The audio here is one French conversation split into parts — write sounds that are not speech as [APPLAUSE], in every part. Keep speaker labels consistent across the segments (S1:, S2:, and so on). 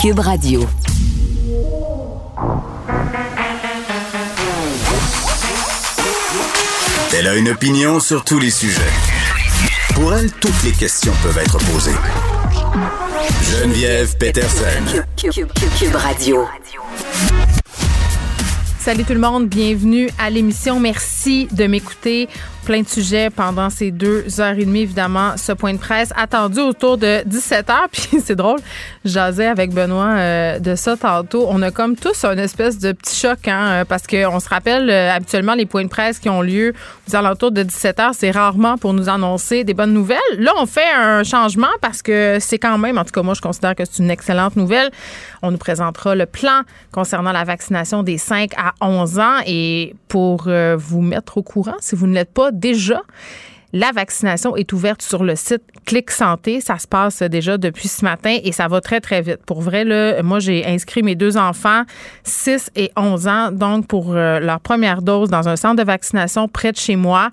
S1: Cube Radio.
S2: Elle a une opinion sur tous les sujets. Pour elle, toutes les questions peuvent être posées. Geneviève Peterson.
S1: Cube, Radio.
S3: Salut tout le monde, bienvenue à l'émission. Merci de m'écouter plein de sujets pendant ces deux heures et demie, évidemment, ce point de presse attendu autour de 17 heures. [LAUGHS] Puis c'est drôle, j'asais avec Benoît euh, de ça tantôt. On a comme tous un espèce de petit choc, hein, euh, parce qu'on se rappelle euh, habituellement les points de presse qui ont lieu aux alentours de 17 heures, c'est rarement pour nous annoncer des bonnes nouvelles. Là, on fait un changement parce que c'est quand même, en tout cas moi, je considère que c'est une excellente nouvelle. On nous présentera le plan concernant la vaccination des 5 à 11 ans et pour vous mettre au courant, si vous ne l'êtes pas déjà. La vaccination est ouverte sur le site Clic Santé. Ça se passe déjà depuis ce matin et ça va très, très vite. Pour vrai, là, moi, j'ai inscrit mes deux enfants, 6 et 11 ans, donc pour euh, leur première dose dans un centre de vaccination près de chez moi.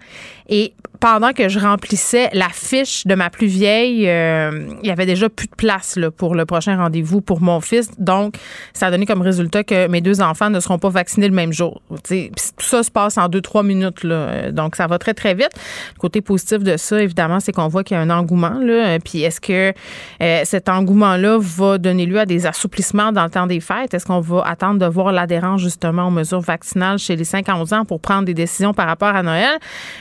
S3: Et pendant que je remplissais la fiche de ma plus vieille, euh, il y avait déjà plus de place là, pour le prochain rendez-vous pour mon fils. Donc, ça a donné comme résultat que mes deux enfants ne seront pas vaccinés le même jour. tout ça se passe en deux, trois minutes. Là. Donc, ça va très, très vite. Le côté positif de ça, évidemment, c'est qu'on voit qu'il y a un engouement. Là. Puis, est-ce que euh, cet engouement-là va donner lieu à des assouplissements dans le temps des fêtes? Est-ce qu'on va attendre de voir l'adhérence, justement, aux mesures vaccinales chez les 5 à 11 ans pour prendre des décisions par rapport à Noël?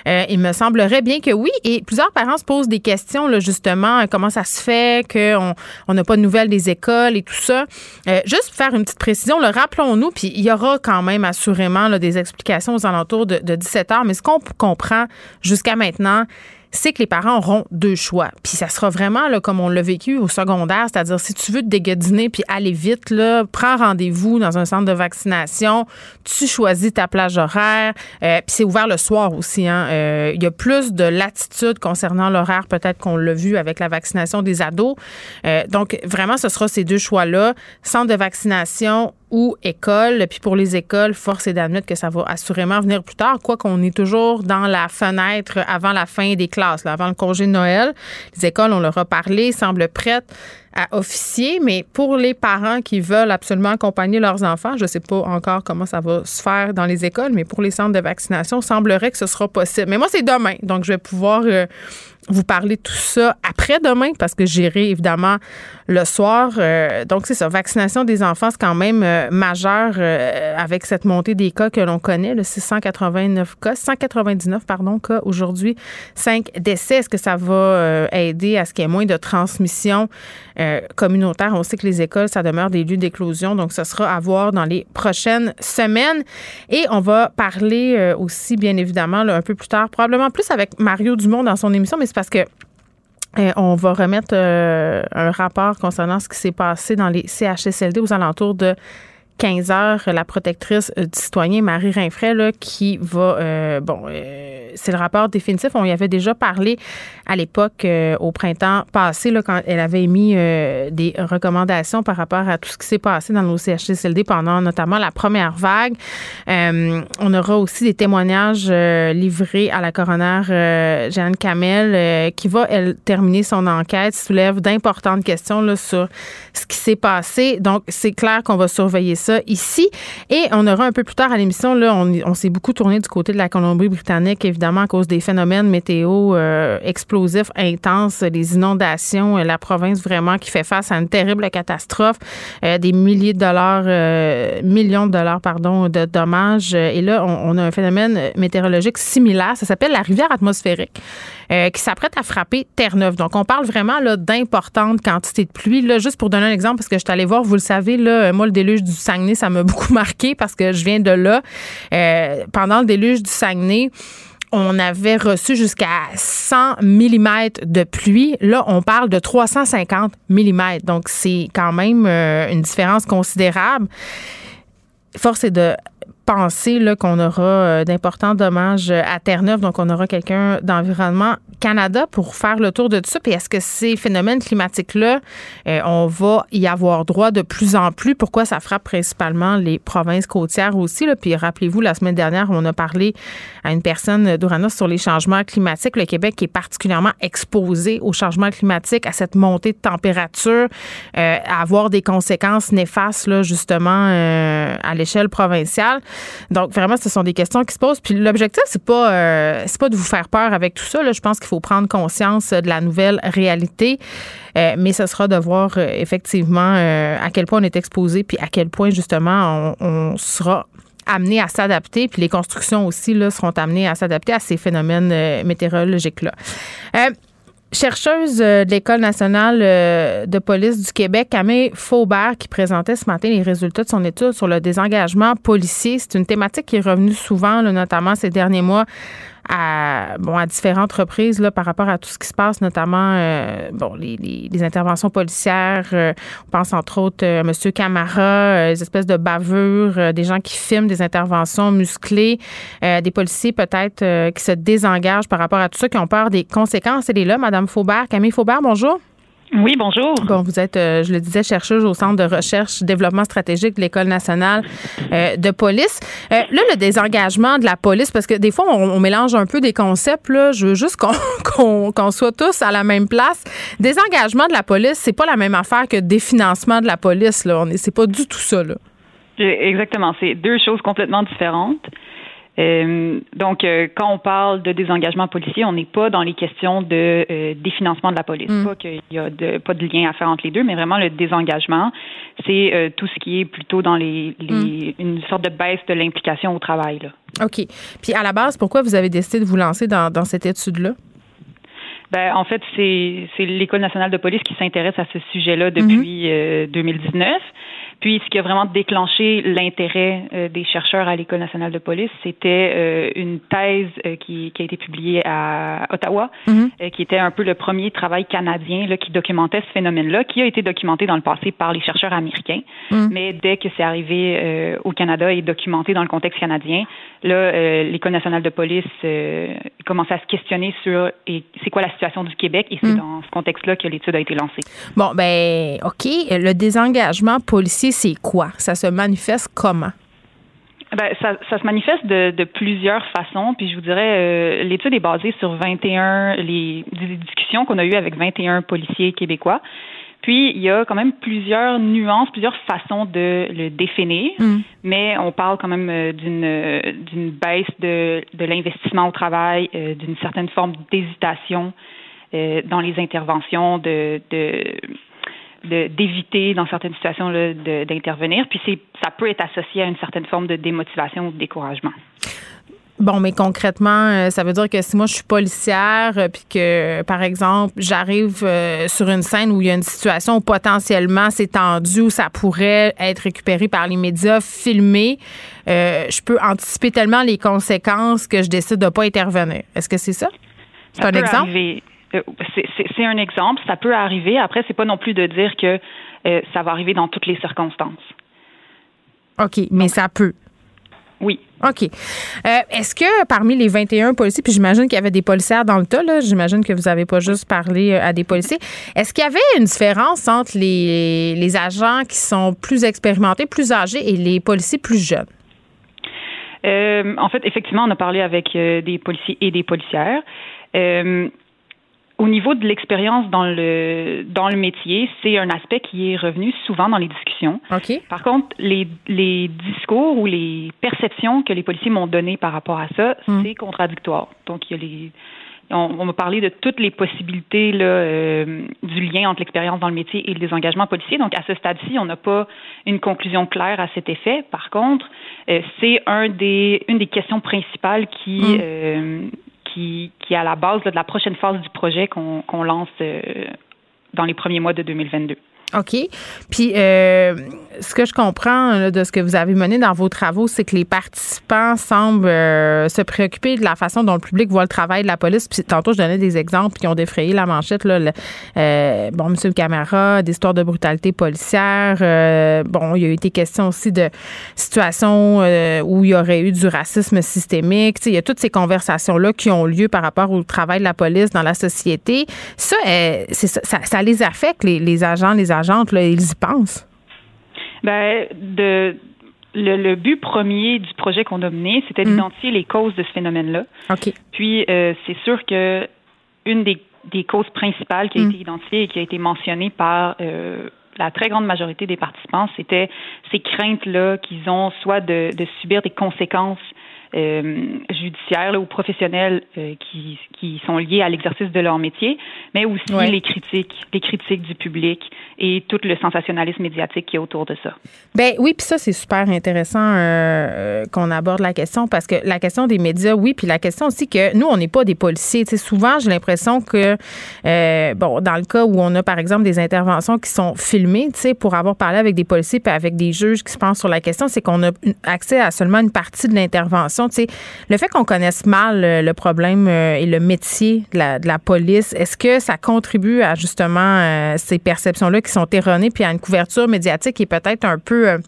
S3: Euh, il me semble bien que oui. Et plusieurs parents se posent des questions, là, justement, comment ça se fait qu'on n'a pas de nouvelles des écoles et tout ça. Euh, juste pour faire une petite précision, rappelons-nous, puis il y aura quand même assurément des explications aux alentours de 17 heures, mais ce qu'on comprend jusqu'à maintenant, c'est que les parents auront deux choix. Puis ça sera vraiment là, comme on l'a vécu au secondaire, c'est-à-dire si tu veux te dégadiner puis aller vite, là, prends rendez-vous dans un centre de vaccination, tu choisis ta plage horaire, euh, puis c'est ouvert le soir aussi. Hein. Euh, il y a plus de latitude concernant l'horaire, peut-être qu'on l'a vu avec la vaccination des ados. Euh, donc vraiment, ce sera ces deux choix-là, centre de vaccination ou école. Puis pour les écoles, force est d'admettre que ça va assurément venir plus tard, quoi qu'on est toujours dans la fenêtre avant la fin des classes, avant le congé de Noël. Les écoles, on leur a parlé, semblent prêtes à officier, mais pour les parents qui veulent absolument accompagner leurs enfants, je ne sais pas encore comment ça va se faire dans les écoles, mais pour les centres de vaccination, semblerait que ce sera possible. Mais moi, c'est demain, donc je vais pouvoir euh, vous parler tout ça après-demain parce que j'irai évidemment le soir. Euh, donc, c'est ça. Vaccination des enfants, c'est quand même euh, majeur euh, avec cette montée des cas que l'on connaît, le 689 cas, 199, pardon, cas aujourd'hui, 5 décès. Est-ce que ça va aider à ce qu'il y ait moins de transmission communautaire? On sait que les écoles, ça demeure des lieux d'éclosion. Donc, ce sera à voir dans les prochaines semaines. Et on va parler aussi, bien évidemment, un peu plus tard, probablement plus avec Mario Dumont dans son émission, parce que euh, on va remettre euh, un rapport concernant ce qui s'est passé dans les CHSLD aux alentours de 15 heures, la protectrice du citoyen Marie Rinfray qui va euh, bon c'est le rapport définitif. On y avait déjà parlé à l'époque au printemps passé là, quand elle avait émis des recommandations par rapport à tout ce qui s'est passé dans nos CHSLD pendant notamment la première vague. on aura aussi des témoignages livrés à la coroner Jeanne Kamel qui va terminer son enquête soulève d'importantes questions là, sur ce qui s'est passé. Donc c'est clair qu'on va surveiller ça ici. Et on aura un peu plus tard à l'émission, là, on, s'est beaucoup tourné du côté de la Colombie-Britannique, évidemment, à cause des phénomènes météo euh, explosifs, intenses, les inondations, euh, la province vraiment qui fait face à une terrible catastrophe, euh, des milliers de dollars, millions de dollars, pardon, de dommages. Et là, on, a un phénomène météorologique similaire. Ça s'appelle la rivière atmosphérique. Qui s'apprête à frapper Terre-Neuve. Donc, on parle vraiment là, d'importantes quantités de pluie. Là, juste pour donner un exemple, parce que je suis allée voir, vous le savez, là, moi, le déluge du Saguenay, ça m'a [LAUGHS] beaucoup marqué parce que je viens de là. Pendant le déluge du Saguenay, on avait reçu jusqu'à 100 mm de pluie. Là, on parle de 350 mm. Donc, c'est quand même euh, une différence considérable. Force est de penser qu'on aura d'importants dommages à Terre-Neuve, donc on aura quelqu'un d'Environnement Canada pour faire le tour de tout ça. Puis est-ce que ces phénomènes climatiques-là, on va y avoir droit de plus en plus? Pourquoi ça frappe principalement les provinces côtières aussi? Là? Puis rappelez-vous, la semaine dernière, on a parlé à une personne d'Ouranos sur les changements climatiques. Le Québec est particulièrement exposé aux changements climatiques, à cette montée de température, euh, à avoir des conséquences néfastes, là, justement, euh, à l'échelle provinciale. Donc, vraiment, ce sont des questions qui se posent. Puis l'objectif, c'est pas, euh, c'est pas de vous faire peur avec tout ça. Là. Je pense qu'il faut prendre conscience de la nouvelle réalité. mais ce sera de voir effectivement à quel point on est exposé, puis à quel point justement on, sera amenés à s'adapter, puis les constructions aussi là, seront amenées à s'adapter à ces phénomènes euh, météorologiques-là. Euh, chercheuse euh, de l'École nationale de police du Québec, Camille Faubert, qui présentait ce matin les résultats de son étude sur le désengagement policier. C'est une thématique qui est revenue souvent, notamment ces derniers mois à, bon, à différentes reprises là, par rapport à tout ce qui se passe, notamment euh, bon, les, les, interventions policières. Euh, on pense entre autres à euh, M. Camara, les espèces de bavures, des gens qui filment des interventions musclées, des policiers peut-être qui se désengagent par rapport à tout ça, qui ont peur des conséquences. Elle est là, Mme Faubert. Camille Faubert, bonjour.
S1: Oui, bonjour.
S3: Bon, vous êtes, euh, je le disais, chercheuse au Centre de recherche développement stratégique de l'École nationale euh, de police. Euh, là, le désengagement de la police, parce que des fois, on, mélange un peu des concepts. Là. Je veux juste [LAUGHS] qu'on soit tous à la même place. Désengagement de la police, c'est pas la même affaire que définancement de la police. Là. On c'est pas du tout ça. Là.
S1: Exactement. C'est deux choses complètement différentes. Euh, donc, euh, quand on parle de désengagement policier, on n'est pas dans les questions de euh, définancement de la police. Mm. Pas qu'il y a de, pas de lien à faire entre les deux, mais vraiment le désengagement, c'est tout ce qui est plutôt dans les, les mm. une sorte de baisse de l'implication au travail. Là.
S3: OK. Puis à la base, pourquoi vous avez décidé de vous lancer dans, dans cette étude-là?
S1: Ben, en fait, c'est l'École nationale de police qui s'intéresse à ce sujet-là depuis 2019. Puis, ce qui a vraiment déclenché l'intérêt euh, des chercheurs à l'École nationale de police, c'était euh, une thèse euh, qui, qui, a été publiée à Ottawa, mhm. qui était un peu le premier travail canadien là, qui documentait ce phénomène-là, qui a été documenté dans le passé par les chercheurs américains. Mhm. Mais dès que c'est arrivé au Canada et documenté dans le contexte canadien, là, l'École nationale de police commençait à se questionner sur c'est quoi la situation du Québec, et c'est mhm. dans ce contexte-là que l'étude a été lancée.
S3: Bon, ben, OK. Le désengagement policier c'est quoi? Ça se manifeste comment?
S1: Ben, ça, se manifeste de, plusieurs façons. Puis je vous dirais, euh, l'étude est basée sur 21, les, discussions qu'on a eues avec 21 policiers québécois. Puis il y a quand même plusieurs nuances, plusieurs façons de le définir, mm. mais on parle quand même euh, d'une d'une baisse de, de l'investissement au travail, euh, d'une certaine forme d'hésitation dans les interventions, de, de d'éviter dans certaines situations d'intervenir. Puis ça peut être associé à une certaine forme de démotivation ou de découragement.
S3: Bon, mais concrètement, euh, ça veut dire que si moi je suis policière, euh, puis que par exemple j'arrive euh, sur une scène où il y a une situation où potentiellement c'est tendu, où ça pourrait être récupéré par les médias, filmé, je peux anticiper tellement les conséquences que je décide de pas intervenir. Est-ce que c'est ça? C'est un exemple?
S1: C'est un exemple, ça peut arriver. Après, c'est pas non plus de dire que euh, ça va arriver dans toutes les circonstances.
S3: OK, mais ça peut.
S1: Oui.
S3: OK. Euh, est-ce que parmi les 21 policiers, puis j'imagine qu'il y avait des policières dans le tas, j'imagine que vous n'avez pas juste parlé à des policiers, est-ce qu'il y avait une différence entre les, les, agents qui sont plus expérimentés, plus âgés et les policiers plus jeunes?
S1: en fait, effectivement, on a parlé avec des policiers et des policières au niveau de l'expérience dans le dans le métier, c'est un aspect qui est revenu souvent dans les discussions. Par contre, les, les discours ou les perceptions que les policiers m'ont données par rapport à ça, hmm. c'est contradictoire. Donc, il y a les on, m'a parlé de toutes les possibilités là, euh, du lien entre l'expérience dans le métier et le désengagement policier. Donc, à ce stade-ci, on n'a pas une conclusion claire à cet effet. Par contre, euh, c'est un des, une des questions principales qui, hmm. euh, qui, est à la base de la prochaine phase du projet qu'on lance euh, dans les premiers mois de 2022.
S3: OK? Puis, euh, ce que je comprends de ce que vous avez mené dans vos travaux, c'est que les participants semblent euh, se préoccuper de la façon dont le public voit le travail de la police. Puis, tantôt, je donnais des exemples qui ont défrayé la manchette. Là, euh, bon, Monsieur le caméra, des histoires de brutalité policière. bon, il y a été question aussi de situations où il y aurait eu du racisme systémique. il y a toutes ces conversations-là qui ont lieu par rapport au travail de la police dans la société. Ça, ça, ça, les affecte, les, les agents, les agents ils y pensent?
S1: Ben, de, le, but premier du projet qu'on a mené, c'était mm. d'identifier les causes de ce phénomène-là. Puis, euh, c'est sûr que une des, causes principales qui a mm. été identifiée et qui a été mentionnée par euh, la très grande majorité des participants, c'était ces craintes-là qu'ils ont soit de, de subir des conséquences euh, judiciaires ou professionnels euh, qui, qui sont liés à l'exercice de leur métier, mais aussi les critiques, les critiques du public et tout le sensationnalisme médiatique qui est autour de ça.
S3: Ben oui, puis ça c'est super intéressant euh, qu'on aborde la question parce que la question des médias, oui, puis la question aussi que nous on n'est pas des policiers. Souvent j'ai l'impression que bon dans le cas où on a par exemple des interventions qui sont filmées, tu sais, pour avoir parlé avec des policiers puis avec des juges qui se pensent sur la question, c'est qu'on a accès à seulement une partie de l'intervention le fait qu'on connaisse mal euh, le problème euh, et le métier de la, police, est-ce que ça contribue à justement euh, ces perceptions-là qui sont erronées, puis à une couverture médiatique qui est peut-être un peu,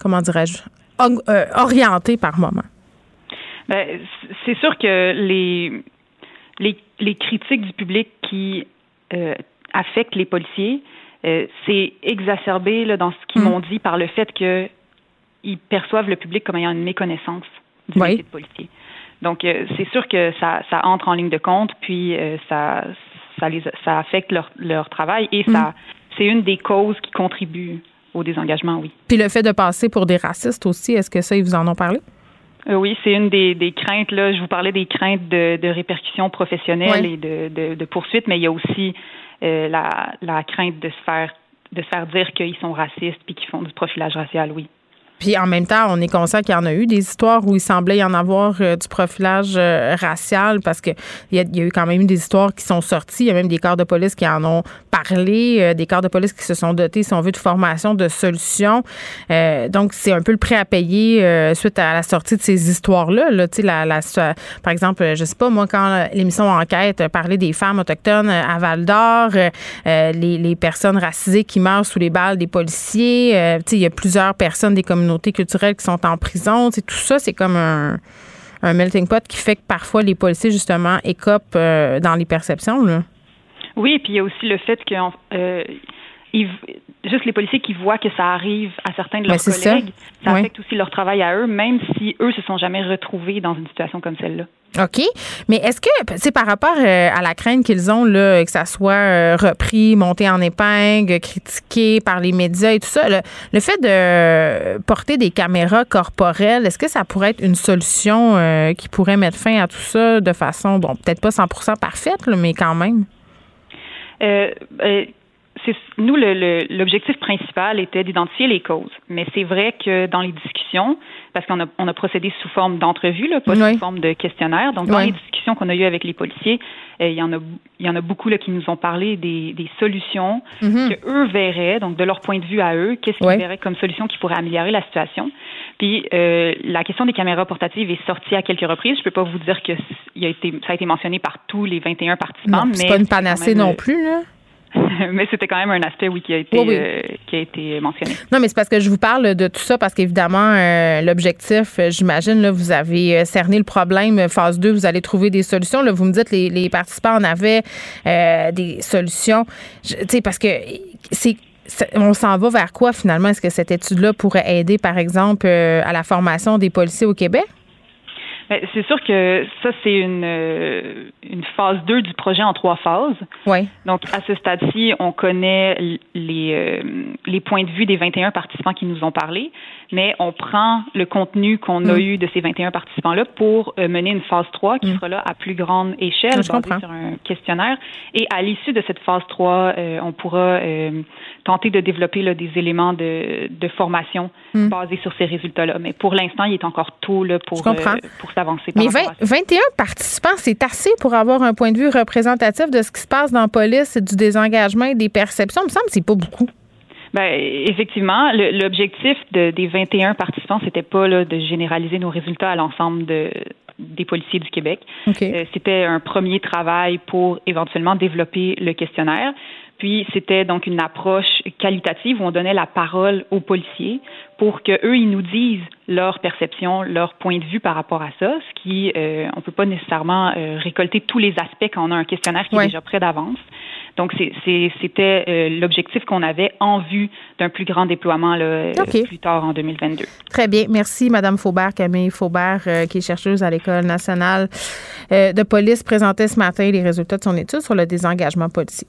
S3: comment dirais-je, orientée par moment?
S1: Ben, c'est sûr que les, les, critiques du public qui affectent les policiers, c'est exacerbé là, dans ce qu'ils mm. m'ont dit par le fait qu'ils perçoivent le public comme ayant une méconnaissance du métier de policier. Donc, euh, c'est sûr que ça, ça entre en ligne de compte, puis euh, ça, ça, les, ça affecte leur, leur travail et ça, mm. c'est une des causes qui contribue au désengagement, oui.
S3: Puis le fait de passer pour des racistes aussi, est-ce que ça, ils vous en ont parlé?
S1: Euh, oui, c'est une des, des, craintes. Là, je vous parlais des craintes de, de répercussions professionnelles et de, de, de, poursuites, mais il y a aussi la, la crainte de se faire de se faire dire qu'ils sont racistes puis qu'ils font du profilage racial, oui.
S3: Puis en même temps, on est conscient qu'il y en a eu des histoires où il semblait y en avoir euh, du profilage euh, racial parce qu'il y, y a eu quand même des histoires qui sont sorties. Il y a même des corps de police qui en ont parlé, euh, des corps de police qui se sont dotés, si on veut, de formation, de solutions. donc, c'est un peu le prêt à payer suite à la sortie de ces histoires-là. Là, la, la, par exemple, je sais pas, moi, quand l'émission Enquête parlait des femmes autochtones à Val d'Or, les, les, personnes racisées qui meurent sous les balles des policiers, il y a plusieurs personnes des communautés communautés culturelles qui sont en prison. tout ça, c'est comme un, melting pot qui fait que parfois les policiers, justement, écopent euh, dans les perceptions.
S1: Oui, puis il y a aussi le fait que euh, juste les policiers qui voient que ça arrive à certains de leurs ben, collègues, ça, affecte aussi leur travail à eux, même si eux se sont jamais retrouvés dans une situation comme celle-là.
S3: OK. Mais est-ce que, c'est par rapport euh, à la crainte qu'ils ont, là, que ça soit euh, repris, monté en épingle, critiqué par les médias et tout ça, le, fait de porter des caméras corporelles, est-ce que ça pourrait être une solution euh, qui pourrait mettre fin à tout ça de façon, bon, peut-être pas 100% parfaite, mais quand même?
S1: Euh, nous, l'objectif principal était d'identifier les causes. Mais c'est vrai que dans les discussions, parce qu'on a, on a procédé sous forme d'entrevue, pas sous forme de questionnaire. Donc, dans les discussions qu'on a eues avec les policiers, euh, il y en a, il y en a beaucoup là qui nous ont parlé des, des solutions mm-hmm. que eux verraient, donc de leur point de vue à eux, qu'est-ce qu'ils verraient comme solution qui pourrait améliorer la situation. Puis euh, la question des caméras portatives est sortie à quelques reprises. Je peux pas vous dire que il a été, ça a été mentionné par tous les 21 participants.
S3: mais c'est pas une panacée non plus là. [LAUGHS]
S1: mais c'était quand même un aspect, oui, qui a été, euh, qui a été mentionné.
S3: Non, mais c'est parce que je vous parle de tout ça parce qu'évidemment, euh, l'objectif, euh, j'imagine, là, vous avez cerné le problème. Phase 2, vous allez trouver des solutions. Là, vous me dites les, les participants en avaient des solutions. Tu sais, parce que c'est on s'en va vers quoi finalement? Est-ce que cette étude-là pourrait aider, par exemple, à la formation des policiers au Québec?
S1: C'est sûr que ça, c'est une, euh, une phase 2 du projet en trois phases.
S3: Oui.
S1: Donc, à ce stade-ci, on connaît les, euh, les points de vue des 21 participants qui nous ont parlé, mais on prend le contenu qu'on a mm. eu de ces 21 participants-là pour euh, mener une phase 3 qui mm. sera là à plus grande échelle, basée sur un questionnaire. Et à l'issue de cette phase 3, on pourra tenter de développer là, des éléments de, de formation mm. basés sur ces résultats-là. Mais pour l'instant, il est encore tôt là, pour, pour
S3: mais 21 participants, c'est assez pour avoir un point de vue représentatif de ce qui se passe dans la police, du désengagement et des perceptions. Il me semble que c'est pas beaucoup.
S1: Ben, effectivement, l'objectif de, des 21 participants, c'était pas là, de généraliser nos résultats à l'ensemble de, des policiers du Québec. Euh, c'était un premier travail pour éventuellement développer le questionnaire. Puis c'était donc une approche qualitative où on donnait la parole aux policiers pour que eux ils nous disent leur perception, leur point de vue par rapport à ça, ce qui euh, on peut pas nécessairement euh, récolter tous les aspects quand on a un questionnaire qui est déjà prêt d'avance. Donc c'était euh, l'objectif qu'on avait en vue d'un plus grand déploiement là, plus tard en 2022.
S3: Très bien, merci Madame Faubert, Camille Faubert, qui est chercheuse à l'école nationale de police, présentait ce matin les résultats de son étude sur le désengagement policier.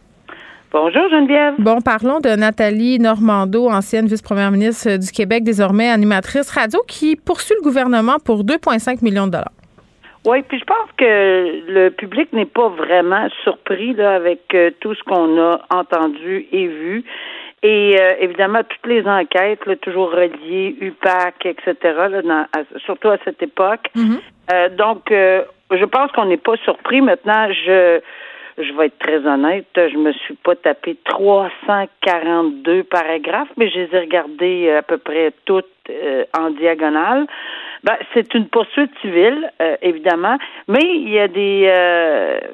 S4: Bonjour Geneviève.
S3: Bon, parlons de Nathalie Normando, ancienne vice-première ministre du Québec, désormais animatrice radio, qui poursuit le gouvernement pour 2,5 millions de dollars.
S4: Oui, puis je pense que le public n'est pas vraiment surpris là, avec euh, tout ce qu'on a entendu et vu. Et euh, évidemment, toutes les enquêtes, là, toujours reliées, UPAC, etc., là, surtout à cette époque. Mm-hmm. Euh, donc, je pense qu'on n'est pas surpris. Maintenant, je je vais être très honnête, je me suis pas tapé 342 paragraphes, mais je les ai regardés euh, à peu près toutes euh, en diagonale. Ben, c'est une poursuite civile, euh, évidemment, mais il y a des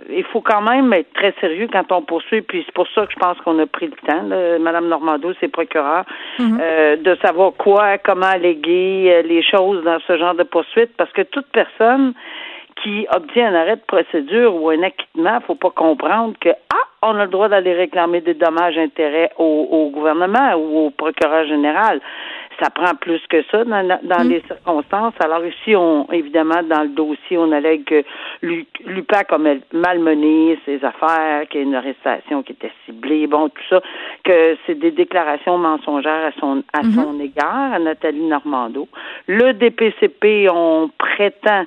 S4: il faut quand même être très sérieux quand on poursuit, puis c'est pour ça que je pense qu'on a pris le temps, là, Madame Normando, c'est procureur, mm-hmm. de savoir quoi, comment alléguer les choses dans ce genre de poursuite, parce que toute personne qui obtient un arrêt de procédure ou un acquittement, faut pas comprendre que ah, on a le droit d'aller réclamer des dommages intérêts au, gouvernement ou au procureur général. Ça prend plus que ça dans, mm. les circonstances. Alors ici, on évidemment dans le dossier, on allègue que l'UPAC a malmené ses affaires, qu'il y a une arrestation qui était ciblée, bon tout ça, que c'est des déclarations mensongères à son à mm-hmm. son égard, à Nathalie Normando. Le DPCP, on prétend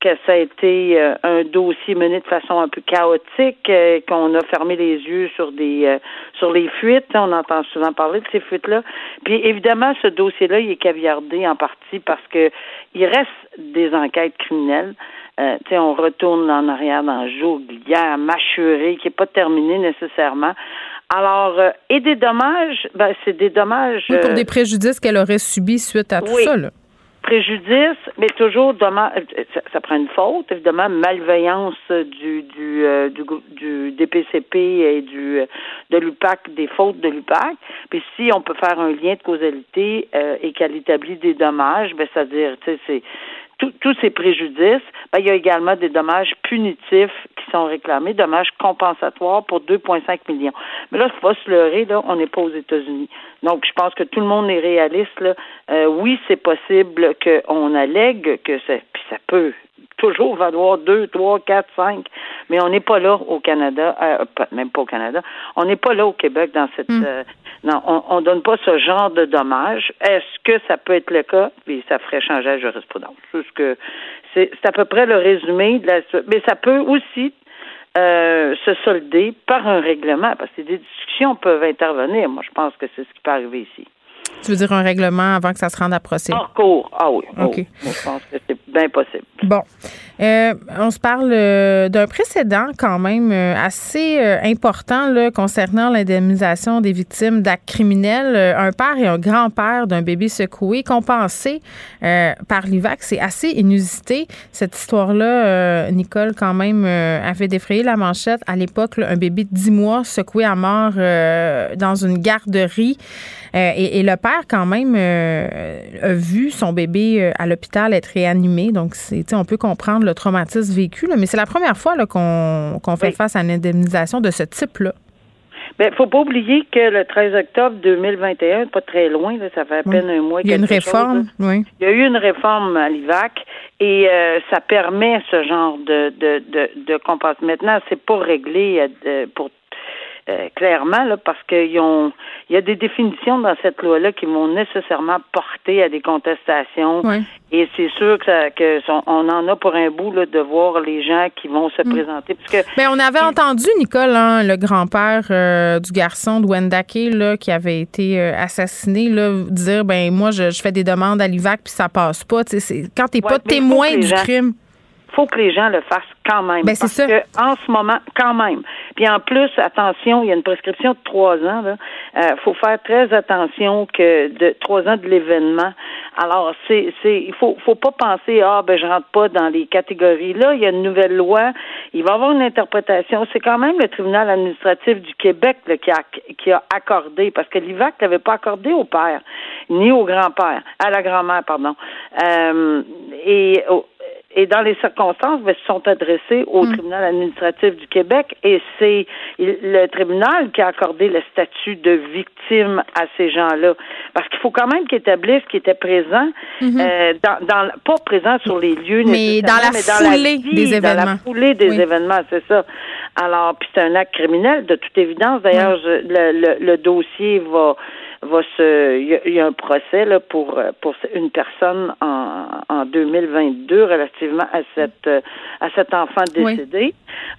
S4: que ça a été euh, un dossier mené de façon un peu chaotique, euh, qu'on a fermé les yeux sur des euh, sur les fuites. On entend souvent parler de ces fuites-là. Puis évidemment, ce dossier-là, il est caviardé en partie parce que il reste des enquêtes criminelles. Euh, on retourne en arrière dans Jouglière, Machuré, qui n'est pas terminé nécessairement. Alors, et des dommages, ben, c'est des dommages.
S3: pour des préjudices qu'elle aurait subis suite à tout ça, là
S4: préjudice, mais toujours dommage, ça, prend une faute, évidemment, malveillance du du, euh, du, du DPCP et du de l'UPAC, des fautes de l'UPAC. Puis si on peut faire un lien de causalité euh, et qu'elle établit des dommages, ben c'est-à-dire, tu sais, c'est tous ces préjudices, ben, il y a également des dommages punitifs qui sont réclamés, dommages compensatoires pour 2,5 millions. Mais là, il faut pas se leurrer, là, on n'est pas aux États-Unis. Donc, je pense que tout le monde est réaliste. Là. Euh, oui, c'est possible qu'on allègue que ça, puis ça peut toujours valoir 2, 3, 4, 5, mais on n'est pas là au Canada, euh, même pas au Canada, on n'est pas là au Québec dans cette... Hmm. Euh, non, on ne donne pas ce genre de dommages. Est-ce que ça peut être le cas? Puis ça ferait changer la jurisprudence. que c'est à peu près le résumé de la mais ça peut aussi euh, se solder par un règlement, parce que des discussions peuvent intervenir. Moi, je pense que c'est ce qui peut arriver ici.
S3: Tu veux dire un règlement avant que ça se rende à procès?
S4: En cours, ah oui. Oh, OK. je pense que c'est bien possible.
S3: Bon. Euh, on se parle euh, d'un précédent quand même euh, assez important là, concernant l'indemnisation des victimes d'actes criminels. Un père et un grand-père d'un bébé secoué compensé par l'IVAC. C'est assez inusité. Cette histoire-là, Nicole, quand même, avait défrayé la manchette. À l'époque, un bébé de 10 mois secoué à mort dans une garderie. Et, et, le père, quand même, a vu son bébé à l'hôpital être réanimé. Donc, on peut comprendre le traumatisme vécu, mais c'est la première fois qu'on fait face à une indemnisation de ce type-là.
S4: Il ne faut pas oublier que le 13 octobre 2021, pas très loin, ça fait à peine un mois.
S3: Il y a une réforme, oui.
S4: Il y a eu une réforme à l'IVAC et euh, ça permet ce genre de de de, de Maintenant, c'est pas réglé euh, pour euh, clairement, là, parce qu'ils ont il y a des définitions dans cette loi-là qui vont nécessairement porter à des contestations. Et c'est sûr que, ça, que on en a pour un bout là, de voir les gens qui vont se mm. présenter. Parce que,
S3: ben, on avait entendu, Nicole, hein, le grand-père euh, du garçon de Wendake, là, qui avait été euh, assassiné, là, dire ben moi, je, fais des demandes à l'IVAC puis ça passe pas. Quand t'es pas témoin du crime
S4: faut que les gens le fassent quand même.
S3: Ben,
S4: parce que en ce moment, quand même. Puis en plus, attention, il y a une prescription de trois ans. Il euh, faut faire très attention que de trois ans de l'événement. Alors, c'est, c'est, il faut, faut pas penser ah ben je rentre pas dans les catégories. Là, il y a une nouvelle loi. Il va y avoir une interprétation. C'est quand même le tribunal administratif du Québec qui a qui a accordé parce que l'IVAC n'avait pas accordé au père ni au grand-père, à la grand-mère, pardon. Euh, et et dans les circonstances, ben, se sont adressés au mm. tribunal administratif du Québec et c'est le tribunal qui a accordé le statut de victime à ces gens-là. Parce qu'il faut quand même qu'ils établissent qu'ils étaient présents, mm-hmm. euh, dans, dans, pas présents sur les lieux,
S3: mais dans la foulée des événements. Dans la
S4: foulée des événements, c'est ça. Alors, puis c'est un acte criminel, de toute évidence. D'ailleurs, le, le, le dossier va va se il y, a un procès là pour pour une personne en, en 2022 relativement à cette à cet enfant décédé.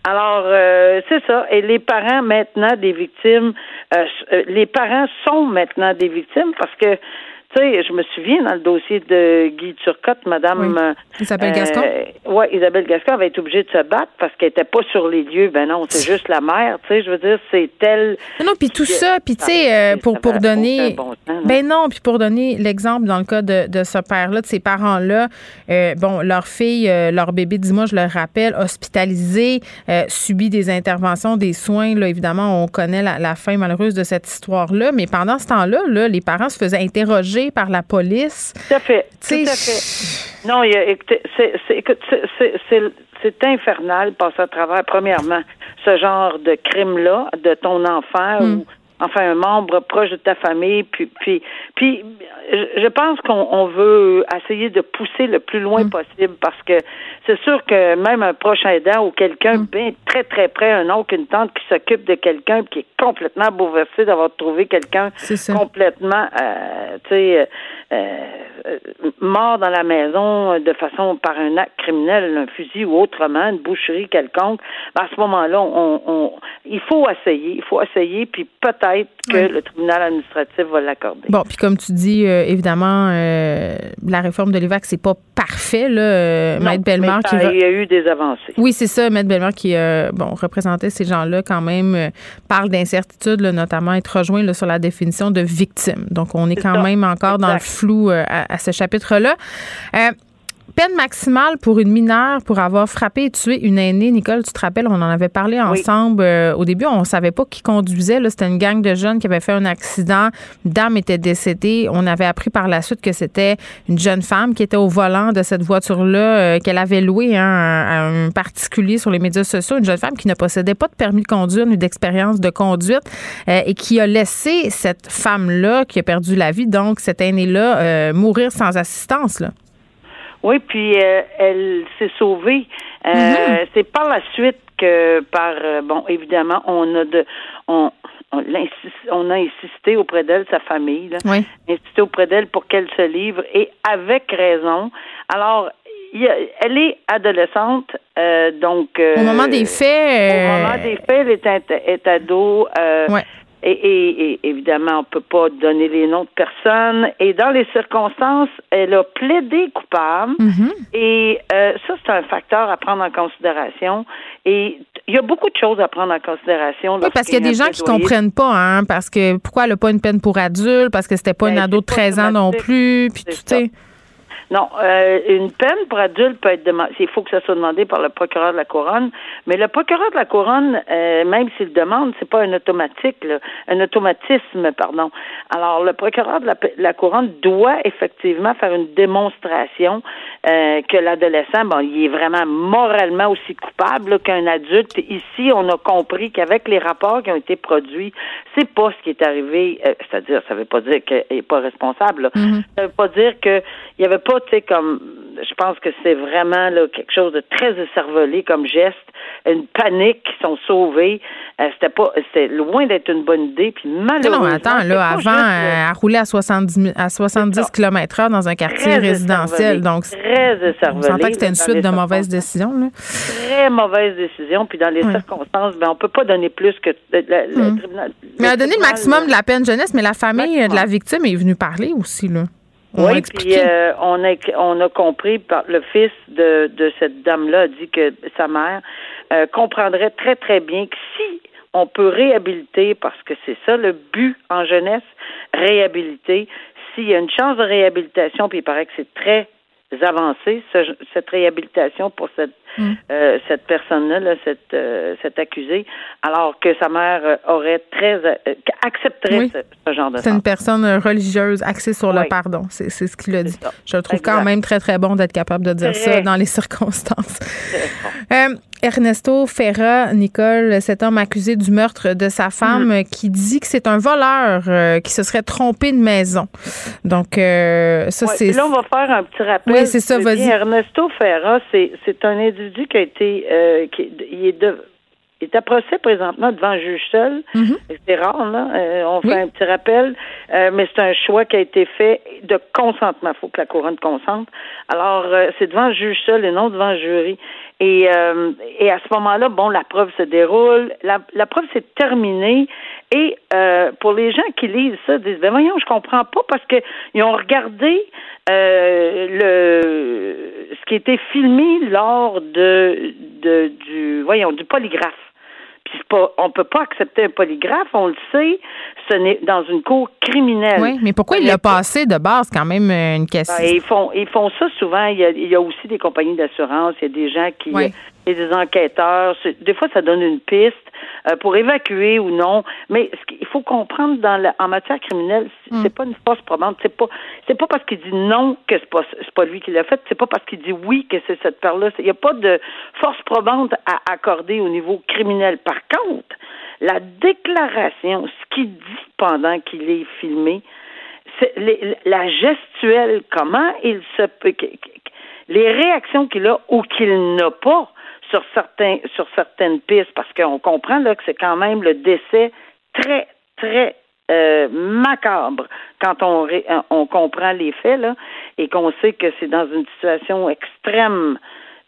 S4: Alors euh, c'est ça et les parents maintenant des victimes euh, euh, les parents sont maintenant des victimes parce que tu sais, je me souviens dans le dossier de Guy Turcotte, Madame
S3: euh, Isabelle Gascon? Euh,
S4: oui, Isabelle Gascon avait été obligée de se battre parce qu'elle était pas sur les lieux. Ben non, c'est juste la mère. Tu sais, je veux dire, c'est elle.
S3: Non, puis tout ça, puis tu sais, euh, pour pour donner. ben non, puis pour donner l'exemple dans le cas de, de ce père-là, de ces parents-là, bon, leur fille, leur bébé, dis-moi, je le rappelle, hospitalisé, subit des interventions, des soins. Là, évidemment, on connaît la, la fin malheureuse de cette histoire-là, mais pendant ce temps-là, là, les parents se faisaient interroger par la police.
S4: Tout à fait. tout à fait. Non, c'est infernal passer à travers, premièrement, ce genre de crime-là de ton enfant hmm. ou enfin un membre proche de ta famille, puis puis puis je pense qu'on veut essayer de pousser le plus loin mm. possible parce que c'est sûr que même un proche aidant ou quelqu'un mm. bien très très près, un oncle, une tante qui s'occupe de quelqu'un qui est complètement bouleversé d'avoir trouvé quelqu'un complètement, euh, tu sais, euh, mort dans la maison de façon par un acte criminel, un fusil ou autrement, une boucherie quelconque. Ben, à ce moment-là, on, on, il faut essayer, il faut essayer, puis peut-être que le tribunal administratif va l'accorder.
S3: Bon, puis comme tu dis, euh, évidemment, euh, la réforme de l'IVAC, c'est pas parfait, là. Euh, Maître Bellemare
S4: qui. Il y a eu des avancées.
S3: Oui, c'est ça. Maître Bellemare qui, bon, représentait ces gens-là quand même, parle d'incertitude, notamment être rejoint là, sur la définition de victime. Donc, on est, quand même encore dans le flou à, ce chapitre-là peine maximale pour une mineure pour avoir frappé et tué une aînée. Nicole, tu te rappelles, on en avait parlé ensemble. Euh, au début, on savait pas qui conduisait. C'était une gang de jeunes qui avait fait un accident. Une dame était décédée. On avait appris par la suite que c'était une jeune femme qui était au volant de cette voiture-là, euh, qu'elle avait loué hein, à un particulier sur les médias sociaux. Une jeune femme qui ne possédait pas de permis de conduire ni d'expérience de conduite euh, et qui a laissé cette femme-là, qui a perdu la vie, donc cette aînée-là, mourir sans assistance. Là.
S4: Oui, puis euh, elle s'est sauvée. Euh, mhm. C'est par la suite que, par euh, bon, évidemment, on a de, on, on, a insisté auprès d'elle, sa famille, là,
S3: oui.
S4: insisté auprès d'elle pour qu'elle se livre et avec raison. Alors, elle est adolescente, donc.
S3: au moment des faits.
S4: Au moment des faits, elle est, est ado. Ouais. Et, et, évidemment, on peut pas donner les noms de personnes. Et dans les circonstances, elle a plaidé coupable.
S3: Mm-hmm.
S4: Et euh, ça, c'est un facteur à prendre en considération. Et il y a beaucoup de choses à prendre en considération.
S3: Oui, parce qu'il y a des gens qui comprennent pas, hein, parce que pourquoi elle n'a pas une peine pour adulte, parce que c'était pas ben, une ado de 13 ans non plus, puis tout, est...
S4: Non, euh, une peine pour adulte peut être demandée. Il faut que ça soit demandé par le procureur de la couronne. Mais le procureur de la couronne, euh, même s'il demande, c'est pas un automatique, là, un automatisme, pardon. Alors, le procureur de la, couronne doit effectivement faire une démonstration euh, que l'adolescent, bon, il est vraiment moralement aussi coupable qu'un adulte. Ici, on a compris qu'avec les rapports qui ont été produits, c'est pas ce qui est arrivé. Euh, c'est-à-dire, ça veut pas dire qu'il est pas responsable. Là.
S3: Mm-hmm.
S4: Ça veut pas dire qu'il y avait pas pas, tu sais, comme je pense que c'est vraiment là, quelque chose de très écervelé comme geste, une panique qui sont sauvés. Euh, c'était pas, c'était loin d'être une bonne idée. Puis malheureusement,
S3: non, attends, là, avant, euh, à rouler à 70, à 70 km/h dans un quartier résidentiel, donc
S4: très.
S3: On sentait que c'était une suite de mauvaises décisions. Là.
S4: Très mauvaise décision. Puis dans les circonstances, ben on peut pas donner plus que le,
S3: hum. tribunal. Mais a donné le maximum de la peine jeunesse, mais la famille de la victime est venue parler aussi là
S4: oui, puis euh, on a on a compris par le fils de, de cette dame-là a dit que sa mère euh, comprendrait très très bien que si on peut réhabiliter parce que c'est ça le but en jeunesse, réhabiliter. S'il y a une chance de réhabilitation, puis il paraît que c'est très avancé cette réhabilitation pour cette Mm. Euh, cette personne-là, là, cette, euh, cette accusée, alors que sa mère euh, aurait très accepterait ce, genre de
S3: C'est une personne religieuse axée sur le pardon. C'est, ce qu'il a dit. Je le trouve quand même très, très bon d'être capable de dire ça dans les [LAUGHS] circonstances. Ernesto Ferra, Nicole, cet homme accusé du meurtre de sa femme, mm. qui dit que c'est un voleur qui se serait trompé de maison. Donc, ça, c'est.
S4: Là, on va faire un petit rappel.
S3: Oui, c'est ça, vas-y.
S4: Ernesto Ferra, c'est, c'est un individu qui a été, euh, qui, il est de, il est à procès présentement devant un juge seul. Mhm. C'est rare, là. Euh, on fait un petit rappel, euh, mais c'est un choix qui a été fait de consentement. Il faut que la couronne consente. Alors, c'est devant un juge seul et non devant un jury. Et, et à ce moment-là, bon, la preuve se déroule. La, la preuve s'est terminée. Et pour les gens qui lisent ça, disent, ben voyons, je comprends pas parce que ils ont regardé euh, le ce qui était filmé lors de, de du voyons du polygraphe. Puis pas, on peut pas accepter un polygraphe, on le sait, ce n'est dans une cour criminelle.
S3: Oui, mais pourquoi il l'a passé de base quand même une question?
S4: Ben, ils font ils font ça souvent. Il y a, il y a aussi des compagnies d'assurance, il y a des gens qui il des enquêteurs. Des fois, ça donne une piste euh, pour évacuer ou non. Mais ce il faut comprendre dans la, en matière criminelle, hmm. c'est pas une force probante. C'est pas c'est pas parce qu'il dit non que c'est pas c'est pas lui qui l'a fait. C'est pas parce qu'il dit oui que c'est cette part-là. Il n'y a pas de force probante à accorder au niveau criminel. Par contre, la déclaration, ce qu'il dit pendant qu'il est filmé, c'est la gestuelle, comment il se les réactions qu'il a ou qu'il n'a pas sur certains sur certaines pistes parce qu'on comprend là que c'est quand même le décès très très euh, macabre quand on on comprend les faits là et qu'on sait que c'est dans une situation extrême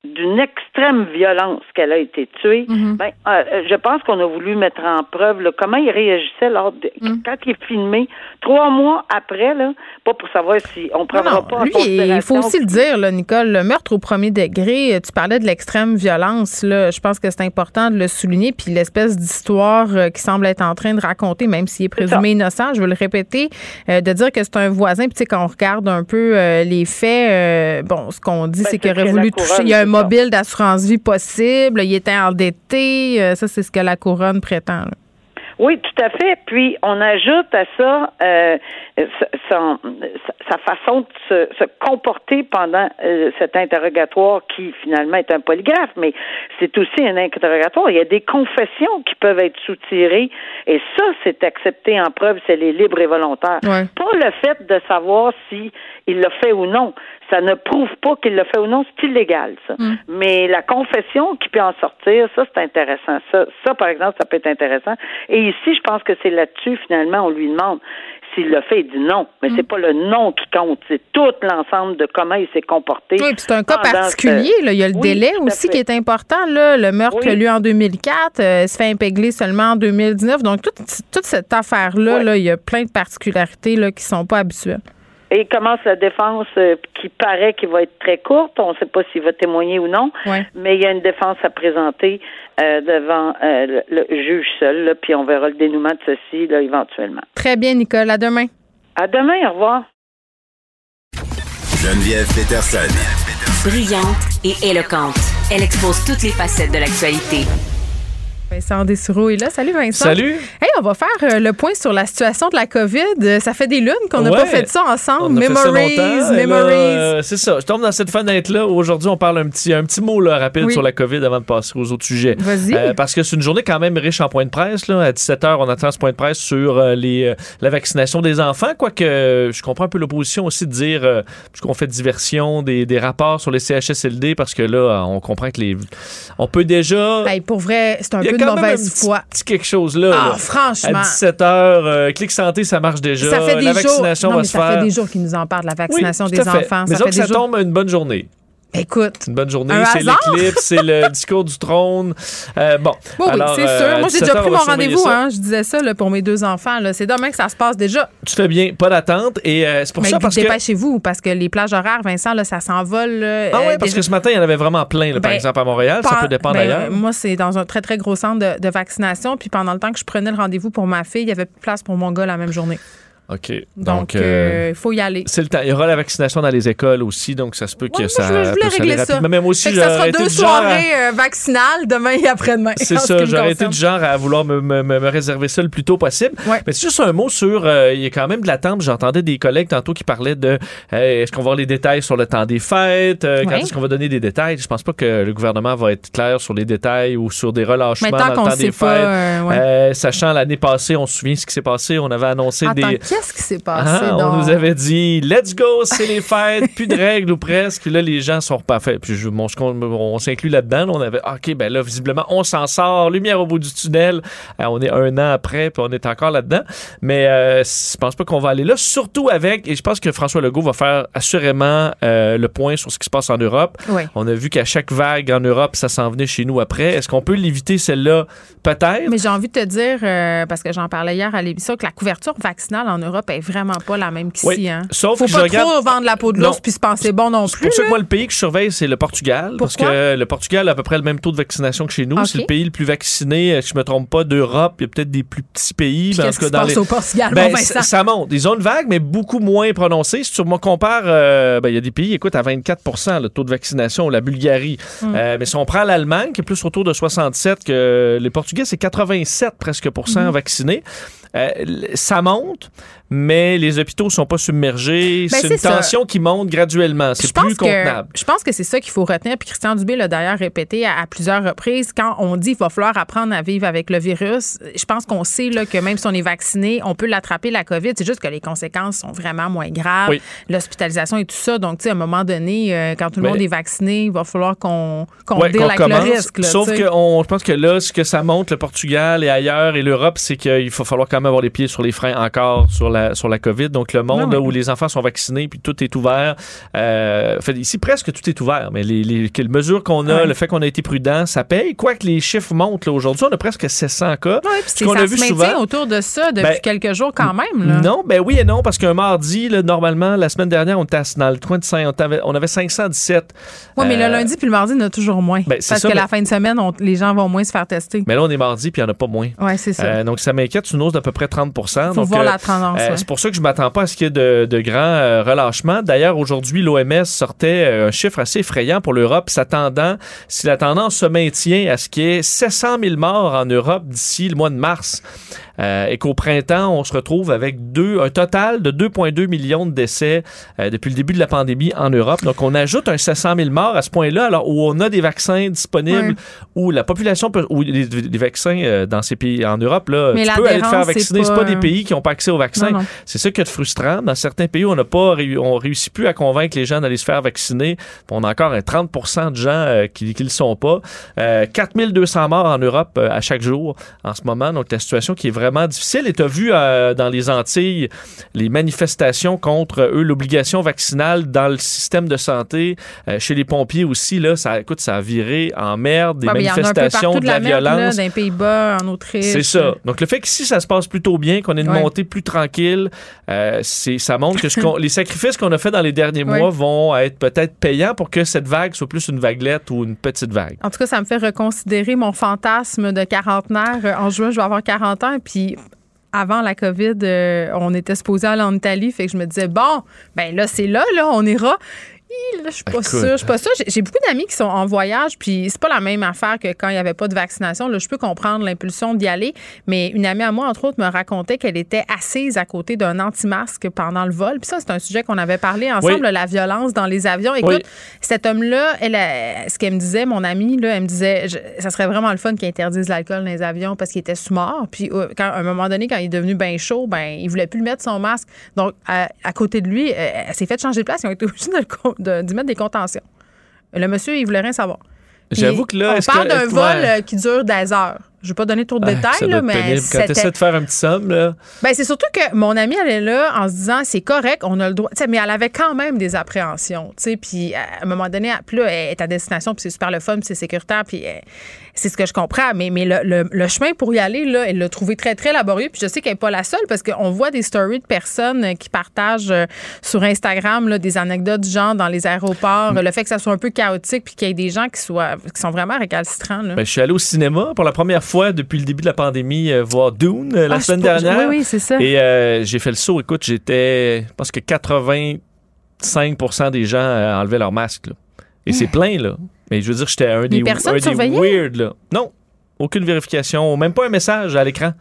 S4: d'une extrême violence qu'elle a été tuée, mhm. ben, euh, euh, je pense qu'on a voulu mettre en preuve là, comment il réagissait lors de, mhm. quand il est filmé trois mois après, là, pas pour savoir si on prendra pas
S3: lui, Il faut aussi le dire, là, Nicole, le meurtre au premier degré, tu parlais de l'extrême violence, là, je pense que c'est important de le souligner, puis l'espèce d'histoire euh, qui semble être en train de raconter, même s'il est présumé innocent, je veux le répéter, de dire que c'est un voisin, puis tu sais, quand on regarde un peu les faits, bon, ce qu'on dit, ben, c'est qu'il aurait voulu toucher, il y a un mobile d'assurance vie possible, il était endetté. Euh, ça, c'est ce que la couronne prétend.
S4: Oui, tout à fait. Puis on ajoute à ça euh, sa, façon de se, comporter pendant euh, cet interrogatoire qui finalement est un polygraphe, mais c'est aussi un interrogatoire. Il y a des confessions qui peuvent être soutirées et ça, c'est accepté en preuve, c'est les libres et volontaires. Pas le fait de savoir si il l'a fait ou non ça ne prouve pas qu'il l'a fait ou non, c'est illégal, ça. Mm. Mais la confession qui peut en sortir, ça, c'est intéressant. Ça, ça, par exemple, ça peut être intéressant. Et ici, je pense que c'est là-dessus, finalement, on lui demande s'il l'a fait, il dit non. Mais mm. c'est pas le non qui compte, c'est tout l'ensemble de comment il s'est comporté.
S3: Oui, c'est un cas particulier. Là. Il y a le délai aussi qui est important. Là. Le meurtre a eu lieu en 2004, euh, se fait impégler seulement en 2019. Donc, toute, toute cette affaire-là, là, il y a plein de particularités là, qui sont pas habituelles.
S4: Et il commence la défense euh, qui paraît qu'il va être très courte. On ne sait pas s'il va témoigner ou non, mais il y a une défense à présenter euh, devant euh, le, juge seul, puis on verra le dénouement de ceci là, éventuellement.
S3: Très bien, Nicole. À demain.
S4: À demain. Au revoir.
S2: Geneviève Peterson.
S5: Brillante et éloquente. Elle expose toutes les facettes de l'actualité
S3: Vincent Dessureau est là. Salut Vincent.
S6: Salut.
S3: Hey, on va faire euh, le point sur la situation de la COVID. Euh, Ça fait des lunes qu'on n'a
S6: Ouais.
S3: pas fait ça ensemble.
S6: Ça
S3: memories, memories.
S6: euh, c'est ça. Je tombe dans cette fenêtre-là. Aujourd'hui, on parle un petit, un petit mot là, rapide
S3: Oui.
S6: sur la COVID avant de passer aux autres sujets.
S3: Vas-y.
S6: Euh, parce que c'est une journée quand même riche en points de presse. Là. À 17h, on attend ce point de presse sur euh, les, la vaccination des enfants. Quoique, je comprends un peu l'opposition aussi de dire, puisqu'on fait diversion des, des rapports sur les CHSLD, parce que là, on comprend que les. On peut déjà.
S3: Hey, pour vrai, c'est un peu de mauvaise
S6: petit,
S3: foi.
S6: petit quelque chose là.
S3: Ah,
S6: là.
S3: franchement.
S6: À 17h, Clic Santé, ça marche déjà.
S3: Ça fait des
S6: la
S3: jours.
S6: vaccination
S3: Non,
S6: va
S3: mais
S6: se
S3: ça
S6: faire.
S3: fait des jours qu'ils nous en parlent, la vaccination
S6: Oui,
S3: des enfants.
S6: Mais
S3: ça fait des
S6: ça
S3: jours.
S6: tombe une bonne journée.
S3: Écoute.
S6: C'est une bonne journée. C'est l'éclipse, c'est le [LAUGHS] discours du trône. Euh, bon.
S3: Oui, oui,
S6: Alors,
S3: c'est
S6: euh,
S3: sûr. Moi, j'ai
S6: 17
S3: déjà pris
S6: on
S3: mon rendez-vous. Hein. Je disais ça là, pour mes deux enfants. C'est demain que ça se passe déjà.
S6: Tu fais bien, pas d'attente. Et euh, c'est pour
S3: Mais
S6: ça parce que.
S3: dépêchez-vous parce que les plages horaires, Vincent, là, ça s'envole.
S6: Ah
S3: euh,
S6: ouais, parce
S3: déjà-
S6: que ce matin, il y en avait vraiment plein, là, par
S3: Ben,
S6: exemple, à Montréal. Ça peut dépendre
S3: ben,
S6: ailleurs.
S3: Moi, c'est dans un très, très gros centre de, de vaccination. Puis pendant le temps que je prenais le rendez-vous pour ma fille, il y avait plus de place pour mon gars la même journée.
S6: OK.
S3: Donc, il
S6: euh,
S3: faut y aller.
S6: c'est le temps. Il y aura la vaccination dans les écoles aussi, donc ça se peut que
S3: Ouais,
S6: ça
S3: je voulais- je voulais régler ça.
S6: rapidement. Même aussi,
S3: Fait que ça sera deux
S6: à-
S3: soirées euh, vaccinales demain et après-demain.
S6: C'est [LAUGHS] ça, j'aurais été du genre à vouloir me, me- me- me réserver ça le plus tôt possible.
S3: Ouais.
S6: Mais c'est juste un mot sur, euh, il y a quand même de l'attente. J'entendais des collègues tantôt qui parlaient de, euh, est-ce qu'on va avoir les détails sur le temps des fêtes, euh, quand
S3: Ouais.
S6: est-ce qu'on va donner des détails? Je pense pas que le gouvernement va être clair sur les détails ou sur des relâchements
S3: Mais tant
S6: dans le temps des
S3: pas.
S6: fêtes.
S3: euh.
S6: Euh, sachant l'année passée, on se souvient ce qui s'est passé, on avait annoncé
S3: Attends,
S6: des...
S3: qu'est-ce qui s'est passé?
S6: Ah, on
S3: donc?
S6: nous avait dit let's go, c'est les fêtes, plus de règles ou presque. Là, les gens sont parfaits. Puis je, mon- on, on s'inclut là-dedans. là, On avait ok, ben là, visiblement, on s'en sort, lumière au bout du tunnel. Euh, on est un an après, puis on est encore là-dedans. Mais euh, je pense pas qu'on va aller là. Surtout avec, et je pense que François Legault va faire assurément euh, le point sur ce qui se passe en Europe. On a vu qu'à chaque vague en Europe, ça s'en venait chez nous après. Est-ce qu'on peut l'éviter celle-là? Peut-être.
S3: Mais j'ai envie de te dire, euh, parce que j'en parlais hier à l'émission, que la couverture vaccinale en Europe est vraiment pas la même qu'ici.
S6: Oui.
S3: Hein.
S6: Sauf
S3: Faut
S6: que
S3: pas
S6: je regarde-
S3: trop vendre la peau de l'ours puis se penser bon non
S6: C'est
S3: plus.
S6: pour ça que moi, le pays que je surveille, c'est le Portugal. Parce
S3: Pourquoi?
S6: que le Portugal a à peu près le même taux de vaccination que chez nous.
S3: Ok.
S6: C'est le pays le plus vacciné, euh, si je me trompe pas, d'Europe. Il y a peut-être des plus petits pays.
S3: Qu'est-ce qui se passe
S6: les-
S3: au Portugal,
S6: Ben,
S3: bon,
S6: ça, ça monte. Ils ont une vague, mais beaucoup moins prononcée. Si tu me compares, euh, ben, il y a des pays, écoute, à 24 le taux de vaccination, la Bulgarie.
S3: Hmm.
S6: Euh, mais si on prend l'Allemagne, qui est plus autour de 67, que les Portugais, c'est 87 presque pour cent vaccinés. Euh, ça monte, mais les hôpitaux sont pas submergés.
S3: Ben,
S6: c'est une
S3: ça.
S6: tension qui monte graduellement. C'est plus
S3: que-
S6: contenable.
S3: Je pense que c'est ça qu'il faut retenir. Puis Christian Dubé l'a d'ailleurs répété à, à plusieurs reprises. Quand on dit qu'il va falloir apprendre à vivre avec le virus, je pense qu'on sait là, que même si on est vacciné, on peut l'attraper, la COVID. C'est juste que les conséquences sont vraiment moins graves.
S6: Oui.
S3: L'hospitalisation et tout ça. Donc, tu sais, à un moment donné, euh, quand tout le
S6: Mais-
S3: monde est vacciné, il va falloir qu'on qu'on
S6: Ouais,
S3: deal
S6: qu'on
S3: avec
S6: commence.
S3: le risque. là,
S6: Sauf que on, je pense que là, ce que ça montre, le Portugal et ailleurs et l'Europe, c'est qu'il va falloir quand même avoir les pieds sur les freins encore sur la, sur la COVID. Donc, le monde là,
S3: ouais.
S6: où les enfants sont vaccinés puis tout est ouvert. Euh, fait, ici, presque tout est ouvert. Mais les, les, les mesures qu'on a, le fait qu'on a été prudent, ça paye. Quoique les chiffres montent. là. Aujourd'hui, on a presque 700 cas.
S3: Ouais, puis
S6: qu'on
S3: ça
S6: a
S3: se
S6: vu
S3: maintient
S6: souvent.
S3: autour de ça depuis
S6: Ben,
S3: quelques jours quand même. Là.
S6: Non, ben oui et non, parce qu'un mardi, là, normalement, la semaine dernière, on était dans le coin de 5, on avait, on avait 517.
S3: Oui, mais
S6: Euh,
S3: le lundi puis le mardi, en a toujours moins.
S6: Ben,
S3: parce
S6: ça,
S3: que
S6: mais-
S3: la fin de semaine, on- les gens vont moins se faire tester.
S6: Mais là, on est mardi, puis il n'y en a pas moins.
S3: Oui, c'est ça.
S6: Euh, donc, ça m'inquiète. Une hausse d'à peu près 30
S3: Il faut
S6: donc,
S3: voir
S6: euh,
S3: la tendance.
S6: C'est pour ça que je m'attends pas à ce qu'il y ait de, de grands euh, relâchements. D'ailleurs, aujourd'hui, l'OMS sortait euh, un chiffre assez effrayant pour l'Europe, s'attendant, si la tendance se maintient, à ce qu'il y ait 700 000 morts en Europe d'ici le mois de mars. Euh, et qu'au printemps, on se retrouve avec deux, un total de 2,2 millions de décès euh, depuis le début de la pandémie en Europe. Donc, on ajoute un 700 000 morts à ce point-là, alors où on a des vaccins disponibles, où la population peut, où les, les vaccins euh, dans ces pays en Europe, là,
S3: Mais
S6: tu peux aller te faire vacciner. C'est
S3: pas,
S6: pas des pays qui n'ont pas accès aux vaccins. C'est ça qui est frustrant. Dans certains pays, on n'a pas on réussit plus à convaincre les gens d'aller se faire vacciner. On a encore un 30% de gens qui ne le sont pas. Euh, 4200 morts en Europe à chaque jour en ce moment. Donc la situation qui est vraiment difficile. Et tu as vu euh, dans les Antilles les manifestations contre eux, l'obligation vaccinale dans le système de santé, euh, chez les pompiers aussi. Là, ça, écoute, ça a viré en merde, des
S3: Ouais,
S6: manifestations, de la,
S3: merde, là,
S6: violence.
S3: dans les Pays-Bas, en Autriche.
S6: C'est ça. Donc, le fait qu'ici, ça se passe plutôt bien, qu'on ait une
S3: Ouais.
S6: montée plus tranquille, euh, c'est, ça montre que ce qu'on- [LAUGHS] les sacrifices qu'on a fait dans les derniers
S3: Ouais.
S6: mois vont être peut-être payants pour que cette vague soit plus une vaguelette ou une petite vague.
S3: En tout cas, ça me fait reconsidérer mon fantasme de quarantenaire. Euh, En juin, je vais avoir 40 ans. Puis avant la COVID, euh, on était supposé aller en Italie. Fait que je me disais, bon, ben là, c'est là, là, on ira. Je suis pas
S6: Écoute.
S3: sûre. Je suis pas sûre. J'ai- beaucoup d'amis qui sont en voyage, puis c'est pas la même affaire que quand il n'y avait pas de vaccination. Là, je peux comprendre l'impulsion d'y aller, mais une amie à moi, entre autres, me racontait qu'elle était assise à côté d'un anti-masque pendant le vol. Puis ça, c'est un sujet qu'on avait parlé ensemble,
S6: Oui.
S3: la violence dans les avions. Écoute,
S6: Oui.
S3: cet homme-là, elle, a- ce qu'elle me disait, mon amie, là, elle me disait, je- ça serait vraiment le fun qu'ils interdisent l'alcool dans les avions parce qu'il était sous-mort. Puis euh, quand, à un moment donné, quand il est devenu bien chaud, ben il voulait plus le mettre son masque. Donc, à, à côté de lui, euh, elle s'est fait changer de place. Ils ont été obligés de le d'y mettre des contentions. Le monsieur, il voulait rien savoir.
S6: J'avoue que là,
S3: On parle d'un vol euh, qui dure des heures. Je vais pas donner trop de
S6: Ah,
S3: détails, là, mais
S6: pénible. Quand tu essaies de faire un petit somme, là.
S3: ben, c'est surtout que mon amie, elle est là en se disant, c'est correct, on a le droit. Mais elle avait quand même des appréhensions. tu sais, Puis à un moment donné, puis là, elle est à destination, puis c'est super le fun, puis c'est sécuritaire, puis euh, c'est ce que je comprends. Mais, mais le, le- le chemin pour y aller, là, elle l'a trouvé très, très laborieux. Puis je sais qu'elle n'est pas la seule, parce qu'on voit des stories de personnes euh, qui partagent euh, sur Instagram là, des anecdotes du genre dans les aéroports, le fait que ça soit un peu chaotique, puis qu'il y ait des gens qui, soient, qui sont vraiment récalcitrants. Là.
S6: Ben, je suis allé au cinéma pour la première fois depuis le début de la pandémie euh, voir Dune euh, la
S3: Ah,
S6: semaine
S3: pas-
S6: dernière.
S3: Oui, oui, c'est ça.
S6: Et euh, j'ai fait le saut. Écoute, j'étais. Je pense que 85% des gens enlevaient leur masque. là. Et c'est plein, là. Mais je veux dire, j'étais un des, un des weird, là. Non. Aucune vérification. Même pas un message à l'écran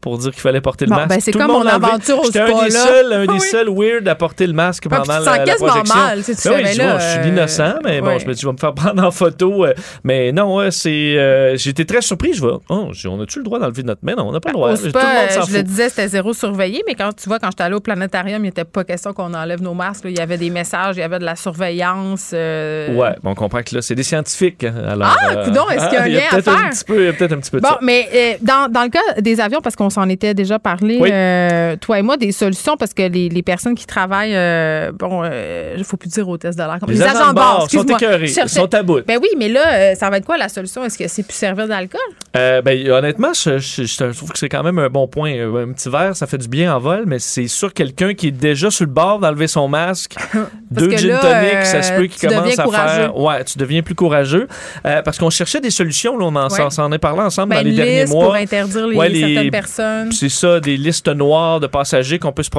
S6: pour dire qu'il fallait porter le
S3: Bon,
S6: masque.
S3: ben, c'est comme mon aventure au
S6: J'étais un des
S3: là.
S6: seuls, un des
S3: Oui.
S6: seuls weird à porter le masque
S3: Ouais,
S6: pendant
S3: te
S6: la, la projection.
S3: mal, tu
S6: Ben oui,
S3: ben
S6: je,
S3: là,
S6: vois, je suis
S3: euh,
S6: innocent, mais bon,
S3: ouais.
S6: je me dis, je vais me faire prendre en photo. euh, mais non, ouais, c'est. euh, J'étais très surpris. Je vois, oh, on a-tu le droit d'enlever notre main? Non, on n'a pas le droit.
S3: Au
S6: Tout
S3: spa,
S6: le monde s'en
S3: euh, je le disais, c'était zéro surveillé, mais quand tu vois, quand j'étais allée au planétarium, il n'était pas question qu'on enlève nos masques. là. Il y avait des messages, il y avait de la surveillance. euh,
S6: Ouais, bon, on comprend que là, c'est des scientifiques. hein, Alors,
S3: Ah, coudonc, est-ce qu'il y a un lien à
S6: peut-être un
S3: faire?
S6: petit peu- Il y a peut-être un petit peu de
S3: Bon, mais euh, dans le cas des avions, parce qu'on s'en était déjà parlé,
S6: Oui.
S3: euh, toi et moi, des solutions, parce que les, les personnes qui travaillent, euh, bon, il ne faut plus dire hôtesse de l'air. comme-
S6: Les, agents de bord sont écœurés, sont à bout.
S3: Ben oui, mais là, euh, ça va être quoi la solution? Est-ce que c'est plus servir d'alcool?
S6: Euh, ben, honnêtement, je, je- je trouve que c'est quand même un bon point. Euh, Un petit verre, ça fait du bien en vol, mais c'est sûr quelqu'un qui est déjà sur le bord d'enlever son masque, [LAUGHS] deux gin tonic, ça se
S3: euh,
S6: peut qu'il commence à
S3: courageux.
S6: faire. Ouais, tu deviens plus courageux. Euh, parce qu'on cherchait des solutions, là, on en,
S3: Ouais.
S6: s'en est parlé ensemble
S3: Ben,
S6: dans les derniers mois.
S3: pour interdire les,
S6: Ouais, les-
S3: certaines personnes.
S6: C'est ça, des listes noires de passagers qu'on peut se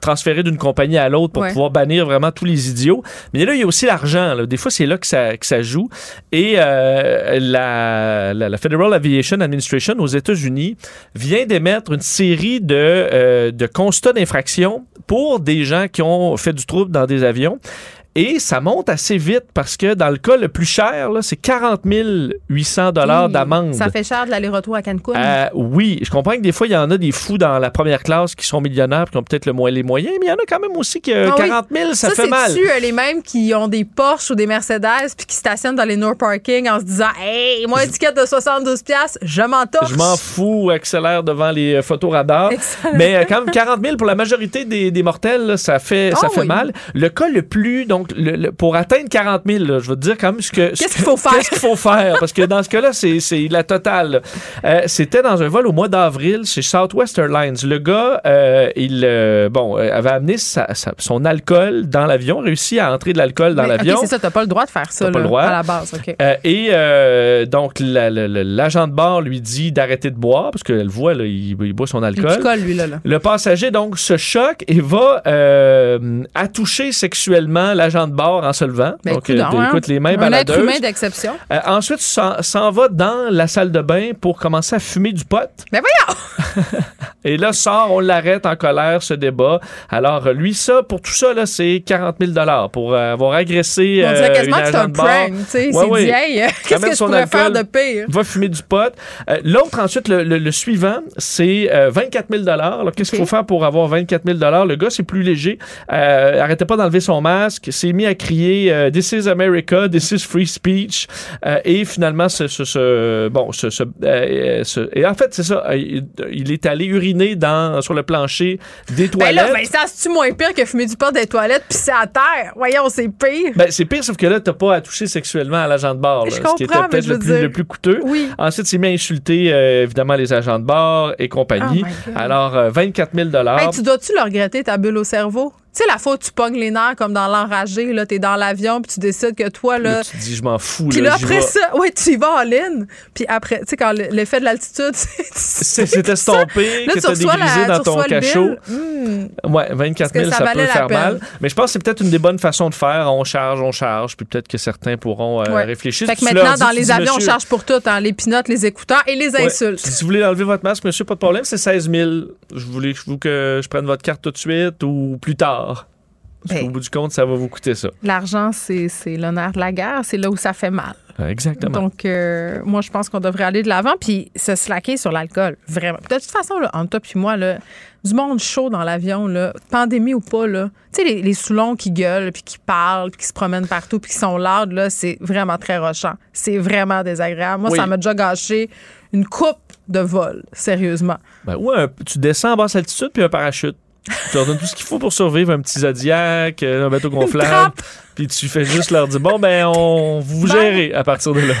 S6: transférer d'une compagnie à l'autre pour
S3: Ouais.
S6: pouvoir bannir vraiment tous les idiots. Mais là, il y a aussi l'argent. Des fois, c'est là que ça, que ça joue. Et euh, la, la, la Federal Aviation Administration aux États-Unis vient d'émettre une série de, euh, de constats d'infraction pour des gens qui ont fait du trouble dans des avions. Et ça monte assez vite parce que dans le cas le plus cher, c'est 40 800 dollars
S3: Hi,
S6: d'amende.
S3: Ça fait cher de l'aller-retour à Cancun.
S6: Euh, oui, je comprends que des fois, il y en a des fous dans la première classe qui sont millionnaires qui ont peut-être le mo- les moyens, mais il y en a quand même aussi qui, euh,
S3: Ah oui.
S6: 40 000, ça, fait mal.
S3: c'est-tu euh, les mêmes qui ont des Porsche ou des Mercedes puis qui stationnent dans les no parking en se disant Hey, moi, étiquette de 72$, piastres, je m'en.
S6: Je m'en fous, accélère devant les euh, photoradars.
S3: Excellent.
S6: Mais euh, quand même, 40 000 pour la majorité des, des mortels, là, ça fait,
S3: Ah
S6: ça fait
S3: oui.
S6: mal. Le cas le plus, donc, le- le- pour atteindre 40 000, là, je vais te dire quand même ce que. ce
S3: Qu'est-ce
S6: que-
S3: qu'il faut faire?
S6: Qu'est-ce qu'il faut faire? Parce que dans ce cas-là, c'est c'est la totale. Euh, C'était dans un vol au mois d'avril chez Southwest Airlines. Le gars, euh, il euh, bon, euh, avait amené sa- sa- son alcool dans l'avion, réussi à entrer de l'alcool dans
S3: Mais,
S6: l'avion.
S3: OK, c'est ça, t'as pas le droit de faire ça
S6: T'as pas
S3: là,
S6: le droit.
S3: à la base. OK.
S6: Euh, et euh, donc, la- la- la- l'agent de bord lui dit d'arrêter de boire, parce qu'elle voit, là, il, il boit son
S3: Il
S6: alcool.
S3: picole, lui, là. là.
S6: Le passager, donc, se choque et va attoucher sexuellement l'agent de bord en se levant.
S3: Ben,
S6: donc,
S3: coudonc,
S6: euh, écoute, les mains
S3: Un être humain d'exception.
S6: Euh, ensuite, s'en s'en va dans la salle de bain pour commencer à fumer du pot.
S3: Mais voyons! [LAUGHS]
S6: Et là, sort, on l'arrête en colère, ce débat. Alors, lui, ça, pour tout ça, là, c'est 40 000 pour euh, avoir agressé
S3: On
S6: euh,
S3: dirait
S6: une
S3: quasiment que c'est un prank. tu sais.
S6: Ouais,
S3: c'est
S6: ouais.
S3: dit, hey, euh, qu'est-ce que je pourrais faire de pire?
S6: va fumer du pot. Euh, L'autre, ensuite, le, le- le suivant, c'est euh, 24 000 Alors, qu'est-ce qu'il faut faire pour avoir 24 000 Le gars, c'est plus léger. Euh, arrêtait pas d'enlever son masque, s'est mis à crier euh, This is America, this is free speech. Euh, et finalement, ce, ce- ce- bon, ce, ce- euh, ce- et en fait, c'est ça. Il, il est allé uriner dans, sur le plancher des
S3: Ben là,
S6: toilettes.
S3: Vincent, c'est-tu moins pire que fumer du pot des toilettes puis c'est à terre? Voyons, c'est pire.
S6: Ben, c'est pire, sauf que là, t'as pas à toucher sexuellement à l'agent de bord. là,
S3: Je
S6: ce qui était peut-être le
S3: dire-
S6: le plus coûteux.
S3: Oui.
S6: Ensuite, il s'est mis à insulter, euh, évidemment, les agents de bord et compagnie.
S3: Oh.
S6: Alors, euh, 24 000
S3: Hey, tu dois-tu le regretter, ta bulle au cerveau? Tu sais, la fois où tu pognes les nerfs comme dans l'enragé, là, t'es dans l'avion, puis tu décides que toi, là.
S6: Là, tu dis, je m'en fous.
S3: Puis
S6: là,
S3: après ça, ouais, tu y vas en ligne. Puis après, tu sais, quand le- l'effet de l'altitude, [LAUGHS]
S6: C'est c'est estompé, que t'as dégrisé dans
S3: tu
S6: ton cachot.
S3: Hmm.
S6: Ouais, 24
S3: que
S6: 000,
S3: ça
S6: peut faire
S3: peine.
S6: mal. Mais je pense que c'est peut-être une des bonnes façons de faire. On charge, on charge, puis peut-être que certains pourront euh,
S3: Ouais.
S6: réfléchir.
S3: Fait que maintenant,
S6: dis,
S3: dans les avions, on charge pour tout, hein, les pinottes, les écouteurs et les
S6: ouais,
S3: insultes.
S6: Si vous voulez enlever votre masque, monsieur, pas de problème, c'est 16 000. Je voulais que je prenne votre carte tout de suite ou plus tard. Parce
S3: Ben.
S6: qu'au bout du compte, ça va vous coûter ça.
S3: L'argent, c'est l'honneur de la guerre, c'est là où ça fait mal.
S6: Exactement.
S3: Donc, euh, moi, je pense qu'on devrait aller de l'avant puis se slacker sur l'alcool. Vraiment. De toute façon, là, entre toi puis moi, là, du monde chaud dans l'avion, là, pandémie ou pas, là, tu sais, les, les Soulons qui gueulent puis qui parlent puis qui se promènent partout puis qui sont là, c'est vraiment très rochant. C'est vraiment désagréable. Moi,
S6: Oui.
S3: ça m'a déjà gâché une coupe de vol, sérieusement.
S6: Ben, ouais, tu descends en basse altitude puis un parachute. Tu leur donnes tout ce qu'il faut pour survivre, un petit zodiac, euh, un bateau gonflable. Puis tu fais juste leur dire bon ben on vous gérez à partir de là.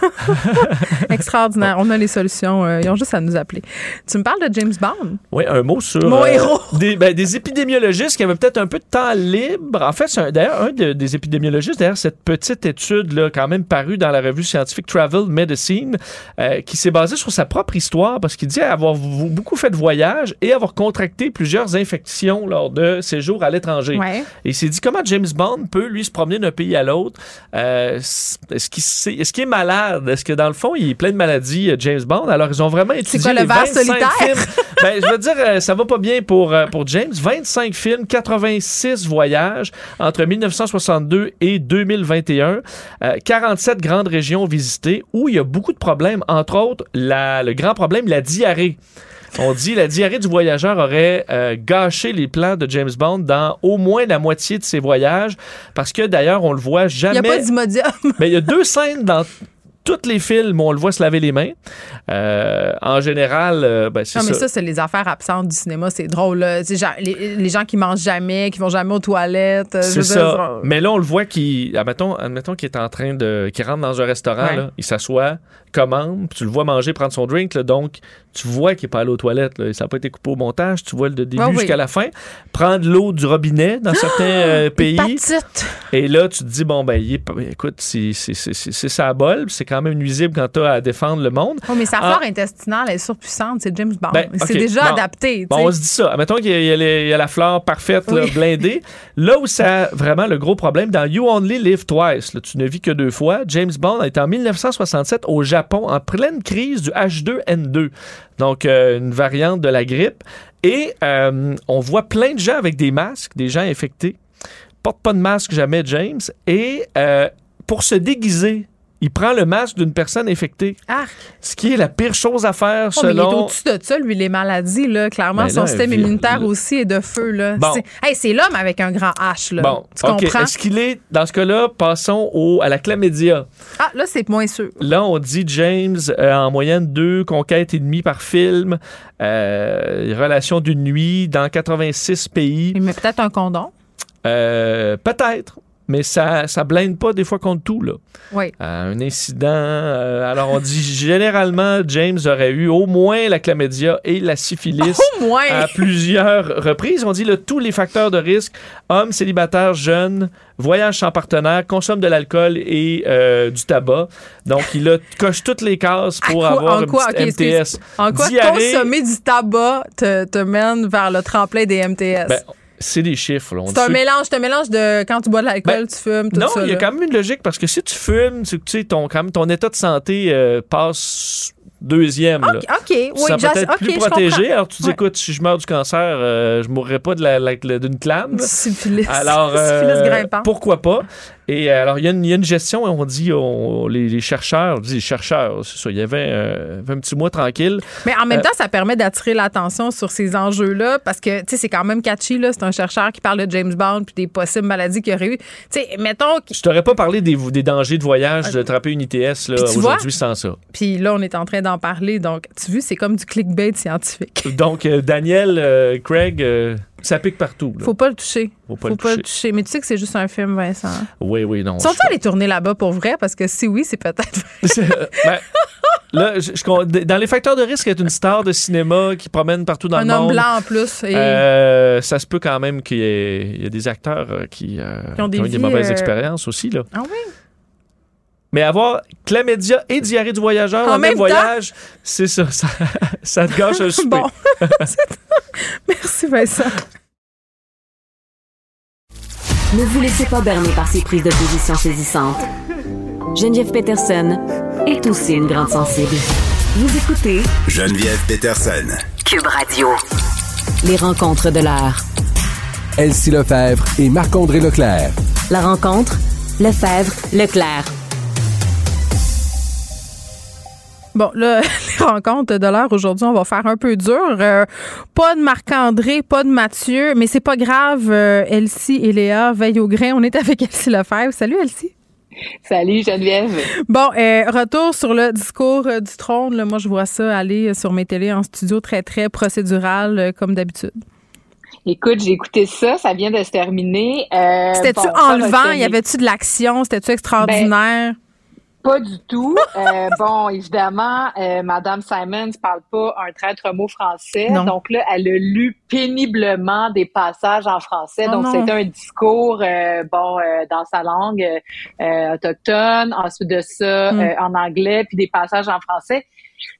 S6: [LAUGHS]
S3: Extraordinaire. On a les solutions. euh, ils ont juste à nous appeler. Tu me parles de James Bond?
S6: Oui, un mot sur
S3: Mon héros.
S6: Des, ben, des épidémiologistes qui avaient peut-être un peu de temps libre. En fait, c'est d'ailleurs, un de- des épidémiologistes, d'ailleurs, cette petite étude, là, quand même parue dans la revue scientifique Travel Medicine, euh, qui s'est basée sur sa propre histoire parce qu'il dit avoir beaucoup fait de voyages et avoir contracté plusieurs infections lors de séjours à l'étranger.
S3: Ouais.
S6: Et il s'est dit comment James Bond peut, lui, se promener d'un pays à l'autre. Euh, est-ce qu'il est malade? Est-ce que, dans le fond, il est plein de maladies, euh, James Bond? Alors, ils ont vraiment étudié
S3: quoi, le
S6: les
S3: ver
S6: 25
S3: solitaire?
S6: films. [LAUGHS] ben, je veux dire, euh, ça va pas bien pour, pour James. 25 films, 86 voyages entre 1962 et 2021. Euh, 47 grandes régions visitées où il y a beaucoup de problèmes. Entre autres, la- le grand problème, la diarrhée. On dit la diarrhée du voyageur aurait euh, gâché les plans de James Bond dans au moins la moitié de ses voyages parce que d'ailleurs on le voit
S3: Il n'y
S6: jamais.
S3: a pas d'imodium. [LAUGHS]
S6: Mais il y a deux scènes dans tous les films où on le voit se laver les mains. Euh, en général, euh, ben, c'est
S3: Non, mais
S6: ça.
S3: ça, c'est les affaires absentes du cinéma. C'est drôle. genre, les, les gens qui mangent jamais, qui vont jamais aux toilettes. euh,
S6: C'est
S3: dire,
S6: ça. Mais là, on le voit qui, admettons, admettons qu'il est en train de, qu'il rentre dans un restaurant,
S3: Ouais.
S6: là, il s'assoit, commande, puis tu le vois manger, prendre son drink, là, donc tu vois qu'il est pas allé aux toilettes, là. ça n'a pas été coupé au montage, tu vois le début
S3: oui.
S6: jusqu'à la fin, prendre l'eau du robinet dans certains euh, pays,
S3: Hépatite.
S6: et là tu te dis bon ben, il écoute, c'est sa bol, c'est quand même nuisible quand tu as à défendre le monde.
S3: Oh, mais sa
S6: Ah.
S3: flore intestinale est surpuissante. C'est James Bond.
S6: Ben,
S3: c'est déjà
S6: bon.
S3: adapté.
S6: Bon, on se dit ça. Mettons qu'il y a, y y la fleur parfaite, là, blindée. [LAUGHS] Là où ça a vraiment le gros problème, dans You Only Live Twice, là, tu ne vis que deux fois, James Bond est en 1967 au Japon en pleine crise du H2N2, donc euh, une variante de la grippe. Et euh, on voit plein de gens avec des masques, des gens infectés. Porte pas de masque jamais, James. Et euh, pour se déguiser, il prend le masque d'une personne infectée,
S3: Arc.
S6: ce qui est la pire chose à faire
S3: Oh, mais il est
S6: selon...
S3: au-dessus de ça, lui, les maladies. Là. Clairement,
S6: Ben
S3: son
S6: là,
S3: système immunitaire aussi est de feu. Là.
S6: Bon.
S3: C'est, hey, c'est l'homme avec un grand H. Là.
S6: Bon,
S3: tu
S6: OK.
S3: comprends?
S6: Est-ce qu'il est, dans ce cas-là, passons au, à la chlamydia?
S3: Ah, là, c'est moins sûr.
S6: Là, on dit James, euh, en moyenne deux conquêtes et demie par film, euh, relation d'une nuit dans 86 pays.
S3: Il met peut-être un condom.
S6: Euh, Peut-être, mais ça ça blinde pas des fois contre tout, là.
S3: Oui.
S6: Euh, un incident. euh, alors, on dit [LAUGHS] généralement, James aurait eu au moins la chlamydia et la syphilis. [LAUGHS]
S3: Au moins.
S6: à plusieurs reprises. On dit là, tous les facteurs de risque hommes, célibataires, jeunes, voyage sans partenaire, consomme de l'alcool et euh, du tabac. Donc, il a, [LAUGHS] coche toutes les cases pour
S3: quoi-
S6: avoir
S3: excuse.
S6: MTS.
S3: En quoi
S6: Diarrhée.
S3: consommer du tabac te, te mène vers le tremplin des MTS?
S6: Ben, c'est des chiffres. là. On
S3: c'est un mélange, c'est un mélange de quand tu bois de l'alcool,
S6: Ben,
S3: tu fumes, tout
S6: Non,
S3: ça.
S6: il y a
S3: là.
S6: quand même une logique parce que si tu fumes, tu sais, ton, quand même, ton état de santé euh, passe deuxième. là.
S3: OK, oui,
S6: sens
S3: j'ass-
S6: peut-être
S3: OK,
S6: plus protégé. Alors, tu dis,
S3: Ouais.
S6: écoute, si je meurs du cancer, euh, je mourrai pas de la- la- d'une clame.
S3: Du syphilis.
S6: Alors, [LAUGHS]
S3: syphilis
S6: euh,
S3: grimpant.
S6: pourquoi pas? Et euh, alors, il y, a une- il y a une gestion, on dit, on- les, les chercheurs, on dit les chercheurs, c'est ça, il y avait, euh, un petit mois tranquille.
S3: Mais en même
S6: Euh,
S3: temps, ça permet d'attirer l'attention sur ces enjeux-là parce que, tu sais, c'est quand même catchy, là. C'est un chercheur qui parle de James Bond puis des possibles maladies qu'il y aurait eu. Tu sais, mettons,
S6: Je t'aurais pas parlé des, des dangers de voyage, d'attraper une ITS là, aujourd'hui sans ça.
S3: puis là, on est en train d'en parler. Donc, tu vois, c'est comme du clickbait scientifique.
S6: Donc, euh, Daniel, euh, Craig, ça pique partout. là.
S3: Faut pas le toucher.
S6: Faut pas
S3: Faut
S6: le
S3: pas le
S6: toucher.
S3: Mais tu sais que c'est juste un film, Vincent.
S6: Oui, oui, non.
S3: Sont-ils allés tourner là-bas pour vrai? Parce que si oui, c'est peut-être.
S6: C'est- ben, Là, je- je- dans les facteurs de risque, être une star de cinéma qui promène partout dans
S3: Un
S6: le
S3: homme
S6: monde.
S3: blanc en plus. Et
S6: euh, ça se peut quand même qu'il y, ait il y ait des acteurs euh, qui, euh,
S3: Qui ont des
S6: eu des
S3: vies,
S6: mauvaises
S3: euh,
S6: expériences aussi. Là.
S3: Ah oui?
S6: Mais avoir chlamydia et diarrhée du voyageur
S3: En
S6: dans le même
S3: même
S6: voyage, c'est ça, ça. [LAUGHS] ça te gâche un souper.
S3: Bon. [LAUGHS] Merci, Vincent.
S5: Ne vous laissez pas berner par ces prises de position saisissantes. Geneviève Peterson est aussi une grande sensible. Vous écoutez
S2: Geneviève Peterson.
S5: Cube Radio. Les rencontres de l'heure.
S7: Elsie Lefebvre et Marc-André Leclerc.
S5: La rencontre, Lefebvre, Leclerc.
S3: Bon, là, [LAUGHS] les rencontres de l'heure aujourd'hui, on va faire un peu dur. Euh, pas de Marc-André, pas de Mathieu, mais c'est pas grave. Euh, Elsie et Léa veillent au grain. On est avec [LAUGHS] Elsie Lefebvre. Salut, Elsie.
S8: Salut Geneviève.
S3: Bon, euh, retour sur le discours euh, du trône. Là, moi, je vois ça aller sur mes télés en studio très, très procédural, euh, comme d'habitude.
S8: Écoute, j'ai écouté ça, ça vient de se terminer.
S3: C'était-tu
S8: bon,
S3: enlevant? Y avait-tu de l'action? C'était-tu extraordinaire?
S8: Pas du tout. Euh, bon, évidemment, euh, Madame Simons parle pas un traître mot français.
S3: Non.
S8: Donc là, elle a lu péniblement des passages en français.
S3: Oh
S8: donc c'était un discours, euh, bon, euh, dans sa langue euh, autochtone. Ensuite de ça,
S3: Mm.
S8: euh, en anglais, puis des passages en français.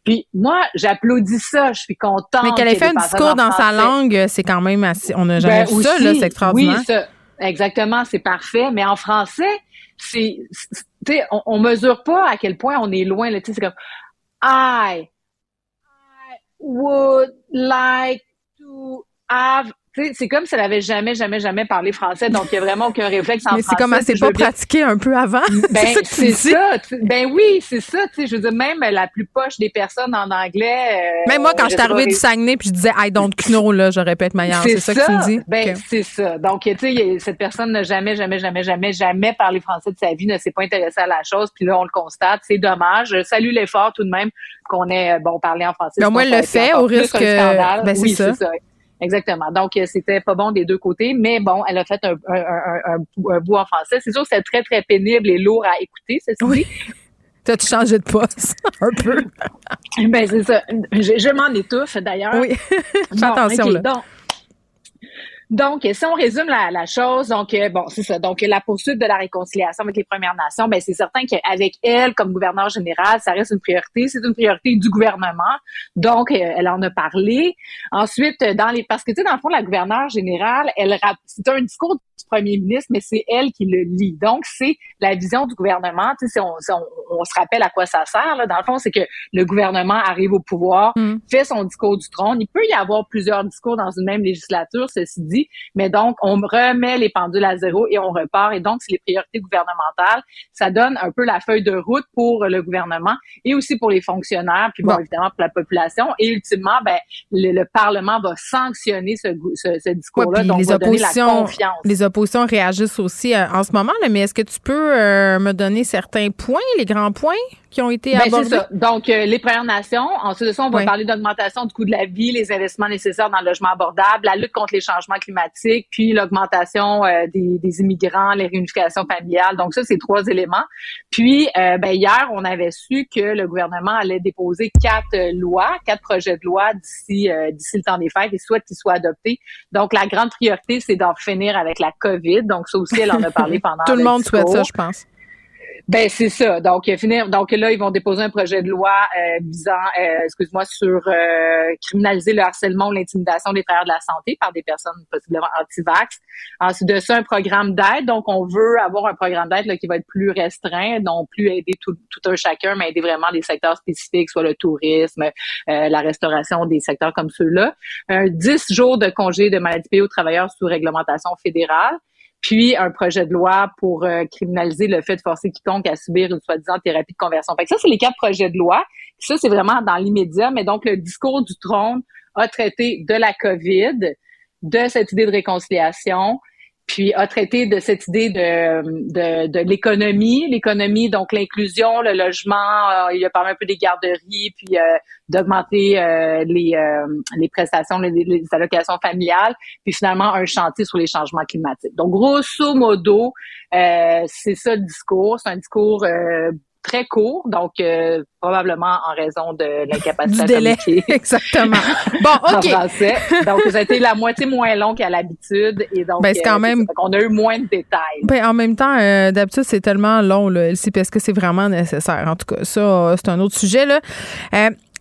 S8: Puis moi, j'applaudis ça. Je suis contente.
S3: mais qu'elle ait fait
S8: ait
S3: un discours dans sa langue, c'est quand même assez. On n'a jamais
S8: Ben,
S3: vu ça, là, c'est extraordinaire.
S8: Oui, ça, exactement, c'est parfait. Mais en français, c'est- on, on mesure pas à quel point on est loin. Tu sais, c'est comme I, I would like to have. C'est comme si elle avait jamais, jamais, jamais parlé français. Donc, il y a vraiment aucun réflexe en
S3: Mais
S8: français.
S3: c'est comme elle s'est pas pratiquée un peu avant. [LAUGHS]
S8: ben,
S3: c'est ça
S8: Ben oui, c'est ça. Tu sais, je veux dire, même la plus poche des personnes en anglais. euh,
S3: Même moi, quand
S8: je
S3: suis arrivée du Saguenay puis je disais I don't know, là, j'aurais pu être meilleure. C'est ça, que tu me dis?
S8: Ben, c'est ça. Donc, tu sais, cette personne n'a jamais, jamais, jamais, jamais, jamais parlé français de sa vie, ne s'est pas intéressée à la chose. Puis là, on le constate. C'est dommage. Je salue l'effort tout de même qu'on ait, euh, bon, parlé en français.
S3: Au moins,
S8: Sinon,
S3: elle le fait, au risque, ben, c'est
S8: oui,
S3: ça.
S8: Exactement. Donc, euh, c'était pas bon des deux côtés, mais bon, elle a fait un, un, un, un, bout- en français. C'est sûr que c'est très, très pénible et lourd à écouter, ceci
S3: Oui. T'as-tu [LAUGHS] changé de poste? [LAUGHS] un peu.
S8: Ben, c'est ça. Je, je m'en étouffe, d'ailleurs.
S3: Oui. [LAUGHS] Fais
S8: Bon,
S3: attention, là.
S8: Donc, donc, si on résume la, la chose, donc euh, bon, c'est ça. Donc, la poursuite de la réconciliation avec les Premières Nations, ben c'est certain qu'avec elle, comme gouverneur général, ça reste une priorité. C'est une priorité du gouvernement. Donc, euh, elle en a parlé. Ensuite, euh, dans les, parce que tu sais, dans le fond, la gouverneure générale, elle, c'est un discours du premier ministre, mais c'est elle qui le lit. Donc, c'est la vision du gouvernement. Tu sais, si on, si on, on se rappelle à quoi ça sert. Là, dans le fond, c'est que le gouvernement arrive au pouvoir,
S3: Mm.
S8: fait son discours du trône. Il peut y avoir plusieurs discours dans une même législature, ceci dit, mais donc on remet les pendules à zéro et on repart. Et donc, c'est les priorités gouvernementales. Ça donne un peu la feuille de route pour le gouvernement et aussi pour les fonctionnaires, puis bon,
S3: Bon.
S8: évidemment pour la population. Et ultimement, ben le, le Parlement va sanctionner ce, discours-là, donc
S3: les
S8: va donner la
S3: oppositions,
S8: confiance.
S3: les oppositions réagissent aussi euh, en ce moment, là, mais est-ce que tu peux euh, me donner certains points, les grands points? Qui ont été
S8: Ben,
S3: abordés?
S8: ça. Donc, euh, les Premières Nations. Ensuite de ça, on va
S3: Oui.
S8: parler d'augmentation du coût de la vie, les investissements nécessaires dans le logement abordable, la lutte contre les changements climatiques, puis l'augmentation euh, des, des immigrants, les réunifications familiales. Donc, ça, c'est trois éléments. Puis, euh, ben, hier, on avait su que le gouvernement allait déposer quatre euh, lois, quatre projets de loi d'ici d'ici le temps des fêtes et souhaite qu'ils soient adoptés. Donc, la grande priorité, c'est d'en finir avec la COVID. Donc, ça aussi, elle en a parlé [LAUGHS] pendant
S3: Tout le monde souhaite ça, je pense.
S8: Ben c'est ça. Donc euh, finir. Donc là ils vont déposer un projet de loi euh, visant, euh, excuse-moi, sur euh, criminaliser le harcèlement ou l'intimidation des travailleurs de la santé par des personnes possiblement anti-vax. Ensuite de ça un programme d'aide. Donc on veut avoir un programme d'aide qui va être plus restreint, non plus aider tout, tout un chacun, mais aider vraiment des secteurs spécifiques, soit le tourisme, euh, la restauration, des secteurs comme ceux-là. Un 10 jours de congé de maladie payée aux travailleurs sous réglementation fédérale puis un projet de loi pour euh, criminaliser le fait de forcer quiconque à subir une soi-disant thérapie de conversion. Fait que ça, c'est les quatre projets de loi. Ça, c'est vraiment dans l'immédiat, mais donc le discours du trône a traité de la COVID, de cette idée de réconciliation, puis a traité de cette idée de, de, de l'économie, l'économie, donc l'inclusion, le logement, euh, il a parlé un peu des garderies, puis euh, d'augmenter euh, les, euh, les prestations, les, les allocations familiales, puis finalement un chantier sur les changements climatiques. Donc grosso modo, euh, c'est ça le discours, c'est un discours euh, très court, donc euh, probablement en raison de l'incapacité
S3: du délai. [LAUGHS] Exactement. Bon, [LAUGHS] ok.
S8: français. Donc ça a été la moitié moins long qu'à l'habitude et donc
S3: ben, c'est quand même.
S8: On a eu moins de détails.
S3: Ben, en même temps, d'habitude c'est tellement long là, parce que c'est vraiment nécessaire? En tout cas, ça c'est un autre sujet là.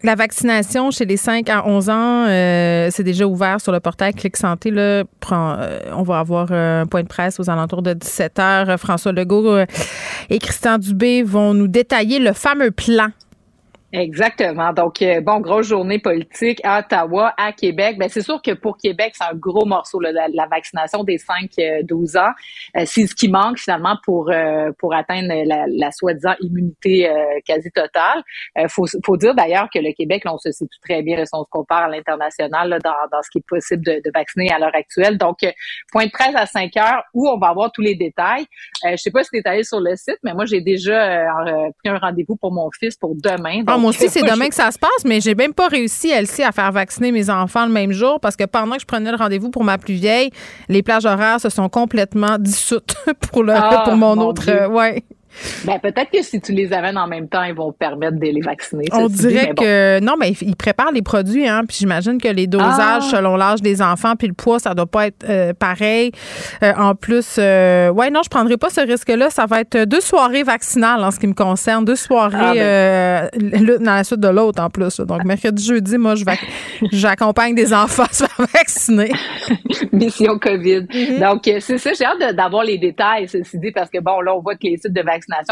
S3: La vaccination chez les 5 à 11 ans, euh, c'est déjà ouvert sur le portail Clic Santé. Là, euh, on va avoir un point de presse aux alentours de 17 heures. François Legault euh, et Christian Dubé vont nous détailler le fameux plan
S8: Exactement. Donc, euh, bon, grosse journée politique à Ottawa, à Québec. Ben, c'est sûr que pour Québec, c'est un gros morceau, là, la, vaccination des 5-12 euh, ans. Euh, c'est ce qui manque finalement pour pour atteindre la, la soi-disant immunité quasi totale. Faut, faut dire d'ailleurs que le Québec, là, on se situe très bien si on se compare à l'international dans, dans ce qui est possible de, de vacciner à l'heure actuelle. Donc, point de presse à 5 heures où on va avoir tous les détails. je sais pas si es allé sur le site, mais moi, j'ai déjà pris un rendez-vous pour mon fils pour demain.
S3: Moi aussi, c'est demain que ça se passe, mais j'ai même pas réussi, Elsie, à faire vacciner mes enfants le même jour parce que pendant que je prenais le rendez-vous pour ma plus vieille, les plages horaires se sont complètement dissoutes [LAUGHS] pour, le,
S8: ah,
S3: pour mon, autre. Euh, ouais.
S8: Ben, peut-être que si tu les amènes en même temps, ils vont permettre de les vacciner.
S3: On dirait que non, mais ils préparent les produits, hein. Puis j'imagine que les dosages ah. selon l'âge des enfants, puis le poids, ça doit pas être euh, pareil. Euh, en plus, euh, ouais, non, je prendrai pas ce risque-là. Ça va être deux soirées vaccinales en ce qui me concerne, deux soirées ah, ben. l'une dans la suite de l'autre en plus. Donc [LAUGHS] mercredi, jeudi, moi, je j'accompagne des enfants à [LAUGHS] se faire vacciner. [LAUGHS]
S8: Mission COVID. Mm-hmm. Donc c'est ça, j'ai hâte d'avoir les détails, ceci dit, parce que bon, là, on voit que les sites de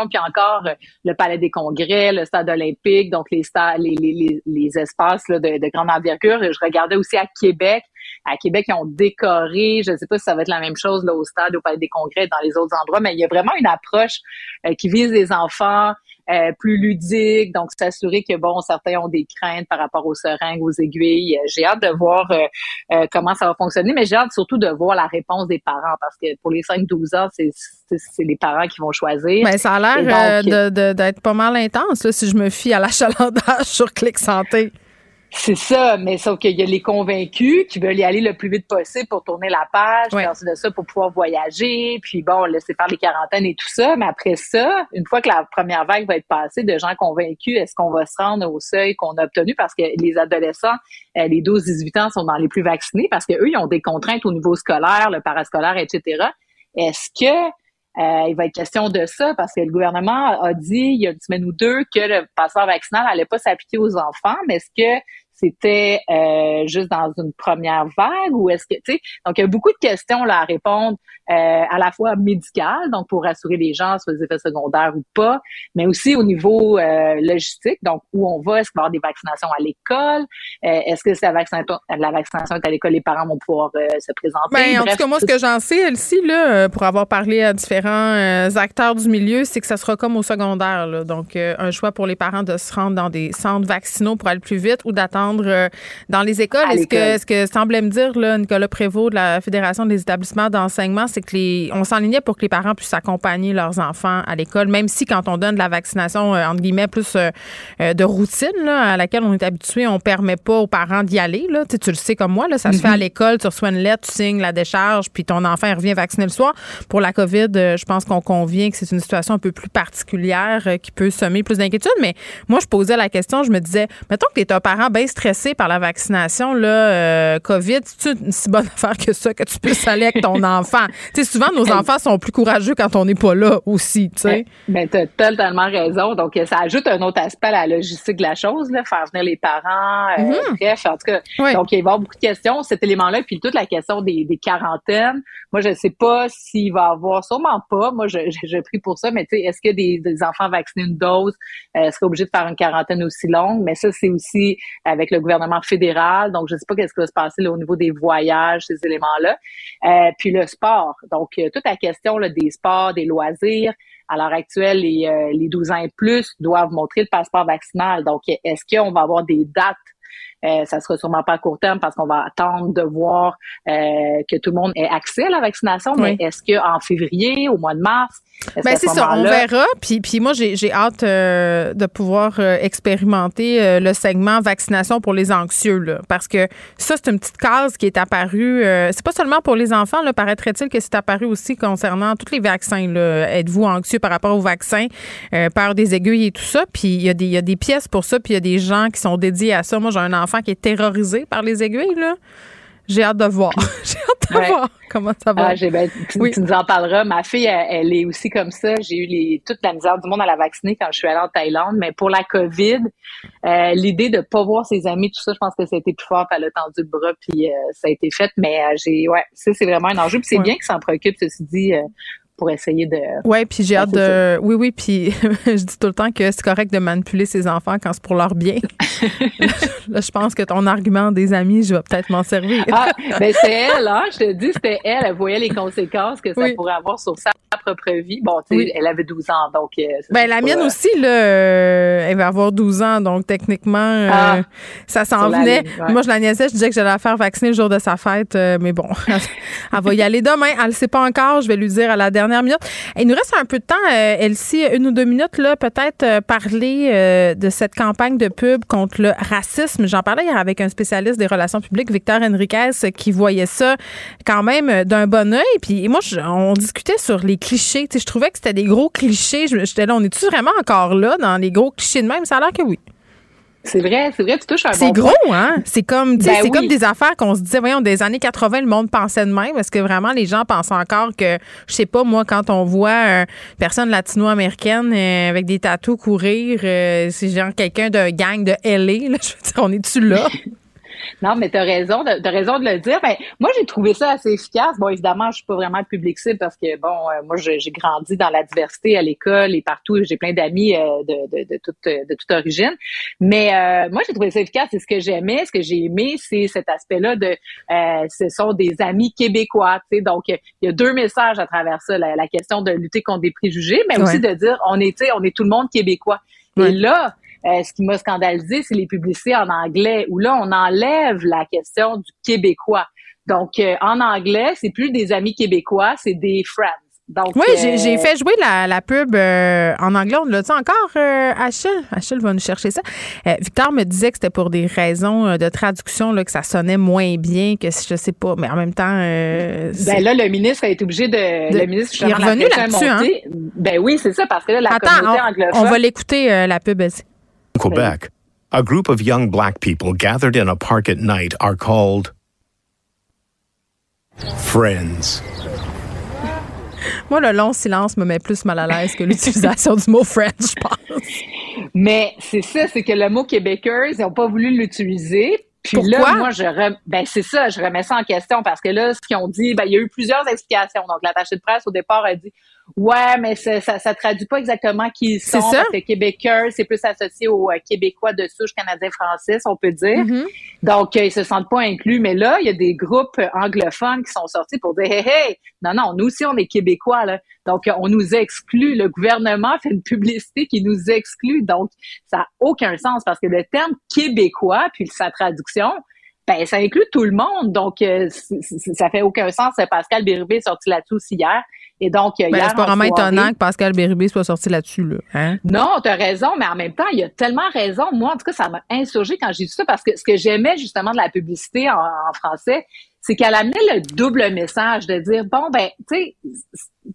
S8: puis encore euh, le Palais des Congrès, le Stade olympique, donc les, les, les, espaces de, grande envergure. Je regardais aussi à Québec. À Québec, ils ont décoré. Je ne sais pas si ça va être la même chose au Stade, au Palais des Congrès, dans les autres endroits, mais il y a vraiment une approche euh, qui vise les enfants, euh, plus ludique, donc s'assurer que bon, certains ont des craintes par rapport aux seringues, aux aiguilles. Euh, j'ai hâte de voir euh, comment ça va fonctionner, mais j'ai hâte surtout de voir la réponse des parents parce que pour les 5-12 ans, c'est c'est les parents qui vont choisir.
S3: Mais ça a l'air d'être pas mal intense là, si je me fie à l'achalandage [LAUGHS] sur Clic Santé.
S8: C'est ça, mais sauf qu'il y a les convaincus qui veulent y aller le plus vite possible pour tourner la page, puis ensuite de ça pour pouvoir voyager, puis bon, laisser faire les quarantaines et tout ça. Mais après ça, une fois que la première vague va être passée de gens convaincus, est-ce qu'on va se rendre au seuil qu'on a obtenu? Parce que les adolescents, euh, les 12-18 ans sont dans les plus vaccinés parce qu'eux, ils ont des contraintes au niveau scolaire, le parascolaire, etc. Est-ce que euh, il va être question de ça? Parce que le gouvernement a dit il y a une semaine ou deux que le passeport vaccinal n'allait pas s'appliquer aux enfants, mais est-ce que c'était euh, juste dans une première vague ou est-ce que tu sais donc il y a beaucoup de questions là à répondre euh, à la fois médicales donc pour rassurer les gens sur les effets secondaires ou pas mais aussi au niveau euh, logistique donc où on va est-ce qu'il va y avoir des vaccinations à l'école est-ce que c'est la vaccination la vaccination est à l'école les parents vont pouvoir se présenter?
S3: Ben, en tout cas moi ce que j'en sais Elsie là pour avoir parlé à différents acteurs du milieu c'est que ça sera comme au secondaire là. donc un choix pour les parents de se rendre dans des centres vaccinaux pour aller plus vite ou d'attendre euh, dans les écoles. Est-ce que, ce que semblait me dire là, Nicolas Prévost de la Fédération des établissements d'enseignement, c'est que les, on s'enlignait pour que les parents puissent accompagner leurs enfants à l'école, même si quand on donne de la vaccination, euh, entre guillemets, plus euh, de routine là, à laquelle on est habitué, on permet pas aux parents d'y aller. Là. Tu, tu le sais comme moi, là, ça se fait à mm-hmm. l'école, tu reçois une lettre, tu signes la décharge, puis ton enfant revient vacciner le soir. Pour la COVID, je pense qu'on convient que c'est une situation un peu plus particulière qui peut semer plus d'inquiétude. Mais moi, je posais la question, je me disais, mettons que tu es un parent bien stressé par la vaccination, là, euh, COVID, c'est une si bonne [LAUGHS] affaire que ça, que tu puisses aller avec ton enfant. Tu sais, souvent, nos enfants sont plus courageux quand on n'est pas là aussi, tu sais.
S8: Ben, tu as totalement raison. Donc, ça ajoute un autre aspect à la logistique de la chose, là, faire venir les parents, euh, mm-hmm. bref, en tout cas. Donc, il va y avoir beaucoup de questions, cet élément-là, puis toute la question des, des quarantaines. Moi, je ne sais pas s'il va y avoir, sûrement pas, moi, je, je, prie pour ça, mais tu sais, est-ce que des, des, enfants vaccinés une dose euh, seraient obligés de faire une quarantaine aussi longue? Mais ça, c'est aussi avec le gouvernement fédéral. Donc, je ne sais pas qu'est-ce qui va se passer là, au niveau des voyages, ces éléments-là. Euh, puis le sport. Donc, euh, toute la question là, des sports, des loisirs. À l'heure actuelle, les, euh, les 12 ans et plus doivent montrer le passeport vaccinal. Donc, est-ce qu'on va avoir des dates? Euh, ça sera sûrement pas à court terme parce qu'on va attendre de voir euh, que tout le monde ait accès à la vaccination. Mais est-ce qu'en février, au mois de mars,
S3: ben c'est ça, on verra. Puis, puis moi, j'ai hâte euh, de pouvoir euh, expérimenter euh, le segment vaccination pour les anxieux. Là, parce que ça, c'est une petite case qui est apparue. c'est pas seulement pour les enfants, là, paraîtrait-il que c'est apparu aussi concernant tous les vaccins. Êtes-vous anxieux par rapport aux vaccins, peur des aiguilles et tout ça? Puis il y, a des, y a des pièces pour ça, puis il y a des gens qui sont dédiés à ça. Moi, j'ai un enfant qui est terrorisé par les aiguilles. Là. J'ai hâte de voir. [LAUGHS] j'ai hâte de voir comment ça va.
S8: Ah, ben, tu, nous en parleras. Ma fille, elle, est aussi comme ça. J'ai eu les, toute la misère du monde à la vacciner quand je suis allée en Thaïlande. Mais pour la COVID, euh, l'idée de pas voir ses amis, tout ça, je pense que ça a été plus fort. Elle a tendu le bras, puis euh, ça a été fait. Mais euh, j'ai, ouais, ça, c'est vraiment un enjeu. Puis c'est bien que s'en préoccupe, ceci dit pour essayer de.
S3: Oui, puis j'ai hâte de. Oui, oui, puis [LAUGHS] je dis tout le temps que c'est correct de manipuler ses enfants quand c'est pour leur bien. [LAUGHS] là, je pense que ton argument des amis, je vais peut-être m'en servir.
S8: ah, ben c'est elle, hein, je te dis, c'était elle. Elle voyait les conséquences que ça pourrait avoir sur sa propre vie. Bon, tu sais, elle avait 12 ans, donc. Euh,
S3: ben, la mienne aussi, là, euh, elle va avoir 12 ans, donc techniquement, euh, ah, ça s'en venait. Moi, je la niaisais, je disais que j'allais la faire vacciner le jour de sa fête, mais bon, [LAUGHS] elle va y aller demain. Elle ne sait pas encore, je vais lui dire à la dernière minute. Il nous reste un peu de temps, euh, Elsie, une ou deux minutes, là, peut-être euh, parler euh, de cette campagne de pub contre le racisme. J'en parlais hier avec un spécialiste des relations publiques, Victor Henriquez, qui voyait ça quand même d'un bon oeil. Puis moi, on discutait sur les clichés. je trouvais que c'était des gros clichés. J'étais là, on est-tu vraiment encore là dans les gros clichés de même? Ça a l'air que oui.
S8: C'est vrai, c'est vrai, tu touches un
S3: C'est gros, hein? C'est comme, ben c'est comme des affaires qu'on se disait, voyons, des années 80, le monde pensait de même, parce que vraiment, les gens pensent encore que, je sais pas, moi, quand on voit une personne latino-américaine euh, avec des tatous courir, euh, c'est genre quelqu'un d'un gang de LA, là, [LAUGHS] je veux dire, on est-tu là? [LAUGHS]
S8: Non, mais tu as raison, de, raison de le dire. Ben, moi, j'ai trouvé ça assez efficace. Bon, évidemment, je suis pas vraiment public cible parce que, bon, euh, moi, j'ai grandi dans la diversité à l'école et partout. J'ai plein d'amis euh, de, de, de, toute, de toute origine. Mais euh, moi, j'ai trouvé ça efficace. Et ce que j'aimais, ce que j'ai aimé, c'est cet aspect-là de ce sont des amis québécois. Tu sais, donc, il y a deux messages à travers ça. La, question de lutter contre des préjugés, mais aussi de dire on est, on est tout le monde québécois. Et là, euh, ce qui m'a scandalisé, c'est les publicités en anglais, où là, on enlève la question du québécois. Donc, euh, en anglais, c'est plus des amis québécois, c'est des friends. Donc,
S3: oui, j'ai euh, fait jouer la, la pub en anglais. On l'a dit encore, Achille? Achille va nous chercher ça. Victor me disait que c'était pour des raisons de traduction, là, que ça sonnait moins bien, que je sais pas, mais en même temps.
S8: ben là, le ministre a été obligé de. le ministre,
S3: il est revenu là-dessus, hein?
S8: Ben oui, c'est ça, parce que là, la
S3: Attends, communauté anglophone. On va l'écouter, la pub.
S9: Quebec, a group of young black people gathered in a park at night are called friends.
S3: Moi, le long silence me met plus mal à l'aise que [LAUGHS] l'utilisation du mot friends, je pense.
S8: Mais c'est ça, c'est que le mot québécois, ils n'ont pas voulu l'utiliser. Puis là, moi, je ben c'est ça, je remets ça en question parce que là, ce qu'ils ont dit, ben il y a eu plusieurs explications. Donc, l'attaché de presse au départ a dit Ouais, mais ça, ça, traduit pas exactement qui ils sont. Ça? Parce que Québécois, c'est plus associé aux euh, Québécois de souche canadien-français, on peut dire. Mm-hmm. Donc, euh, ils se sentent pas inclus. Mais là, il y a des groupes anglophones qui sont sortis pour dire, hey, hey, non, non, nous aussi, on est Québécois, là. Donc, on nous exclut. Le gouvernement [LAUGHS] fait une publicité qui nous exclut. Donc, ça n'a aucun sens parce que le terme québécois, puis sa traduction, ben ça inclut tout le monde. Donc, euh, ça fait aucun sens. Pascal Bérubé est sorti là-dessus hier. Et donc,
S3: ben, c'est pas vraiment étonnant que Pascal Bérubé soit sorti là-dessus, là. Hein?
S8: Non, tu as raison, mais en même temps, il a tellement raison. Moi, en tout cas, ça m'a insurgé quand j'ai vu ça parce que ce que j'aimais justement de la publicité en, français, c'est qu'elle amenait le double message de dire bon ben tu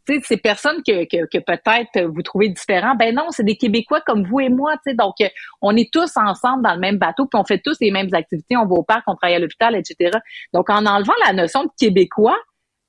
S8: sais ces personnes que, que, que peut-être vous trouvez différents ben non c'est des Québécois comme vous et moi tu sais donc on est tous ensemble dans le même bateau puis on fait tous les mêmes activités on va au parc on travaille à l'hôpital etc donc en enlevant la notion de Québécois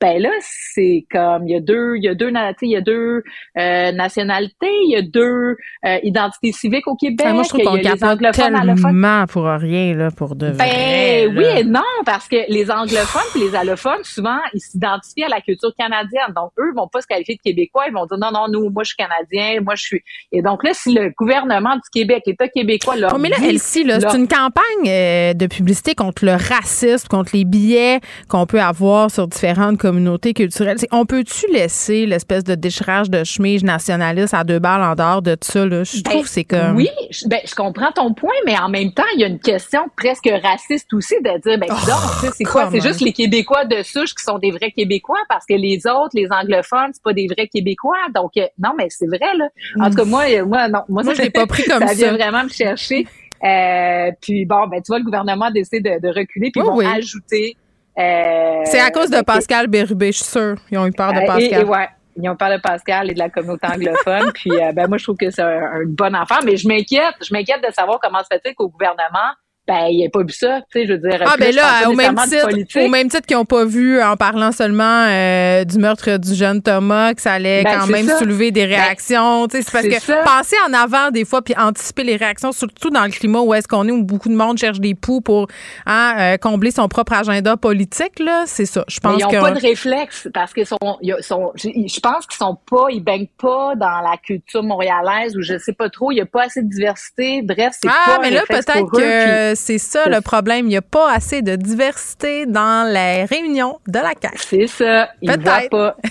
S8: ben là, c'est comme il y a deux, il y a deux, il y a deux euh, nationalités, il y a deux euh, identités civiques au Québec.
S3: moi, je trouve qu'on capote tellement pour rien là, pour de
S8: ben, oui et non, parce que les anglophones et les allophones, souvent, ils s'identifient à la culture canadienne. Donc eux vont pas se qualifier de québécois, ils vont dire non non nous, moi je suis canadien, moi je suis. Et donc là, si le gouvernement du Québec, l'État québécois, là,
S3: oh, mais là, là c'est une campagne euh, de publicité contre le racisme, contre les billets qu'on peut avoir sur différentes communautés communautés culturelles. on peut-tu laisser l'espèce de déchirage de chemise nationaliste à deux balles en dehors de ça? Là? Je trouve
S8: Ben,
S3: c'est comme.
S8: Oui, je, ben, je comprends ton point, mais en même temps, il y a une question presque raciste aussi de dire, ben,
S3: Oh,
S8: c'est quoi? C'est juste les Québécois de souche qui sont des vrais Québécois parce que les autres, les anglophones, c'est pas des vrais Québécois. Donc, euh, non, mais c'est vrai, là. En tout cas, moi, euh, moi, non. Moi,
S3: Moi, je l'ai pas pris comme [LAUGHS]
S8: ça. vient
S3: ça.
S8: vraiment me chercher. Euh, puis bon, ben, tu vois, le gouvernement décide de, de reculer puis ils vont
S3: oui.
S8: ajouter. Euh,
S3: C'est à cause de Pascal Bérubé, je suis sûre. Ils ont eu peur de
S8: euh, et-
S3: Pascal.
S8: Et, ouais, ils ont peur de Pascal et de la communauté anglophone. [LAUGHS] puis, euh, ben moi, je trouve que c'est un, un bon enfant. Mais je m'inquiète, je m'inquiète de savoir comment se fait-il qu'au gouvernement, ben, il n'y pas vu ça. Tu sais, je veux dire.
S3: Ah, ben là, au même, titre, au même titre qu'ils n'ont pas vu en parlant seulement euh, du meurtre du jeune Thomas, que ça allait
S8: Ben,
S3: quand même
S8: ça.
S3: soulever des réactions. Tu sais, c'est parce que
S8: ça.
S3: penser en avant des fois puis anticiper les réactions, surtout dans le climat où est-ce qu'on est, où beaucoup de monde cherche des poux pour hein, euh, combler son propre agenda politique, là, c'est ça. Je
S8: Mais
S3: pense
S8: ils n'ont
S3: que.
S8: pas de réflexe parce sont, sont je, pense qu'ils sont pas, ils baignent pas dans la culture montréalaise ou je sais pas trop, il y a pas assez de diversité. Bref, c'est
S3: Ah,
S8: pas
S3: mais
S8: un
S3: là, peut-être que c'est ça le problème. Il n'y a pas assez de diversité dans les réunions de la CAQ.
S8: C'est ça, voient
S3: Peut-être.
S8: pas. [LAUGHS]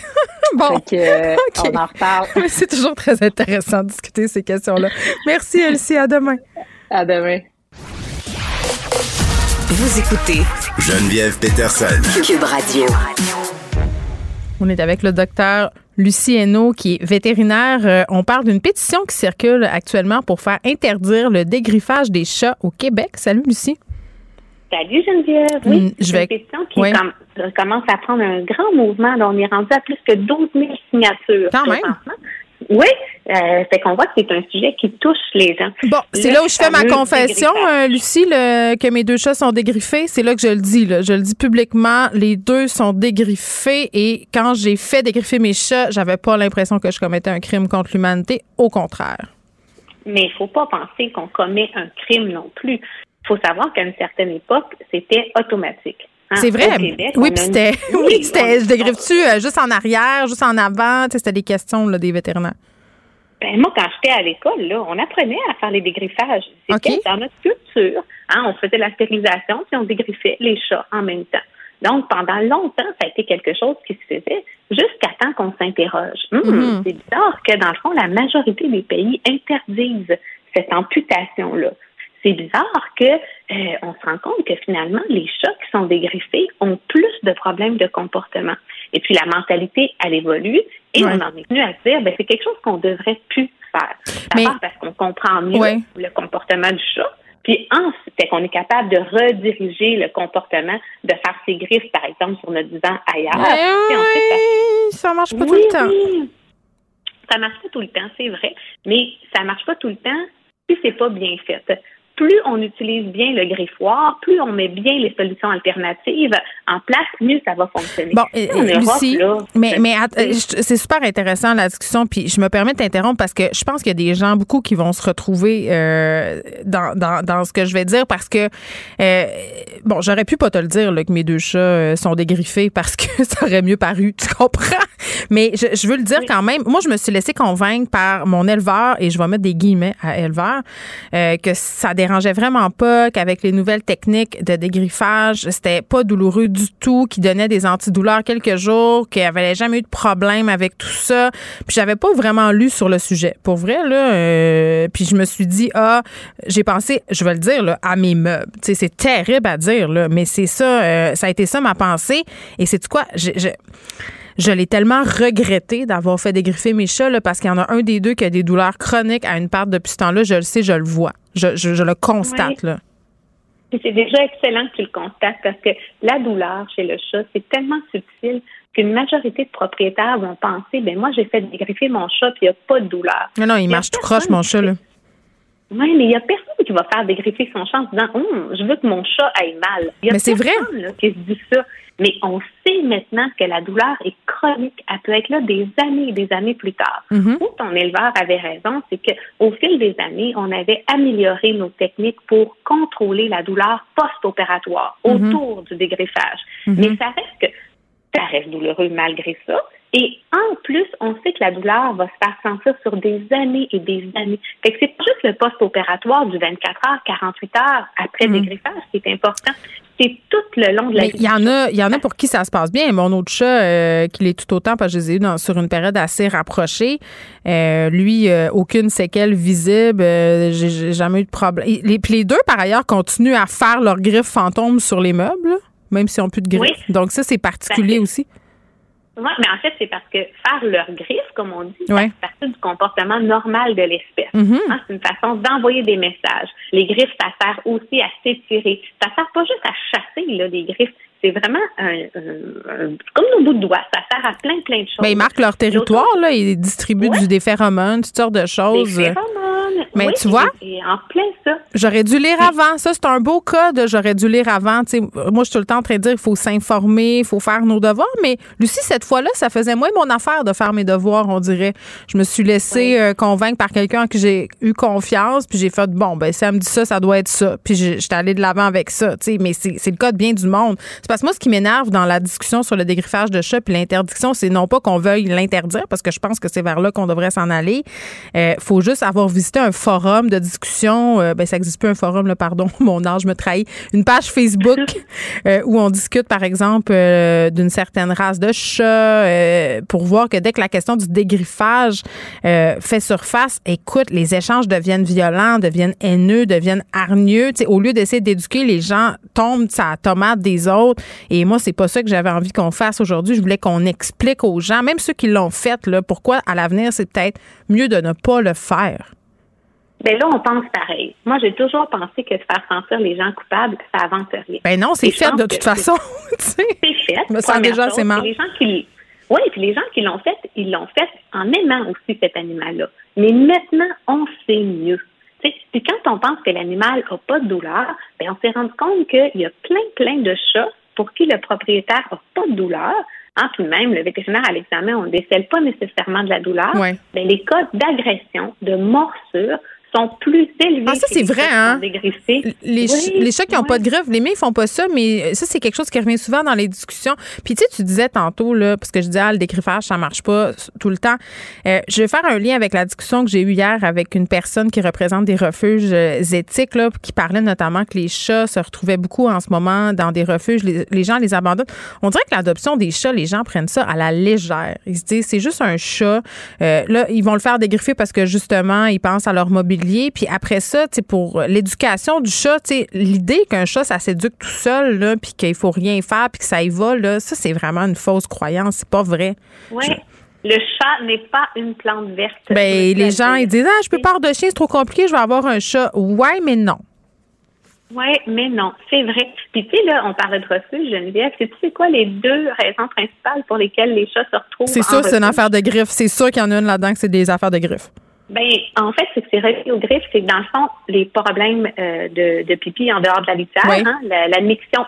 S3: Bon.
S8: Que, euh, [LAUGHS]
S3: Ok.
S8: on en reparle. [LAUGHS]
S3: C'est toujours très intéressant de discuter ces questions-là. Merci, Elsie. À demain.
S8: À demain.
S5: Vous écoutez
S2: Geneviève Peterson.
S5: Cube Radio.
S3: On est avec le docteur Lucie Hainaut, qui est vétérinaire. Euh, on parle d'une pétition qui circule actuellement pour faire interdire le dégriffage des chats au Québec. Salut, Lucie.
S10: Salut Geneviève. Oui,
S3: Mm, je
S10: c'est
S3: vais-
S10: une pétition qui
S3: Oui.
S10: com- commence à prendre un grand mouvement. Là, on est rendu à plus que 12 000 signatures.
S3: Quand même.
S10: Oui, euh, fait qu'on voit que c'est un sujet qui touche les gens.
S3: Bon, c'est là où je fais ma confession, euh, Lucie, le- que mes deux chats sont dégriffés. C'est là que je le dis. Là. Je le dis publiquement. Les deux sont dégriffés. Et quand j'ai fait dégriffer mes chats, j'avais pas l'impression que je commettais un crime contre l'humanité. Au contraire.
S10: Mais il faut pas penser qu'on commet un crime non plus. Il faut savoir qu'à une certaine époque, c'était automatique. Hein,
S3: C'est vrai.
S10: Québec,
S3: oui, puis
S10: une- [LAUGHS]
S3: c'était. Oui, c'était. Je dégriffe-tu euh, juste en arrière, juste en avant? Tu sais, C'était des questions là, des vétérinaires.
S10: Ben, moi, quand j'étais à l'école, là, on apprenait à faire les dégriffages. C'était
S3: OK.
S10: dans notre culture. Hein, on faisait la stérilisation, puis on dégriffait les chats en même temps. Donc, pendant longtemps, ça a été quelque chose qui se faisait jusqu'à temps qu'on s'interroge. Hum,
S3: Mhm.
S10: C'est bizarre que, dans le fond, la majorité des pays interdisent cette amputation-là. C'est bizarre que euh, on se rend compte que finalement, les chats qui sont dégriffés ont plus de problèmes de comportement. Et puis la mentalité, elle évolue et
S3: Ouais.
S10: on en est venu à se dire, ben, c'est quelque chose qu'on devrait plus faire.
S3: Mais-
S10: D'abord parce qu'on comprend mieux
S3: Ouais.
S10: le comportement du chat. Puis ensuite, qu'on est capable de rediriger le comportement, de faire ses griffes, par exemple, sur notre divan ailleurs. Puis ensuite,
S3: Eh, ça marche pas tout le temps.
S10: oui. Ça marche pas tout le temps, c'est vrai, mais ça marche pas tout le temps si c'est pas bien fait. Plus on utilise bien le griffoir, plus on met bien les solutions alternatives en place, mieux ça va fonctionner.
S3: Bon,
S10: En Europe,
S3: Lucie,
S10: là,
S3: mais,
S10: c'est-
S3: super intéressant la discussion, puis je me permets de t'interrompre parce que je pense qu'il y a des gens, beaucoup, qui vont se retrouver euh, dans, dans, dans ce que je vais dire parce que, euh, bon, j'aurais pu pas te le dire là, que mes deux chats euh, sont dégriffés parce que [LAUGHS] ça aurait mieux paru, tu comprends? Mais je, je veux le dire quand même. Moi, je me suis laissée convaincre par mon éleveur, et je vais mettre des guillemets à éleveur, euh, que ça dérangeait vraiment pas, qu'avec les nouvelles techniques de dégriffage, c'était pas douloureux du tout, qu'il donnait des antidouleurs quelques jours, qu'il avait jamais eu de problème avec tout ça. Puis j'avais pas vraiment lu sur le sujet. Pour vrai, là, euh, puis je me suis dit, ah, j'ai pensé, je vais le dire, là, à mes meubles. Tu sais, c'est terrible à dire, là, mais c'est ça, euh, ça a été ça ma pensée. Et c'est quoi? Je, je, je l'ai tellement regretté d'avoir fait dégriffer mes chats là, parce qu'il y en a un des deux qui a des douleurs chroniques à une part depuis ce temps-là. Je le sais, je le vois. Je, je, je le constate.
S10: Oui.
S3: Là.
S10: C'est déjà excellent que tu le constates parce que la douleur chez le chat, c'est tellement subtil qu'une majorité de propriétaires vont penser, ben moi, j'ai fait dégriffer mon chat puis il n'y a pas de douleur.
S3: Non, non, il marche tout croche, mon chat. Là.
S10: Oui, mais il n'y a personne qui va faire dégriffer son chat en disant Hum, je veux que mon chat aille mal. Il y a
S3: Mais c'est vrai.
S10: là, qui se dit ça. Mais on sait maintenant que la douleur est chronique. Elle peut être là des années et des années plus tard. Où ton éleveur avait raison, c'est qu'au fil des années, on avait amélioré nos techniques pour contrôler la douleur post-opératoire
S3: Mhm.
S10: autour du dégriffage.
S3: Mhm.
S10: Mais ça reste que ça reste douloureux malgré ça. Et en plus, on sait que la douleur va se faire sentir sur des années et des années. Fait que c'est pas juste le post-opératoire du 24 heures, 48 heures après
S3: Mhm.
S10: dégriffage qui est important. c'est tout le long de la
S3: Mais il y en a, il y en a pour qui ça se passe bien. Mon autre chat, euh, qui l'est tout autant, parce que je les ai eu dans- sur une période assez rapprochée, euh, lui, euh, aucune séquelle visible. euh, j'ai j'ai jamais eu de problème. Et Les, puis les deux, par ailleurs, continuent à faire leurs griffes fantômes sur les meubles, même s'ils n'ont plus de griffes.
S10: Oui.
S3: Donc ça, c'est particulier
S10: Parce
S3: aussi.
S10: Ouais, mais en fait, c'est parce que faire leur griffe, comme on dit,
S3: Ouais.
S10: fait partie du comportement normal de l'espèce.
S3: Mhm.
S10: Hein, c'est une façon d'envoyer des messages. Les griffes, ça sert aussi à s'étirer. Ça sert pas juste à chasser, là, les griffes. C'est vraiment un, un- un- comme nos bouts de doigts. Ça sert à plein, plein de choses.
S3: Ben, ils marquent leur territoire, là, ils distribuent du, des phéromones, toutes sortes de
S10: Des
S3: choses. Mais
S10: Oui,
S3: tu vois?
S10: Et, en plein ça.
S3: J'aurais dû lire avant. Ça, c'est un beau cas de j'aurais dû lire avant. Moi, je suis tout le temps en train de dire qu'il faut s'informer, il faut faire nos devoirs. Mais Lucie, cette fois-là, ça faisait moins mon affaire de faire mes devoirs, on dirait. Je me suis laissée euh, convaincre par quelqu'un en qui j'ai eu confiance. Puis j'ai fait, bon, ben, si elle me dit ça, ça doit être ça. Puis j'étais allée de l'avant avec ça. Tu sais, mais c'est c'est le cas de bien du monde. C'est parce que moi, ce qui m'énerve dans la discussion sur le dégriffage de chat puis l'interdiction, c'est non pas qu'on veuille l'interdire, parce que je pense que c'est vers là qu'on devrait s'en aller. Euh, faut juste avoir visité un forum de discussion. euh, ben, ça existe plus un forum, là, pardon, [LAUGHS] mon âge me trahit. Une page Facebook [LAUGHS] euh, où on discute, par exemple, euh, d'une certaine race de chat pour voir que dès que la question du dégriffage fait surface, écoute, les échanges deviennent violents, deviennent haineux, deviennent hargneux. Tu sais, au lieu d'essayer d'éduquer, les gens tombent sa tomate des autres. Et moi, c'est pas ça que j'avais envie qu'on fasse aujourd'hui. Je voulais qu'on explique aux gens, même ceux qui l'ont fait, là, pourquoi à l'avenir, c'est peut-être mieux de ne pas le faire.
S10: Ben là, on pense pareil. Moi, j'ai toujours pensé que de faire sentir les gens coupables, ça avance rien.
S3: Ben non, c'est fait de toute façon. [LAUGHS]
S10: C'est fait.
S3: Je me sens déjà
S10: chose.
S3: assez mal.
S10: Les gens qui, oui, puis les gens qui l'ont fait, ils l'ont fait en aimant aussi cet animal-là. Mais maintenant, on sait mieux. Tu sais, Puis quand on pense que l'animal n'a pas de douleur, ben on s'est rendu compte qu'il y a plein, plein de chats pour qui le propriétaire n'a pas de douleur. Hein, puis même, le vétérinaire à l'examen, on ne décèle pas nécessairement de la douleur.
S3: Ouais.
S10: Ben, les cas d'agression, de morsure sont plus élevés.
S3: Ah, ça, c'est vrai, hein? Les,
S10: Oui,
S3: les chats qui n'ont
S10: oui.
S3: pas de griffe, les miens, ils font pas ça, mais ça, c'est quelque chose qui revient souvent dans les discussions. Puis, tu sais, tu disais tantôt, là, parce que je disais, ah, le dégriffage, ça marche pas tout le temps. Euh, je vais faire un lien avec la discussion que j'ai eue hier avec une personne qui représente des refuges euh, éthiques, là, qui parlait notamment que les chats se retrouvaient beaucoup en ce moment dans des refuges. Les, les gens les abandonnent. On dirait que l'adoption des chats, les gens prennent ça à la légère. Ils se disent, c'est juste un chat. Euh, là, ils vont le faire dégriffer parce que, justement, ils pensent à leur Puis après ça, tu sais, pour l'éducation du chat, tu sais, l'idée qu'un chat, ça s'éduque tout seul, là, puis qu'il faut rien faire, puis que ça y va, là, ça, c'est vraiment une fausse croyance. C'est pas vrai.
S10: Oui. Le chat n'est pas une plante verte.
S3: Ben, les gens, ils disent, ah, je peux pas avoir de chien, c'est trop compliqué, je vais avoir un chat. Ouais, mais non.
S10: Oui, mais non, c'est vrai. Puis tu sais, là, on parlait de refuge, Geneviève. Tu sais quoi les deux raisons principales pour lesquelles les chats se retrouvent
S3: C'est sûr, c'est une affaire de griffes. C'est sûr qu'il y en a une là-dedans que c'est des affaires de griffes.
S10: Ben, en fait, c'est que c'est relié aux griffes, c'est que dans le fond, les problèmes euh, de, de pipi en dehors de la litière,
S3: Oui.
S10: hein, la,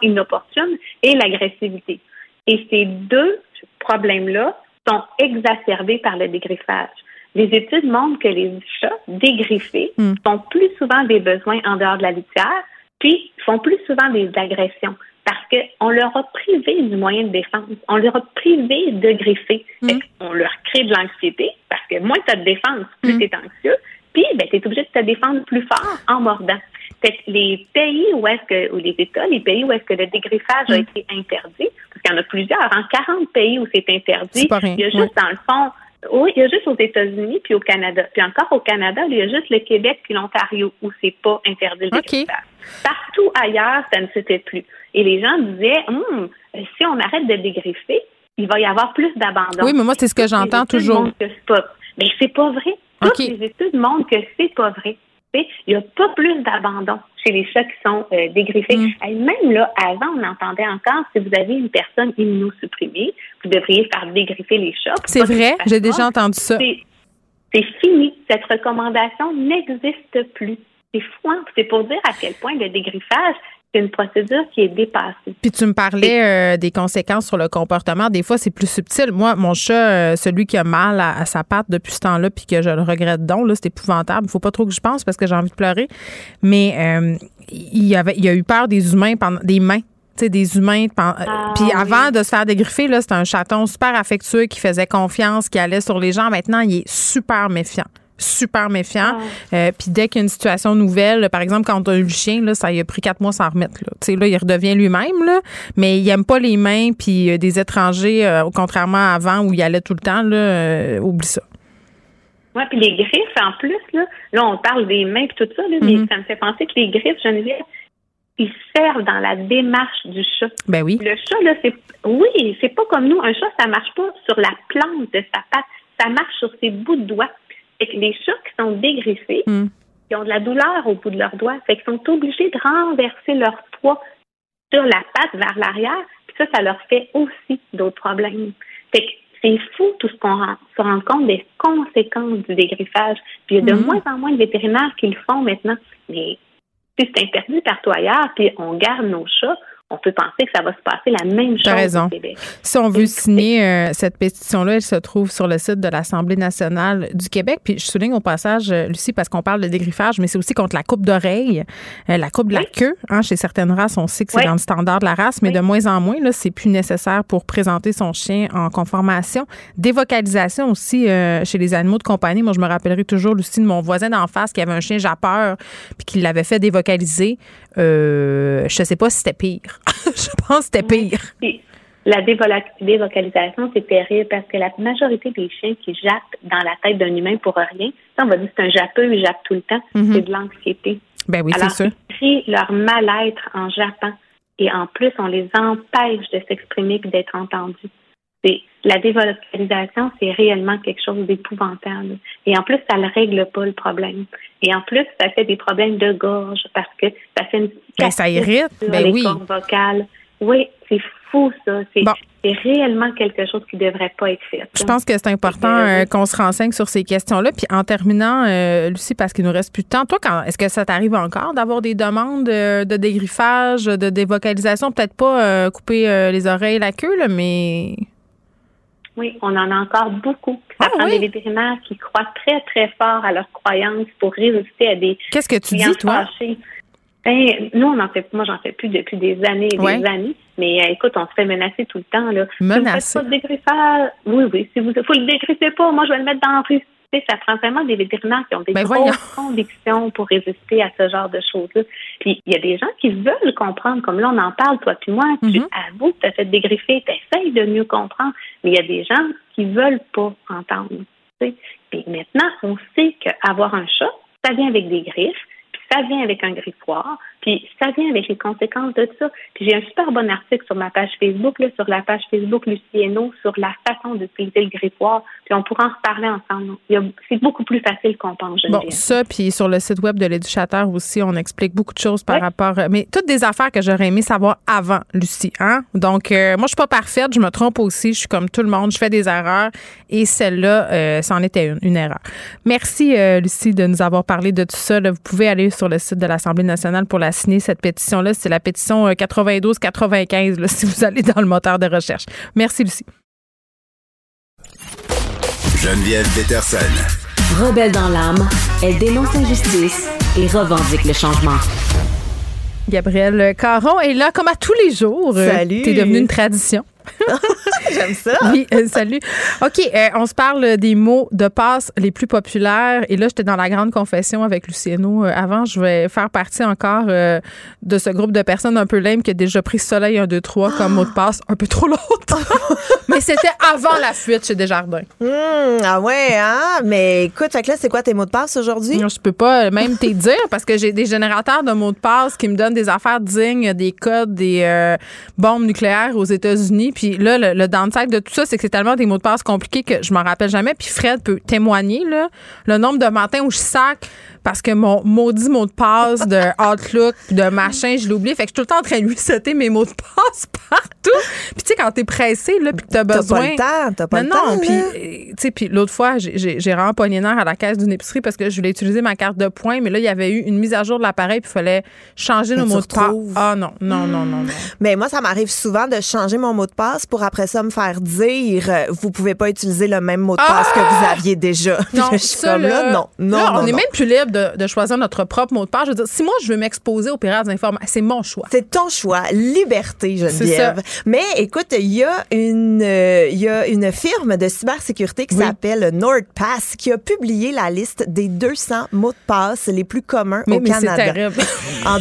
S10: inopportune et l'agressivité. Et ces deux problèmes-là sont exacerbés par le dégriffage. Les études montrent que les chats dégriffés
S3: Hmm.
S10: font plus souvent des besoins en dehors de la litière, puis font plus souvent des agressions parce qu'on leur a privé du moyen de défense. On leur a privé de griffer. Fait on leur crée de l'anxiété parce que moins tu as de défense, plus tu es anxieux. Puis, ben, tu es obligé de te défendre plus fort en mordant. Fait que les pays où est-ce que, ou les États, les pays où est-ce que le dégriffage a été interdit, parce qu'il y en a plusieurs, en 40 pays où c'est interdit, il y a juste dans le fond, oui, il y a juste aux États-Unis puis au Canada. Puis encore au Canada, il y a juste le Québec puis l'Ontario où c'est pas interdit le
S3: OK.
S10: dégriffage. Partout ailleurs, ça ne se fait plus. Et les gens disaient, Hum, si on arrête de dégriffer, il va y avoir plus d'abandon.
S3: Oui, mais moi, c'est ce que j'entends toujours.
S10: Mais c'est pas vrai. Toutes les études montrent que c'est pas vrai. Il n'y a pas plus d'abandon chez les chats qui sont euh, dégriffés.
S3: Mm.
S10: Et même là, avant, on entendait encore si vous avez une personne immunosupprimée, vous devriez faire dégriffer les chats.
S3: C'est vrai, j'ai déjà entendu ça.
S10: C'est c'est fini. Cette recommandation n'existe plus. C'est fou, hein? C'est pour dire à quel point le dégriffage, c'est une procédure qui est dépassée.
S3: Puis tu me parlais euh, des conséquences sur le comportement. Des fois, c'est plus subtil. Moi, mon chat, euh, celui qui a mal à, à sa patte depuis ce temps-là, puis que je le regrette donc, là, c'est épouvantable. Il faut pas trop que je pense parce que j'ai envie de pleurer. Mais euh, il, avait, il a eu peur des humains, pendant, des mains. Tu sais, des humains. euh,
S10: Ah,
S3: puis
S10: oui.
S3: avant de se faire dégriffer, là, c'était un chaton super affectueux qui faisait confiance, qui allait sur les gens. Maintenant, il est super méfiant. Super méfiant. Euh, puis dès qu'il y a une situation nouvelle, par exemple, quand on a eu le chien, là, ça a pris quatre mois sans remettre. Là. Tu sais, là, il redevient lui-même, là, mais il aime pas les mains puis euh, des étrangers, euh, contrairement à avant où il allait tout le temps. Là, euh, oublie ça.
S10: Oui, puis les griffes, en plus, là, là on parle des mains et tout ça, là, mais
S3: Mhm.
S10: ça me fait penser que les griffes, Geneviève, ils servent dans la démarche du chat.
S3: Ben oui.
S10: Le chat, là, c'est oui, c'est pas comme nous. Un chat, ça marche pas sur la plante de sa patte, ça marche sur ses bouts de doigts. Fait que les chats qui sont dégriffés,
S3: Mm.
S10: qui ont de la douleur au bout de leurs doigts, fait qu'ils sont obligés de renverser leur poids sur la patte vers l'arrière, puis ça, ça leur fait aussi d'autres problèmes. Fait que c'est fou tout ce qu'on se rend compte des conséquences du dégriffage. Puis il y a de
S3: Mhm.
S10: moins en moins de vétérinaires qui le font maintenant. Mais si c'est interdit partout ailleurs, puis on garde nos chats, on peut penser que ça va se passer la même chose
S3: raison.
S10: au Québec.
S3: Si on veut signer euh, cette pétition-là, elle se trouve sur le site de l'Assemblée nationale du Québec. Puis je souligne au passage, euh, Lucie, parce qu'on parle de dégriffage, mais c'est aussi contre la coupe d'oreille, euh, la coupe de la queue. Hein, chez certaines races, on sait que c'est
S10: Oui.
S3: dans le standard de la race, mais
S10: Oui.
S3: de moins en moins, là, c'est plus nécessaire pour présenter son chien en conformation. Dévocalisation aussi euh, chez les animaux de compagnie. Moi, je me rappellerai toujours, Lucie, de mon voisin d'en face qui avait un chien jappeur puis qui l'avait fait dévocaliser. Je sais pas si c'était pire. [LAUGHS] je pense que c'était pire.
S10: Puis, la dévocalisation, c'est terrible parce que la majorité des chiens qui jappent dans la tête d'un humain pour rien, ça, on va dire que c'est un jappeux, il jappe tout le temps,
S3: Mhm.
S10: c'est de l'anxiété.
S3: Ben oui, c'est ça.
S10: ils leur mal-être en jappant. Et en plus, on les empêche de s'exprimer et d'être entendus. C'est, la dévocalisation, c'est réellement quelque chose d'épouvantable. Et en plus, ça ne règle pas le problème. Et en plus, ça fait des problèmes de gorge parce que ça fait une
S3: Ben, ça irrite.
S10: sur
S3: Ben
S10: les
S3: oui.
S10: cordes vocales. Oui, c'est fou, ça. C'est,
S3: Bon.
S10: réellement quelque chose qui ne devrait pas être fait.
S3: Je pense que c'est important euh, qu'on se renseigne sur ces questions-là. Puis en terminant, euh, Lucie, parce qu'il nous reste plus de temps, toi, quand est-ce que ça t'arrive encore d'avoir des demandes euh, de dégriffage, de dévocalisation? Peut-être pas euh, couper les oreilles, la queue, là, mais
S10: Oui, on en a encore beaucoup. Ça
S3: Ah
S10: prend
S3: oui?
S10: des vétérinaires qui croient très, très fort à leurs croyances pour résister à des
S3: qu'est-ce que tu dis, toi?
S10: fâchés. Ben, nous, on en fait, moi, j'en fais plus depuis des années et
S3: Ouais.
S10: des années. Mais euh, écoute, on se fait menacer tout le temps. Là.
S3: Menacer?
S10: Si vous faites pas de dégriffage, oui, oui. Si vous faut le dégriffez pas, moi, je vais le mettre dans. Tu sais, ça prend vraiment des vétérinaires qui ont des
S3: Ben,
S10: grosses
S3: voyons.
S10: convictions pour résister à ce genre de choses-là. Puis il y a des gens qui veulent comprendre, comme là on en parle, toi puis moi, tu
S3: Mhm.
S10: avoues que tu as fait dégriffer, tu essayes de mieux comprendre, mais il y a des gens qui veulent pas entendre. Puis maintenant, on sait qu'avoir un chat, ça vient avec des griffes, puis ça vient avec un griffoir, puis ça vient avec les conséquences de ça. Puis j'ai un super bon article sur ma page Facebook, là, sur la page Facebook Lucieno, sur la façon d'utiliser le griffoir, puis on pourra en reparler ensemble. Il y a- C'est beaucoup plus facile qu'on pense,
S3: Bon, ça, puis sur le site web de l'éducateur aussi, on explique beaucoup de choses par rapport. Mais toutes des affaires que j'aurais aimé savoir avant, Lucie. Hein? Donc, euh, moi, je suis pas parfaite, je me trompe aussi, je suis comme tout le monde, je fais des erreurs et celle-là, euh, c'en était une, une erreur. Merci, euh, Lucie, de nous avoir parlé de tout ça. là. Vous pouvez aller sur le site de l'Assemblée nationale pour la signer, cette pétition-là. C'est la pétition euh, 92-95, là, [LAUGHS] si vous allez dans le moteur de recherche. Merci, Lucie.
S2: Geneviève Peterson.
S5: Rebelle dans l'âme, elle dénonce l'injustice et revendique le changement.
S3: Gabrielle Caron est là comme à tous les jours. Euh,
S11: Salut.
S3: T'es devenue une tradition. [LAUGHS]
S11: J'aime ça.
S3: Oui, euh, salut. OK, euh, on se parle des mots de passe les plus populaires. Et là, j'étais dans la grande confession avec Luciano. Euh, avant, je vais faire partie encore de ce groupe de personnes un peu lame qui a déjà pris Soleil 1, 2, 3 comme mot de passe un peu trop longtemps. [LAUGHS] Mais c'était avant la fuite chez Desjardins.
S11: Hum, ah ouais, hein? Mais écoute, fait que là, c'est quoi tes mots de passe aujourd'hui?
S3: Je peux pas même te dire parce que j'ai des générateurs de mots de passe qui me donnent des affaires dignes, des codes, des bombes nucléaires aux États-Unis. Puis là, le, le downside de tout ça, c'est que c'est tellement des mots de passe compliqués que je m'en rappelle jamais. Puis Fred peut témoigner là, le nombre de matins où je sac parce que mon maudit mot de passe de Outlook, de machin, je l'ai oublié. Fait que je suis tout le temps en train de lui sauter mes mots de passe partout. Puis tu sais, quand t'es pressé, là, puis que t'as
S11: T'as
S3: besoin...
S11: pas le temps, t'as pas
S3: non,
S11: le temps.
S3: non, puis, euh, tu sais, puis l'autre fois, j'ai- vraiment pogné nerf à la caisse d'une épicerie parce que je voulais utiliser ma carte de points, mais là, il y avait eu une mise à jour de l'appareil, puis il fallait changer nos mots de passe. Ah non, non, non, non, non. [GASPS]
S11: Mais moi, ça m'arrive souvent de changer mon mot de passe pour après ça me faire dire euh, vous pouvez pas utiliser le même mot de passe que vous aviez déjà. [LAUGHS]
S3: Non,
S11: je suis comme là, non, non,
S3: on est même plus libre de, de choisir notre propre mot de passe. Je veux dire, si moi, je veux m'exposer aux pirates informations, c'est mon choix.
S11: C'est ton choix, liberté, Geneviève.
S3: ça.
S11: Mais écoute, il y a une, euh, il y a une firme de cybersécurité qui
S3: Oui.
S11: s'appelle NordPass qui a publié la liste des 200 mots de passe les plus communs
S3: Mais,
S11: au
S3: mais
S11: Canada
S3: terrible. [LAUGHS]
S11: en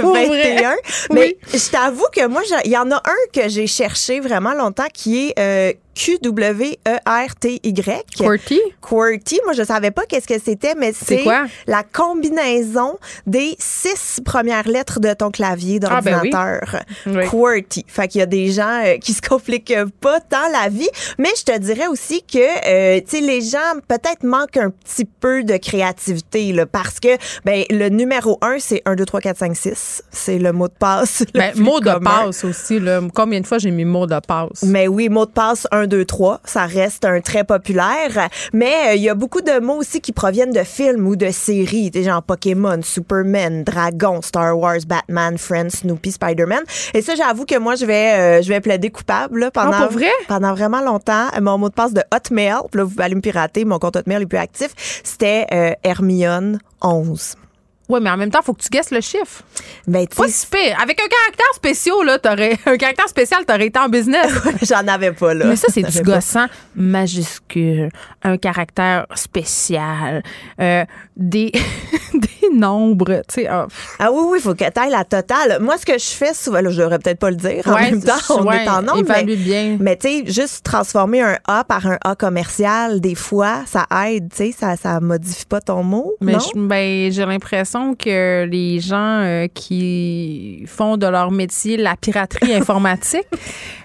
S3: Pour vrai?
S11: 2021.
S3: Oui.
S11: Mais je t'avoue que moi, il y en a un que j'ai cherché vraiment longtemps qui est euh, Q-W-E-R-T-Y.
S3: QWERTY?
S11: QWERTY. Moi, je savais pas qu'est-ce que c'était, mais
S3: C'est
S11: la combinaison des six premières lettres de ton clavier
S3: Ah, ben oui.
S11: d'ordinateur. QWERTY. Fait qu'il y a des gens euh, qui se compliquent pas tant la vie, mais je te dirais aussi que, euh, tu sais, les gens peut-être manquent un petit peu de créativité, là, parce que, ben, le numéro un, c'est 1, 2, 3, 4, 5, 6. C'est le mot de passe. le
S3: Ben, mot de
S11: commun.
S3: passe aussi. Là. Combien de fois j'ai mis mot de passe?
S11: Mais oui, mot de passe 1, 2, 3, ça reste un très populaire. Mais euh, il y a beaucoup de mots aussi qui proviennent de films ou de séries, des genre Pokémon, Superman, Dragon, Star Wars, Batman, Friends, Snoopy, Spider-Man. Et ça, j'avoue que moi, je vais, euh, je vais plaider coupable là, pendant,
S3: Ah, pour vrai?
S11: pendant vraiment longtemps. Mon mot de passe de Hotmail, là, vous allez me pirater, mon compte Hotmail est plus actif, c'était euh, Hermione 11.
S3: Oui, mais en même temps, il faut que tu guesses le chiffre.
S11: Ben, tu
S3: Pas si pire. Avec un caractère spécial, là, t'aurais, [LAUGHS] un caractère spécial, t'aurais été en business. [LAUGHS]
S11: j'en avais pas, là.
S3: Mais ça, c'est du gossant majuscule, un caractère spécial, euh, des, [LAUGHS] des nombres, tu sais. ah,
S11: Ah oui, oui, il faut que tu ailles la totale. Moi, ce que je fais souvent, là, je devrais peut-être pas le dire en
S3: Ouais,
S11: même temps, on
S3: ouais,
S11: est en nombre, mais,
S3: bien.
S11: mais tu sais, juste transformer un A par un A commercial, des fois, ça aide, tu sais, ça, ça modifie pas ton mot,
S3: Mais
S11: non?
S3: je- ben, j'ai l'impression que les gens euh, qui font de leur métier la piraterie [LAUGHS] informatique,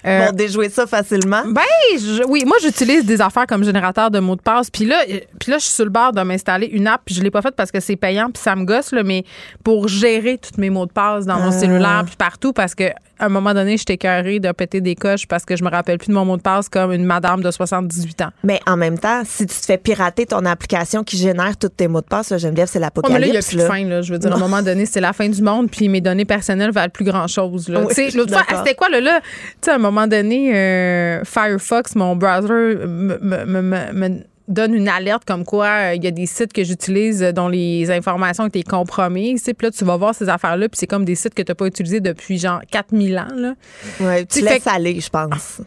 S3: euh,
S11: Vont déjouer ça facilement.
S3: Ben, je- oui, moi j'utilise des affaires comme générateur de mots de passe. Puis là, euh, puis là, je suis sur le bord de m'installer une app. Puis je l'ai pas faite parce que c'est payant puis ça me gosse là, mais pour gérer tous mes mots de passe dans mon
S11: Ah.
S3: cellulaire puis partout parce que à un moment donné, j'étais écœurée de péter des coches parce que je me rappelle plus de mon mot de passe comme une madame de 78 ans.
S11: Mais en même temps, si tu te fais pirater ton application qui génère tous tes mots de passe, là, Geneviève, c'est
S3: Oh, mais là, il n'y a
S11: l'apocalypse.
S3: plus de fin. Là. Je veux dire, à un moment donné, c'est la fin du monde, puis mes données personnelles valent plus grand-chose.
S11: Oui,
S3: L'autre fois, c'était quoi, là? là? Tu sais, à un moment donné, euh, Firefox, mon browser, me donne une alerte comme quoi euh, il y a des sites que j'utilise euh, dont les informations ont été compromises. Puis là, tu vas voir ces affaires-là, puis c'est comme des sites que tu n'as pas utilisés depuis genre 4000 ans. Là.
S11: Ouais, tu
S3: Tu
S11: laisses aller, je pense.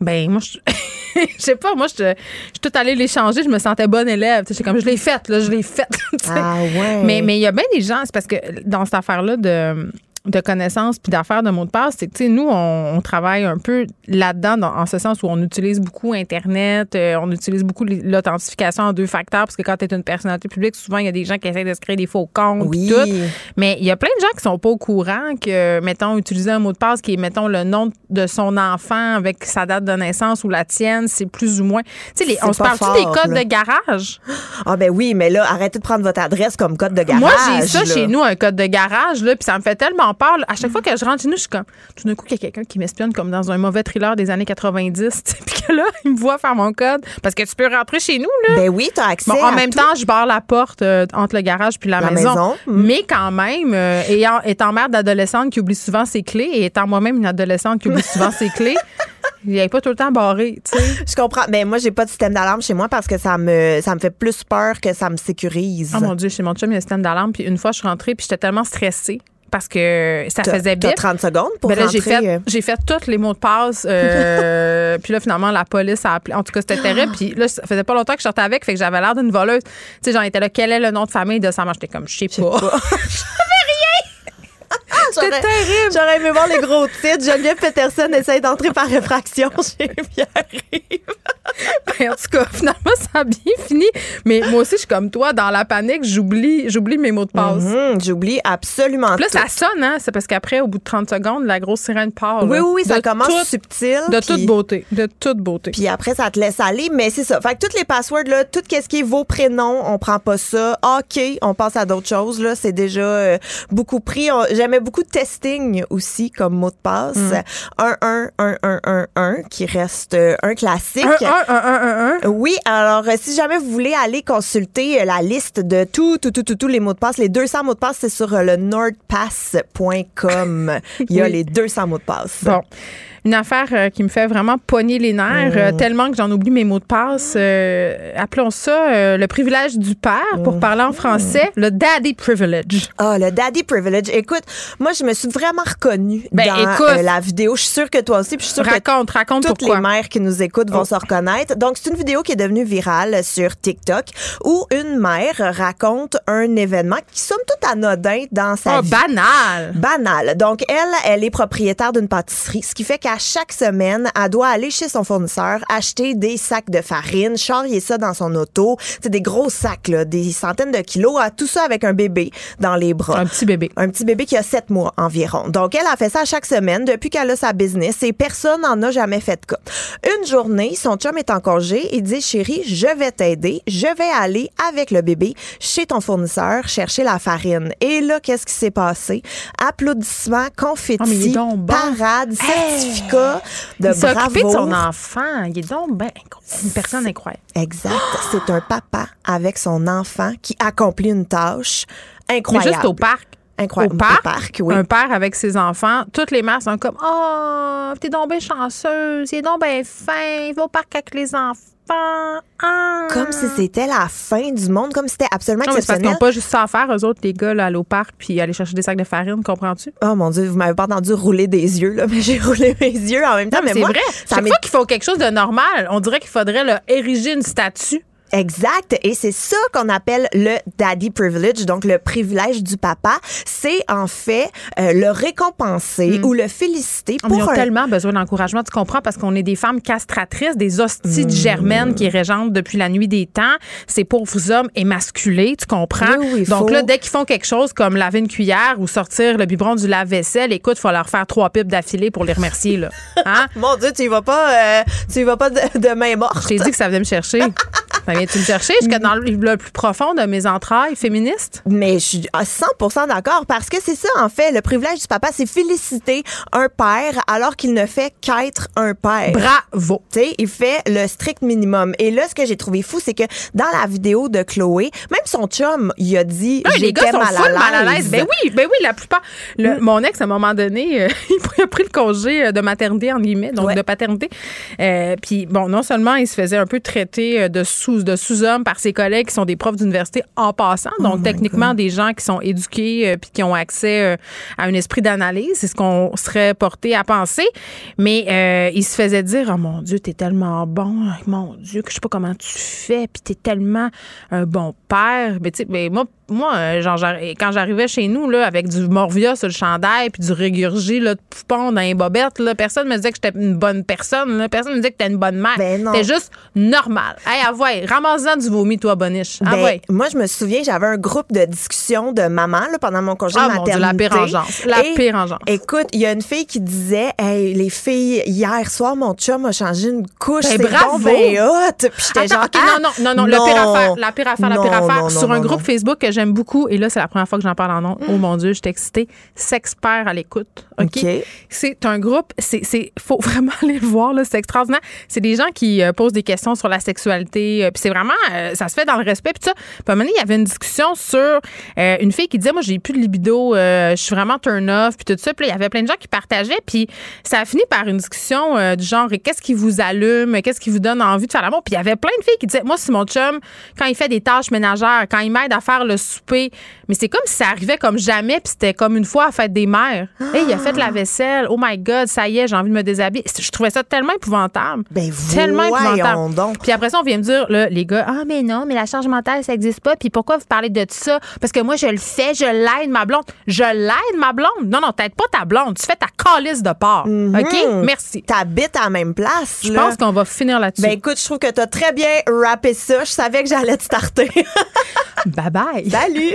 S3: Ben, moi, je [LAUGHS] je sais pas, moi, je je suis tout allée les changer, je me sentais bonne élève. Tu sais, J'étais comme, je l'ai faite, là, je l'ai faite. [LAUGHS]
S11: Ah ouais.
S3: Mais mais il y a bien des gens, c'est parce que dans cette affaire-là de de connaissances puis d'affaires de mots de passe, c'est que, tu sais, nous, on, on travaille un peu là-dedans, dans- en ce sens où on utilise beaucoup Internet, euh, on utilise beaucoup l'authentification en deux facteurs, parce que quand tu es une personnalité publique, souvent, il y a des gens qui essaient de se créer des faux comptes
S11: Oui.
S3: tout. Mais il y a plein de gens qui sont pas au courant que, mettons, utiliser un mot de passe qui est, mettons, le nom de son enfant avec sa date de naissance ou la tienne, c'est plus ou moins... Tu sais, les- on se
S11: pas
S3: parle-tu des
S11: fort,
S3: codes
S11: là.
S3: de garage?
S11: Ah ben oui, mais là, arrêtez de prendre votre adresse comme code de garage.
S3: Moi, j'ai ça
S11: là.
S3: chez nous, un code de garage, là, puis ça me fait tellement peur. là. À chaque fois que je rentre chez nous, je suis comme, tout d'un coup, il y a quelqu'un qui m'espionne comme dans un mauvais thriller des années 90, [LAUGHS] tu sais, puis que là, il me voit faire mon code. Parce que tu peux rentrer chez nous, là.
S11: Ben oui, t'as accès
S3: Bon, en
S11: à
S3: même
S11: tout.
S3: temps, je barre la porte euh, entre le garage puis la,
S11: La
S3: maison.
S11: maison, mm.
S3: Mais quand même, euh, ayant, étant mère d'adolescente qui oublie souvent ses clés et étant moi-même une adolescente qui oublie souvent ses clés, [LAUGHS] il n'est pas tout le temps barré, tu sais.
S11: Je comprends. Mais moi, j'ai pas de système d'alarme chez moi parce que ça me, ça me fait plus peur que ça me sécurise.
S3: Oh mon Dieu, chez mon chum, il y a un système d'alarme. Puis une fois, je suis rentrée puis j'étais tellement stressée parce que ça faisait bip.
S11: 30 secondes pour
S3: Ben j'ai fait,
S11: euh,
S3: j'ai fait tous les mots de passe. euh, [LAUGHS] puis là, finalement, la police a appelé. En tout cas, c'était terrible. Puis là, ça faisait pas longtemps que je sortais avec, fait que j'avais l'air d'une voleuse. Tu sais, j'en étais là, quel est le nom de famille de sa mère? J'étais comme, je sais pas. [LAUGHS] [LAUGHS] C'était terrible.
S11: J'aurais aimé voir les gros titres. Geneviève Peterson essaye d'entrer par réfraction. [LAUGHS] Bien arrive.
S3: Ben, en tout cas, finalement, ça a bien fini. Mais moi aussi, je suis comme toi, dans la panique, j'oublie, j'oublie mes mots de passe.
S11: Mhm, J'oublie absolument
S3: Puis là,
S11: tout.
S3: ça sonne, hein? C'est parce qu'après, au bout de 30 secondes, la grosse sirène part.
S11: Oui, oui, oui, ça commence
S3: toute-
S11: subtil.
S3: De
S11: puis-
S3: toute beauté. De toute beauté.
S11: Puis après, ça te laisse aller. Mais c'est ça. Fait que toutes les passwords, là, tout ce qui est vos prénoms, on prend pas ça. OK, on passe à d'autres choses. Là, c'est déjà euh, beaucoup pris. On- Beaucoup testing aussi comme mot de passe.
S3: Mm.
S11: 1 1 1 1 1 1 qui reste euh, un classique.
S3: Un, un, un, un, un, un.
S11: Oui, alors euh, si jamais vous voulez aller consulter euh, la liste de tout, tout, tout, tout, tous les mots de passe, les 200 mots de passe, c'est sur le nordpass.com. Il y a
S3: Oui.
S11: les 200 mots de passe.
S3: Bon. Une affaire euh, qui me fait vraiment pogner les nerfs, euh, tellement que j'en oublie mes mots de passe. Euh, appelons ça euh, le privilège du père, pour parler en français, le daddy privilege.
S11: Ah, le daddy privilege. Écoute, moi, je me suis vraiment reconnue
S3: Ben,
S11: dans
S3: écoute.
S11: euh, la vidéo. Je suis sûre que toi aussi, puis je suis sûre
S3: Raconte,
S11: que
S3: raconte
S11: toutes
S3: pourquoi.
S11: les mères qui nous écoutent vont se reconnaître. Donc, c'est une vidéo qui est devenue virale sur TikTok où une mère raconte un événement qui somme toute anodin dans sa
S3: Ah,
S11: vie.
S3: banal.
S11: Banal. Donc, elle, elle est propriétaire d'une pâtisserie, ce qui fait chaque semaine, elle doit aller chez son fournisseur, acheter des sacs de farine, charrier ça dans son auto. C'est des gros sacs, là, des centaines de kilos, ah, tout ça avec un bébé dans les bras.
S3: Un petit bébé.
S11: Un petit bébé qui a sept mois environ. Donc, elle a fait ça chaque semaine depuis qu'elle a sa business et personne n'en a jamais fait de cas. Une journée, son chum est en congé et dit, chérie, je vais t'aider. Je vais aller avec le bébé chez ton fournisseur chercher la farine. Et là, qu'est-ce qui s'est passé? Applaudissements, confettis,
S3: Ah, mais il est donc
S11: de
S3: Il
S11: bravo.
S3: occupé de son enfant. Il est donc ben, une personne incroyable.
S11: Exact. C'est un papa avec son enfant qui accomplit une tâche incroyable.
S3: Mais juste au parc.
S11: Incroyable.
S3: Au parc,
S11: Au parc, oui.
S3: un père avec ses enfants, toutes les mères sont comme Oh, t'es donc bien chanceuse, il est donc bien fin, il va au parc avec les enfants.
S11: Comme si c'était la fin du monde, comme si c'était absolument
S3: Non, mais c'est parce qu'ils
S11: exceptionnel.
S3: n'ont pas juste ça à faire, eux autres, les gars, là, aller au parc puis aller chercher des sacs de farine, comprends-tu?
S11: Oh mon Dieu, vous m'avez pas entendu rouler des yeux, là, [LAUGHS] mais j'ai roulé mes yeux en même temps.
S3: Non, mais c'est vrai.
S11: ça
S3: Chaque fois qu'ils font quelque chose de normal, on dirait qu'il faudrait leur ériger une statue.
S11: Exact. Et c'est ça qu'on appelle le daddy privilege, donc le privilège du papa. C'est en fait euh, le récompenser ou le féliciter pour
S3: ont
S11: un
S3: tellement besoin d'encouragement, tu comprends, parce qu'on est des femmes castratrices, des hosties
S11: Hmm.
S3: de germaines qui régentent depuis la nuit des temps. Ces pauvres hommes émasculés, tu comprends?
S11: Oui, oui,
S3: Donc
S11: faut-
S3: là, dès qu'ils font quelque chose comme laver une cuillère ou sortir le biberon du lave-vaisselle, écoute, il faut leur faire trois pipes d'affilée pour les remercier, là. [LAUGHS] Hein?
S11: Mon Dieu, tu y vas pas, euh, tu y vas pas de, de main morte.
S3: Je t'ai dit que ça venait me chercher. [LAUGHS] ça vient-tu me chercher? Jusqu'à dans le, le plus profond de mes entrailles féministes?
S11: Mais je suis à 100% d'accord parce que c'est ça, en fait. Le privilège du papa, c'est féliciter un père alors qu'il ne fait qu'être un père.
S3: Bravo.
S11: Tu sais, il fait le strict minimum. Et là, ce que j'ai trouvé fou, c'est que dans la vidéo de Chloé, même son chum, il a dit
S3: les gars sont
S11: mal, à l'aise.
S3: Ben oui, ben oui, la plupart. Le- Mon ex, à un moment donné, euh, [LAUGHS] il a pris le congé euh, de maternité, en guillemets, donc
S11: Ouais.
S3: de paternité. Euh, Puis, bon, non seulement il se faisait un peu traiter de sous de sous-homme par ses collègues qui sont des profs d'université en passant,
S11: Oh
S3: donc techniquement des gens qui sont éduqués euh, puis qui ont accès euh, à un esprit d'analyse, c'est ce qu'on serait porté à penser. Mais euh, il se faisait dire, oh mon Dieu, t'es tellement bon, mon Dieu, que je sais pas comment tu fais, puis t'es tellement un bon père. Mais tu sais, ben, moi, moi, euh, genre, quand j'arrivais chez nous, là, avec du Morvia sur le chandail, puis du régurgie, là, de poupon dans les bobettes, là, personne me disait que j'étais une bonne personne, là. Personne me disait que t'étais une bonne mère.
S11: Ben.
S3: T'es juste normal. Hey, avouez, ramasse-en du vomi, toi, boniche.
S11: Ben,
S3: Avouez.
S11: moi, je me souviens, j'avais un groupe de discussion de maman là, pendant mon congé
S3: Ah,
S11: de
S3: mon Dieu,
S11: maternité.
S3: la pire engeance. La
S11: Et,
S3: pire engeance.
S11: Écoute, il y a une fille qui disait Hey, les filles, hier soir, mon chum a changé une couche.
S3: Ben,
S11: c'est
S3: bravo!
S11: bon, ben hot. Puis j'étais genre, ah,
S3: non, non, non, non, la pire affaire, la pire affaire, la pire affaire.
S11: non,
S3: sur un groupe. Facebook que j'aime beaucoup, et là, c'est la première fois que j'en parle en nom. Oh mon Dieu, je suis excitée. Sexpert à l'écoute. OK? C'est un groupe, c'est, faut [LAUGHS] vraiment aller le voir, c'est extraordinaire. C'est des gens qui euh, posent des questions sur la sexualité, euh, puis c'est vraiment, euh, ça se fait dans le respect, puis ça. Puis à un moment donné, il y avait une discussion sur une fille qui disait, moi, j'ai plus de libido, je suis vraiment turn off, puis tout ça. Puis il y avait plein de gens qui partageaient, puis ça a fini par une discussion du genre, qu'est-ce qui vous allume, qu'est-ce qui vous donne envie de faire l'amour? Puis il y avait plein de filles qui disaient, moi, c'est mon chum, quand il fait des tâches ménagères, quand il m'aide à faire le souper, mais c'est comme si ça arrivait comme jamais, puis c'était comme une fois à la fête des mères. Hey, il a fait la vaisselle, oh my God, ça y est, j'ai envie de me déshabiller. Je trouvais ça tellement épouvantable.
S11: Ben,
S3: tellement épouvantable.
S11: donc.
S3: Puis après ça, on vient me dire, là, les gars, ah, mais non, mais la charge mentale, ça n'existe pas. Puis pourquoi vous parlez de ça? Parce que moi, je le fais, je l'aide, ma blonde. Je l'aide, ma blonde? Non, non, t'aides pas ta blonde. Tu fais ta calice de part. OK? Merci.
S11: T'habites à la même place.
S3: Je pense qu'on va finir là-dessus.
S11: Ben écoute, je trouve que t'as très bien rappé ça. Je savais que j'allais te starter. [LAUGHS]
S3: bye bye.
S11: Salut!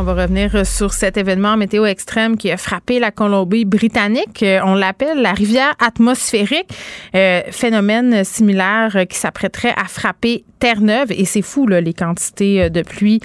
S3: On va revenir sur cet événement météo extrême qui a frappé la Colombie-Britannique. Euh, on l'appelle la rivière atmosphérique, euh, phénomène similaire qui s'apprêterait à frapper Terre-Neuve. Et c'est fou, là, les quantités euh, de pluie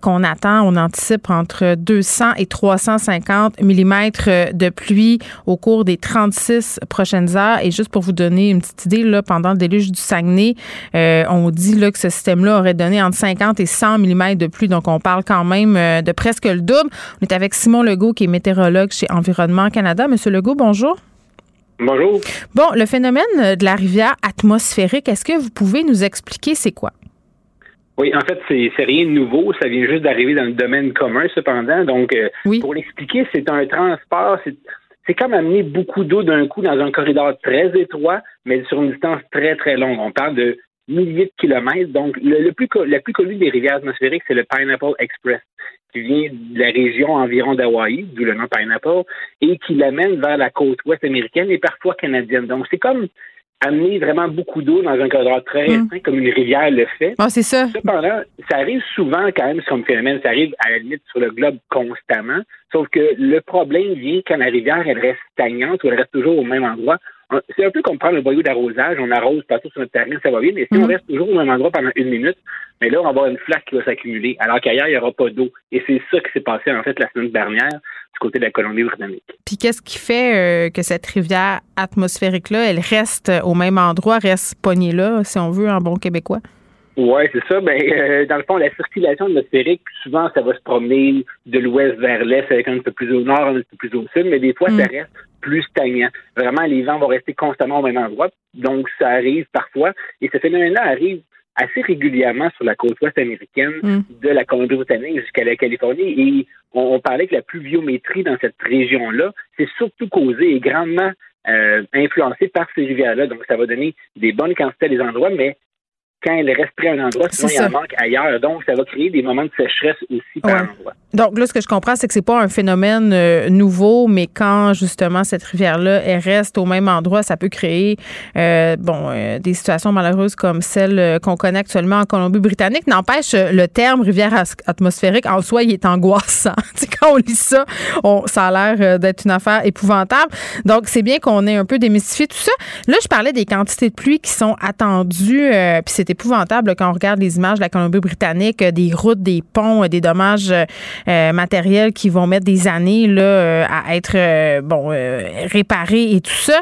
S3: qu'on attend. On anticipe entre 200 et 350 mm de pluie au cours des 36 prochaines heures. Et juste pour vous donner une petite idée, là, pendant le déluge du Saguenay, on dit là, que ce système-là aurait donné entre 50 et 100 mm de pluie. Donc, on parle quand même de presque le double. On est avec Simon Legault, qui est météorologue chez Environnement Canada. Monsieur Legault, bonjour.
S12: Bonjour.
S3: Bon, le phénomène de la rivière atmosphérique, est-ce que vous pouvez nous expliquer c'est quoi?
S12: Oui, en fait, c'est rien de nouveau. Ça vient juste d'arriver dans le domaine commun, cependant. Donc, euh, pour l'expliquer, c'est un transport. C'est comme amener beaucoup d'eau d'un coup dans un corridor très étroit, mais sur une distance très, très longue. On parle de milliers de kilomètres. Donc, le, plus, la plus connue des rivières atmosphériques, c'est le Pineapple Express, qui vient de la région environ d'Hawaï, d'où le nom Pineapple, et qui l'amène vers la côte ouest américaine et parfois canadienne. Donc, c'est comme amener vraiment beaucoup d'eau dans un cadre très mm. comme une rivière le fait.
S3: Ah, c'est ça.
S12: Cependant, ça arrive souvent quand même comme phénomène, ça arrive à la limite sur le globe constamment, sauf que le problème vient quand la rivière, elle reste stagnante ou elle reste toujours au même endroit. C'est un peu comme prendre le boyau d'arrosage, on arrose partout sur notre terrain, ça va bien, mais si on mm. reste toujours au même endroit pendant une minute, mais là, on va avoir une flaque qui va s'accumuler, alors qu'ailleurs, il n'y aura pas d'eau. Et c'est ça qui s'est passé, en fait, la semaine dernière du côté de la Colombie-Britannique.
S3: Puis qu'est-ce qui fait euh, que cette rivière atmosphérique-là, elle reste au même endroit, reste pognée là, si on veut, en bon québécois?
S12: Oui, c'est ça. Ben, euh, dans le fond, la circulation atmosphérique, souvent, ça va se promener de l'ouest vers l'est, avec un peu plus au nord, un peu plus au sud, mais des fois, ça mm. reste plus stagnant. Vraiment, les vents vont rester constamment au même endroit. Donc, ça arrive parfois. Et ce phénomène-là arrive assez régulièrement sur la côte ouest américaine, mm. de la Colombie-Britannique jusqu'à la Californie. Et on, parlait que la pluviométrie dans cette région-là, c'est surtout causé et grandement euh, influencé par ces rivières-là. Donc, ça va donner des bonnes quantités à des endroits, mais quand elle reste près à un endroit, sinon il en manque ailleurs. Donc, ça va créer des moments de sécheresse aussi par endroit.
S3: Donc, là, ce que je comprends, c'est que c'est pas un phénomène euh, nouveau, mais quand, justement, cette rivière-là, elle reste au même endroit, ça peut créer, euh, bon, euh, des situations malheureuses comme celle qu'on connaît actuellement en Colombie-Britannique. N'empêche, le terme rivière atmosphérique, en soi, il est angoissant. [LAUGHS] quand on lit ça, on, ça a l'air d'être une affaire épouvantable. Donc, c'est bien qu'on ait un peu démystifié tout ça. Là, je parlais des quantités de pluie qui sont attendues, puis c'est épouvantable quand on regarde les images de la Colombie-Britannique, des routes, des ponts, des dommages euh, matériels qui vont mettre des années là, euh, à être euh, bon réparés et tout ça.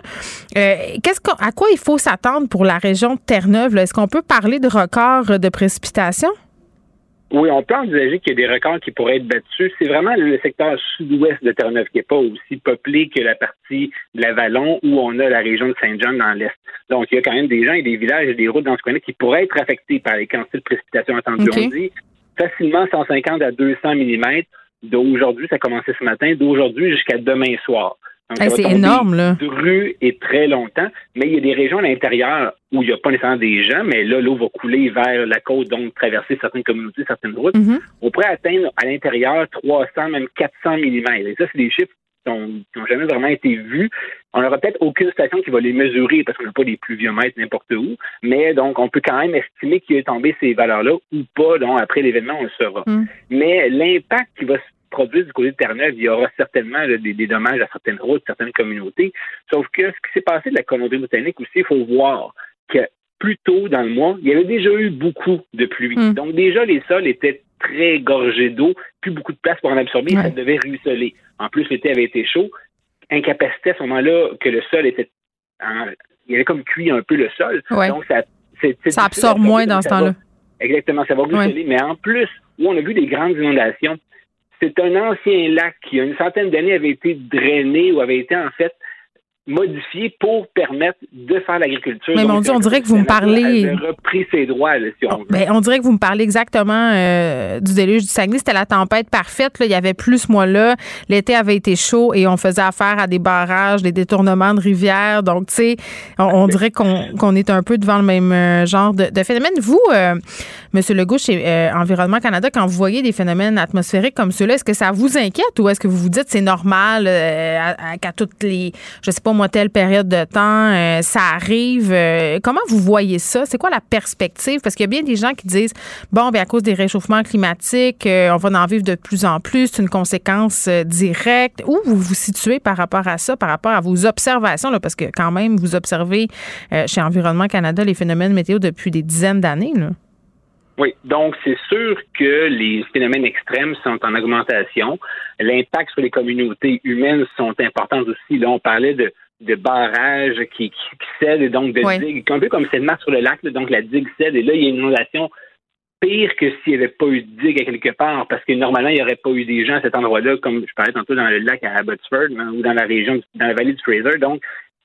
S3: qu'est-ce à quoi il faut s'attendre pour la région de Terre-Neuve? Est-ce qu'on peut parler de records de précipitations?
S12: Oui, on peut envisager qu'il y a des records qui pourraient être battus. C'est vraiment le secteur sud-ouest de Terre-Neuve qui n'est pas aussi peuplé que la partie de l'Avalon où on a la région de Saint-Jean dans l'est. Donc, il y a quand même des gens et des villages et des routes dans ce coin-là qui pourraient être affectés par les quantités de précipitations attendues. On dit facilement 150 à 200 mm d'aujourd'hui, ça a commencé ce matin, d'aujourd'hui jusqu'à demain soir.
S3: C'est énorme, là.
S12: Rue et très longtemps, mais il y a des régions à l'intérieur où il n'y a pas nécessairement des gens, mais là, l'eau va couler vers la côte, donc traverser certaines communautés, certaines routes. Mm-hmm. On pourrait atteindre à l'intérieur 300, même 400 mm. Et ça, c'est des chiffres qui n'ont jamais vraiment été vus. On n'aura peut-être aucune station qui va les mesurer parce qu'on n'a pas des pluviomètres n'importe où, mais donc on peut quand même estimer qu'il est tombé ces valeurs-là ou pas. Donc après l'événement, on le saura. Mm. Mais l'impact qui va se produire du côté de Terre-Neuve, il y aura certainement des, dommages à certaines routes, certaines communautés. Sauf que ce qui s'est passé de la Colombie-Britannique aussi, il faut voir que plus tôt dans le mois, il y avait déjà eu beaucoup de pluie. Mm. Donc déjà, les sols étaient très gorgés d'eau, plus beaucoup de place pour en absorber, ça devait ruisseler. En plus, l'été avait été chaud, incapacité à ce moment-là que le sol était il avait comme cuit un peu le sol. Donc ça
S3: ça absorbe moins dans ce temps-là.
S12: Exactement, ça va ruisseler. Mais en plus, où on a vu des grandes inondations, c'est un ancien lac qui, il y a une centaine d'années, avait été drainé ou avait été en fait modifié pour permettre de faire l'agriculture.
S3: Mais mon Dieu, on dirait que vous me parlez.
S12: repris ses droits, si on veut.
S3: Mais on dirait que vous me parlez exactement euh, du déluge du Saguenay. C'était la tempête parfaite. Là. Il y avait plus moi là. L'été avait été chaud et on faisait affaire à des barrages, des détournements de rivières. Donc, tu sais, on, dirait qu'on est un peu devant le même euh, genre de, phénomène. Vous, euh, Monsieur Legault, chez Environnement Canada, quand vous voyez des phénomènes atmosphériques comme ceux-là, est-ce que ça vous inquiète ou est-ce que vous vous dites c'est normal qu'à toutes les, je sais pas moi, telle période de temps, euh, ça arrive. Euh, comment vous voyez ça? C'est quoi la perspective? Parce qu'il y a bien des gens qui disent, bon, bien, à cause des réchauffements climatiques, on va en vivre de plus en plus. C'est une conséquence directe. Où vous vous situez par rapport à ça, par rapport à vos observations? Là, parce que quand même, vous observez chez Environnement Canada les phénomènes météo depuis des dizaines d'années.
S12: Oui, donc c'est sûr que les phénomènes extrêmes sont en augmentation. L'impact sur les communautés humaines sont importants aussi. Là, on parlait de, de barrages qui, qui, cèdent et donc de digues, un peu comme cette masse sur le lac, donc la digue cède et là, il y a une inondation pire que s'il n'y avait pas eu de digue à quelque part, parce que normalement, il n'y aurait pas eu des gens à cet endroit-là, comme je parlais tantôt dans le lac à Abbotsford hein, ou dans la région, dans la vallée du Fraser. Donc,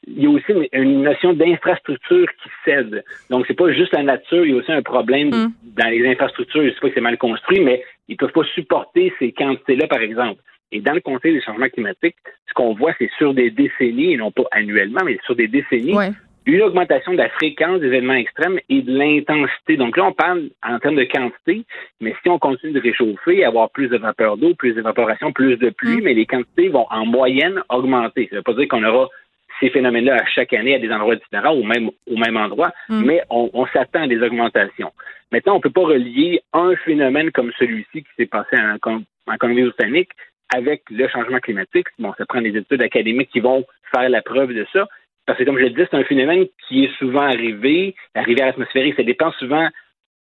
S12: il y a aussi une, notion d'infrastructure qui cède. Donc, c'est pas juste la nature, il y a aussi un problème mm. dans les infrastructures. Je sais pas que c'est mal construit, mais ils peuvent pas supporter ces quantités-là, par exemple. Et dans le contexte des changements climatiques, ce qu'on voit, c'est sur des décennies, et non pas annuellement, mais sur des décennies, une augmentation de la fréquence des événements extrêmes et de l'intensité. Donc là, on parle en termes de quantité, mais si on continue de réchauffer, avoir plus de vapeur d'eau, plus d'évaporation, plus de pluie, mm. mais les quantités vont en moyenne augmenter. Ça ne veut pas dire qu'on aura ces phénomènes-là à chaque année à des endroits différents ou même au même endroit, mm. mais on, s'attend à des augmentations. Maintenant, on ne peut pas relier un phénomène comme celui-ci qui s'est passé en, en Colombie-Britannique avec le changement climatique. Bon, ça prend des études académiques qui vont faire la preuve de ça. Parce que, comme je le dis, c'est un phénomène qui est souvent arrivé. La rivière atmosphérique, ça dépend souvent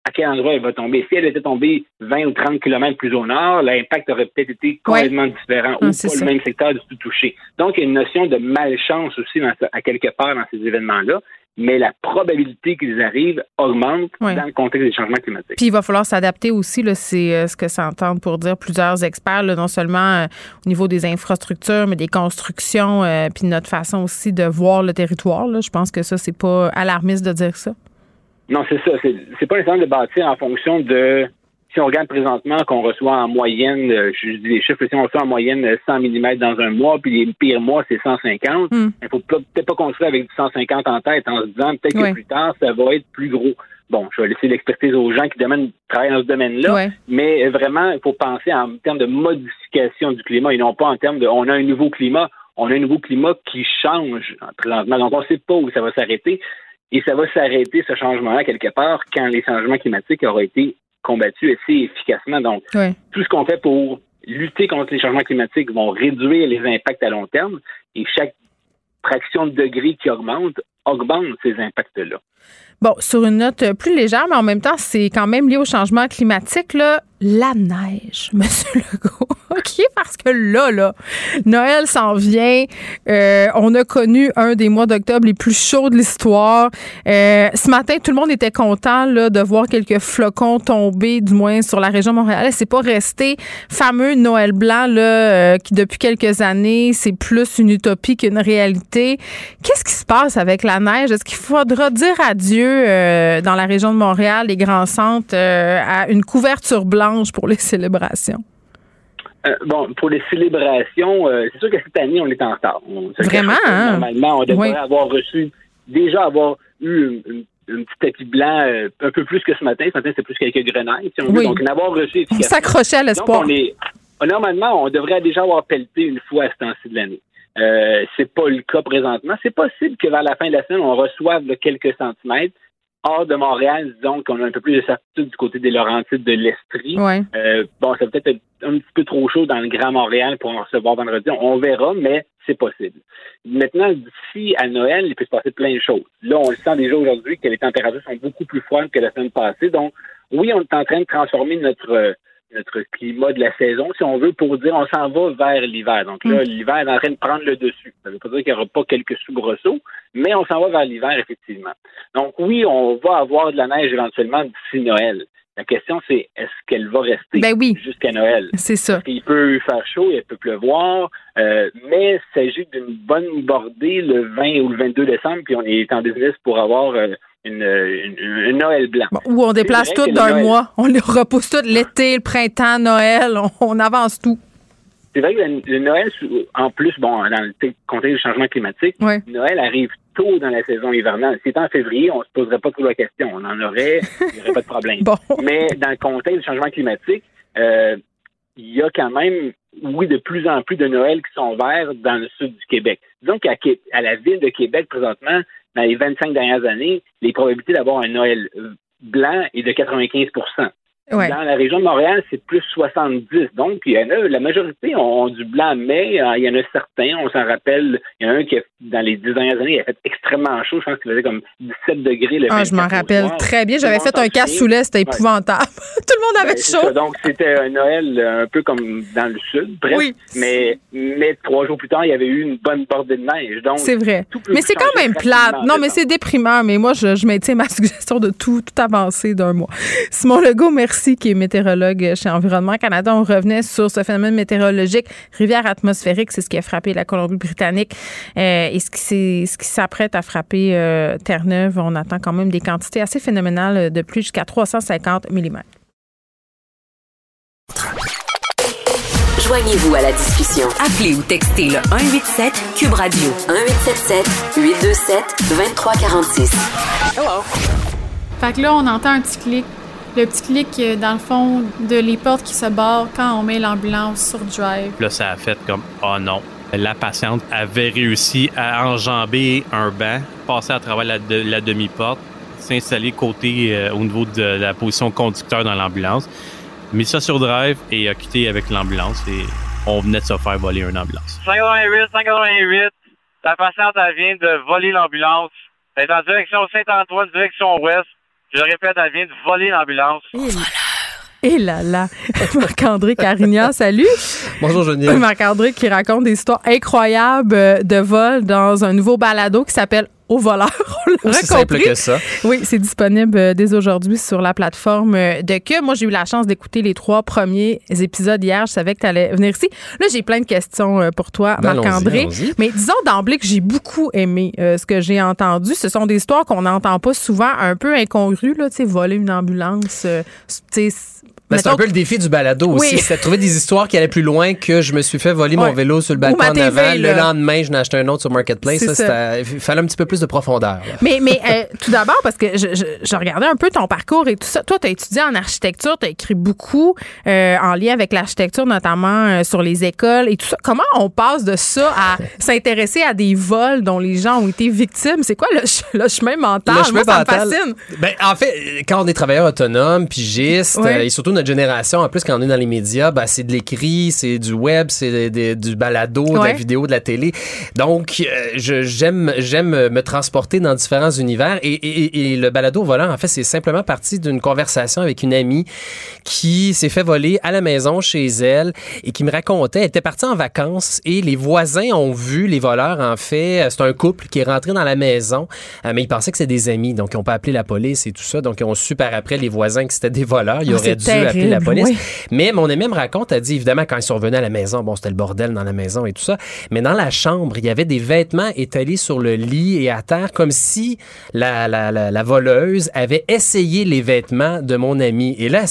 S12: à quel endroit elle va tomber. Si elle était tombée 20 ou 30 kilomètres plus au nord, l'impact aurait peut-être été complètement différent ou pas le même secteur du tout touché. Donc, il y a une notion de malchance aussi à quelque part dans ces événements-là mais la probabilité qu'ils arrivent augmente dans le contexte des changements climatiques.
S3: Puis il va falloir s'adapter aussi, c'est euh, ce que s'entendent pour dire plusieurs experts, non seulement euh, au niveau des infrastructures, mais des constructions, euh, puis notre façon aussi de voir le territoire. Je pense que ça, c'est pas alarmiste de dire ça.
S12: Non, c'est ça. C'est pas nécessaire de bâtir en fonction de. Si on regarde présentement qu'on reçoit en moyenne, euh, je dis les chiffres, si on reçoit en moyenne 100 mm dans un mois, puis les pires mois, c'est 150, hmm. il ne faut peut-être pas construire avec du 150 en tête en se disant peut-être que plus tard, ça va être plus gros. Bon, je vais laisser l'expertise aux gens qui travaillent dans ce domaine-là, mais vraiment, il faut penser en termes de modification du climat et non pas en termes de on a un nouveau climat, on a un nouveau climat qui change présentement. Donc, on ne sait pas où ça va s'arrêter. Et ça va s'arrêter, ce changement-là, quelque part, quand les changements climatiques auront été combattus assez efficacement. Donc, tout ce qu'on fait pour lutter contre les changements climatiques vont réduire les impacts à long terme et chaque fraction de degré qui augmente augmente ces impacts-là.
S3: Bon, sur une note plus légère, mais en même temps, c'est quand même lié au changement climatique, là, la neige, [LAUGHS] Monsieur Legault. OK, parce que là, là, Noël s'en vient. Euh, on a connu un des mois d'octobre les plus chauds de l'histoire. Euh, ce matin, tout le monde était content là, de voir quelques flocons tomber, du moins sur la région montréalaise. C'est pas resté fameux Noël blanc là, euh, qui depuis quelques années, c'est plus une utopie qu'une réalité. Qu'est-ce qui se passe avec la neige? Est-ce qu'il faudra dire adieu dans la région de Montréal, les grands centres, à une couverture blanche? Pour les célébrations?
S12: Euh, bon, pour les célébrations, euh, c'est sûr que cette année, on est en retard.
S3: Vraiment? Hein?
S12: Normalement, on devrait avoir reçu, déjà avoir eu un petit tapis blanc euh, un peu plus que ce matin. Ce matin, c'est plus quelques grenailles, si on veut. Donc, avoir reçu
S3: On s'accrochait à l'espoir.
S12: Normalement, on devrait déjà avoir pelleté une fois à ce temps-ci de l'année. Euh, c'est pas le cas présentement. C'est possible que vers la fin de la semaine, on reçoive quelques centimètres hors de Montréal, disons qu'on a un peu plus de certitude du côté des Laurentides de l'Estrie. Euh, bon, ça peut être un petit peu trop chaud dans le Grand Montréal pour en recevoir vendredi. On verra, mais c'est possible. Maintenant, d'ici à Noël, il peut se passer plein de choses. Là, on le sent déjà aujourd'hui que les températures sont beaucoup plus froides que la semaine passée. Donc, oui, on est en train de transformer notre notre climat de la saison, si on veut, pour dire on s'en va vers l'hiver. Donc là, mm. l'hiver est en train de prendre le dessus. Ça ne veut pas dire qu'il n'y aura pas quelques soubresauts, mais on s'en va vers l'hiver, effectivement. Donc oui, on va avoir de la neige éventuellement d'ici Noël. La question, c'est est-ce qu'elle va rester
S3: ben
S12: jusqu'à Noël?
S3: C'est ça.
S12: Il peut faire chaud, il peut pleuvoir, euh, mais il s'agit d'une bonne bordée le 20 ou le 22 décembre, puis on est en business pour avoir euh, une, Noël blanc.
S3: où on déplace tout d'un mois. On les repousse tout l'été, le printemps, Noël. On, avance tout.
S12: C'est vrai que le, Noël, en plus, bon, dans le contexte du changement climatique, Noël arrive tôt dans la saison hivernale. Si c'était en février, on ne se poserait pas trop la question. On en aurait, il n'y aurait pas de problème. [LAUGHS] Mais dans le contexte du changement climatique, euh, il y a quand même, oui, de plus en plus de Noël qui sont verts dans le sud du Québec. Disons qu'à à la ville de Québec, présentement, dans les 25 dernières années, les probabilités d'avoir un Noël blanc est de 95 dans la région de Montréal, c'est plus 70. Donc, il y en a, la majorité ont, du blanc, mais euh, il y en a certains, on s'en rappelle, il y en a un qui, dans les dix dernières années, il a fait extrêmement chaud. Je pense qu'il faisait comme 17 degrés. Le
S3: ah, je m'en rappelle très bien. J'avais fait un casse sous c'était épouvantable. [LAUGHS] Tout le monde avait ben, chaud.
S12: Donc, c'était un Noël un peu comme dans le sud, bref. Oui. Mais, mais trois jours plus tard, il y avait eu une bonne bordée de neige. Donc,
S3: c'est vrai. Mais c'est quand même plate. Non, mais c'est déprimant. Mais moi, je, je maintiens ma [LAUGHS] suggestion de tout, tout avancer d'un mois. Simon Legault, merci qui est météorologue chez Environnement Canada. On revenait sur ce phénomène météorologique, rivière atmosphérique, c'est ce qui a frappé la Colombie-Britannique euh, et ce qui, ce qui s'apprête à frapper euh, Terre-Neuve. On attend quand même des quantités assez phénoménales de pluie jusqu'à 350 mm.
S5: Joignez-vous à la discussion. Appelez ou textez le 187 Cube Radio 1877 827 2346.
S13: Hello. Fait que là, on entend un petit clic le petit clic euh, dans le fond de les portes qui se barrent quand on met l'ambulance sur drive.
S14: Là, ça a fait comme oh non. La patiente avait réussi à enjamber un banc, passer à travers la, demi-porte, s'installer côté euh, au niveau de la position conducteur dans l'ambulance, mis ça sur drive et a quitté avec l'ambulance et on venait de se faire voler une ambulance.
S15: 588, 588, la patiente elle vient de voler l'ambulance. Elle est en direction Saint-Antoine, direction ouest. Je répète, elle vient de voler l'ambulance.
S3: Et là là, [LAUGHS] Marc-André Carignan, salut.
S16: Bonjour Geneviève.
S3: Marc-André qui raconte des histoires incroyables de vol dans un nouveau balado qui s'appelle au voleur. [LAUGHS]
S16: C'est simple que ça.
S3: Oui, c'est disponible euh, dès aujourd'hui sur la plateforme euh, de Que. Moi, j'ai eu la chance d'écouter les trois premiers épisodes hier. Je savais que tu allais venir ici. Là, j'ai plein de questions euh, pour toi, ben, Marc-André. Mais disons d'emblée que j'ai beaucoup aimé ce que j'ai entendu. Ce sont des histoires qu'on n'entend pas souvent, un peu incongrues, là, tu sais, voler une ambulance, tu sais,
S16: ben, c'est un peu le défi du balado aussi. C'est de trouver des histoires qui allaient plus loin que je me suis fait voler mon vélo sur le balcon en avant. Le lendemain, je n'ai acheté un autre sur Marketplace. Ça, il fallait un petit peu plus de profondeur.
S3: Mais, mais euh, tout d'abord, parce que je, je, regardais un peu ton parcours et tout ça. Toi, tu as étudié en architecture, tu as écrit beaucoup euh, en lien avec l'architecture, notamment euh, sur les écoles et tout ça. Comment on passe de ça à [LAUGHS] s'intéresser à des vols dont les gens ont été victimes? C'est quoi le, le, chemin mental? Le chemin Moi, mental, ça me fascine.
S16: Ben, en fait, quand on est travailleur autonome, pigiste, et surtout notre génération, en plus, quand on est dans les médias, ben, c'est de l'écrit, c'est du web, c'est du balado, de la vidéo, de la télé. Donc, euh, j'aime j'aime me transporter dans différents univers. Et, et, et le balado volant, en fait, c'est simplement parti d'une conversation avec une amie qui s'est fait voler à la maison chez elle et qui me racontait, elle était partie en vacances et les voisins ont vu les voleurs, en fait. C'est un couple qui est rentré dans la maison, euh, mais ils pensaient que c'était des amis. Donc, ils n'ont pas appelé la police et tout ça. Donc, ils ont su par après les voisins que c'était des voleurs. Ils ah, auraient dû appeler la police. Mais mon ami me raconte, elle dit évidemment, quand ils sont revenus à la maison, bon, c'était le bordel dans la maison et tout ça. Mais dans la chambre, il y avait des vêtements étalés sur le lit et à terre, comme si la, la, la, voleuse avait essayé les vêtements de mon ami. Et là,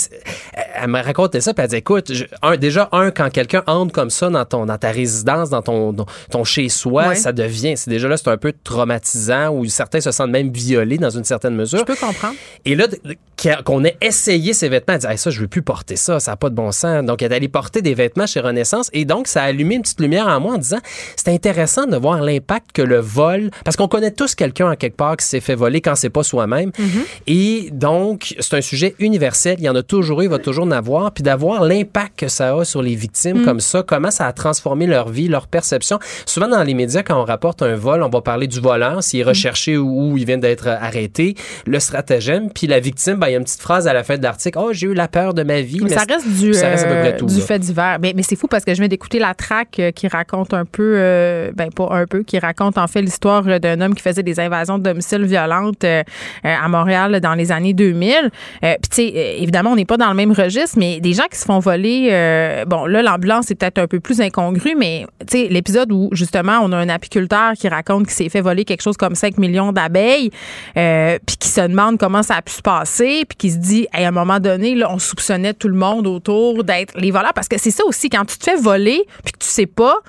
S16: elle me racontait ça, puis elle dit écoute, un, déjà, un, quand quelqu'un entre comme ça dans, ton, dans ta résidence, dans ton, ton chez-soi, ça devient, c'est déjà là, c'est un peu traumatisant, ou certains se sentent même violés dans une certaine mesure.
S3: Je peux comprendre.
S16: Et là, qu'on ait essayé ces vêtements, elle dit ça, je veux plus porter ça, ça n'a pas de bon sens. Donc, elle est allée porter des vêtements chez Renaissance et donc, ça a allumé une petite lumière en moi en disant, c'est intéressant de voir l'impact que le vol, parce qu'on connaît tous quelqu'un en quelque part qui s'est fait voler quand c'est pas soi-même. Mm-hmm. Et donc, c'est un sujet universel. Il y en a toujours eu, il va toujours en avoir. Puis d'avoir l'impact que ça a sur les victimes mm. comme ça, comment ça a transformé leur vie, leur perception. Souvent, dans les médias, quand on rapporte un vol, on va parler du voleur, s'il est mm. recherché ou, il vient d'être arrêté, le stratagème, puis la victime, ben, il y a une petite phrase à la fin de l'article, oh, j'ai eu la peur de ma vie.
S3: Mais, ça reste du, euh, du fait divers. Mais, mais c'est fou parce que je viens d'écouter la traque euh, qui raconte un peu, euh, ben pas un peu, qui raconte en fait l'histoire d'un homme qui faisait des invasions de domicile violentes à Montréal dans les années 2000. Puis tu sais, évidemment, on n'est pas dans le même registre, mais des gens qui se font voler, bon là, l'ambulance est peut-être un peu plus incongrue, mais tu sais, l'épisode où justement on a un apiculteur qui raconte qu'il s'est fait voler quelque chose comme 5 millions d'abeilles, puis qui se demande comment ça a pu se passer, puis qui se dit, à un moment donné, là, on tout le monde autour d'être les voleurs. Parce que c'est ça aussi, quand tu te fais voler puis que tu sais pas,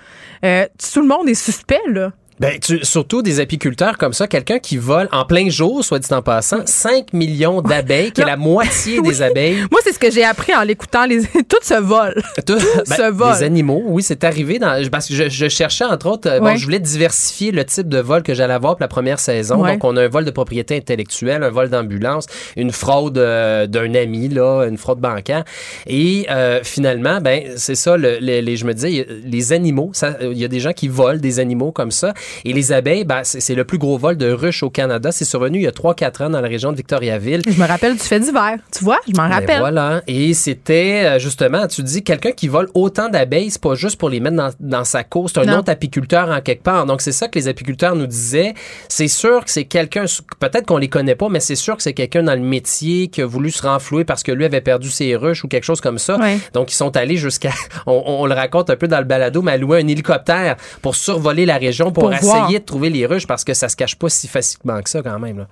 S3: euh, tout le monde est suspect, là.
S16: Ben, tu, surtout des apiculteurs comme ça, quelqu'un qui vole en plein jour, soit dit en passant, 5 millions d'abeilles, qui est la moitié [LAUGHS] des abeilles.
S3: Moi, c'est ce que j'ai appris en l'écoutant. Les... [LAUGHS] Tout se vole. [LAUGHS]
S16: Tout,
S3: se
S16: ben,
S3: vole.
S16: Les animaux, oui, c'est arrivé. Dans, parce que je, je cherchais, entre autres, euh, bon, je voulais diversifier le type de vol que j'allais avoir pour la première saison. Donc, on a un vol de propriété intellectuelle, un vol d'ambulance, une fraude euh, d'un ami, là, une fraude bancaire. Et euh, finalement, ben, c'est ça, le, les, les- je me disais, les animaux, il y a des gens qui volent des animaux comme ça. Et les abeilles, ben, c'est le plus gros vol de ruches au Canada. C'est survenu il y a 3-4 ans dans la région de Victoriaville.
S3: Je me rappelle du fait d'hiver. Tu vois, je m'en
S16: Ben
S3: rappelle.
S16: voilà. Et c'était euh, justement, tu dis, quelqu'un qui vole autant d'abeilles, c'est pas juste pour les mettre dans, dans sa cour, c'est un
S3: Non.
S16: autre apiculteur en quelque part. Donc c'est ça que les apiculteurs nous disaient. C'est sûr que c'est quelqu'un, peut-être qu'on les connaît pas, mais c'est sûr que c'est quelqu'un dans le métier qui a voulu se renflouer parce que lui avait perdu ses ruches ou quelque chose comme ça.
S3: Ouais.
S16: Donc ils sont allés jusqu'à, [LAUGHS] on, on le raconte un peu dans le balado, mais à louer un hélicoptère pour survoler la région pour,
S3: Pour
S16: essayer
S3: voir.
S16: de trouver les ruches parce que ça se cache pas si facilement que ça quand même. là.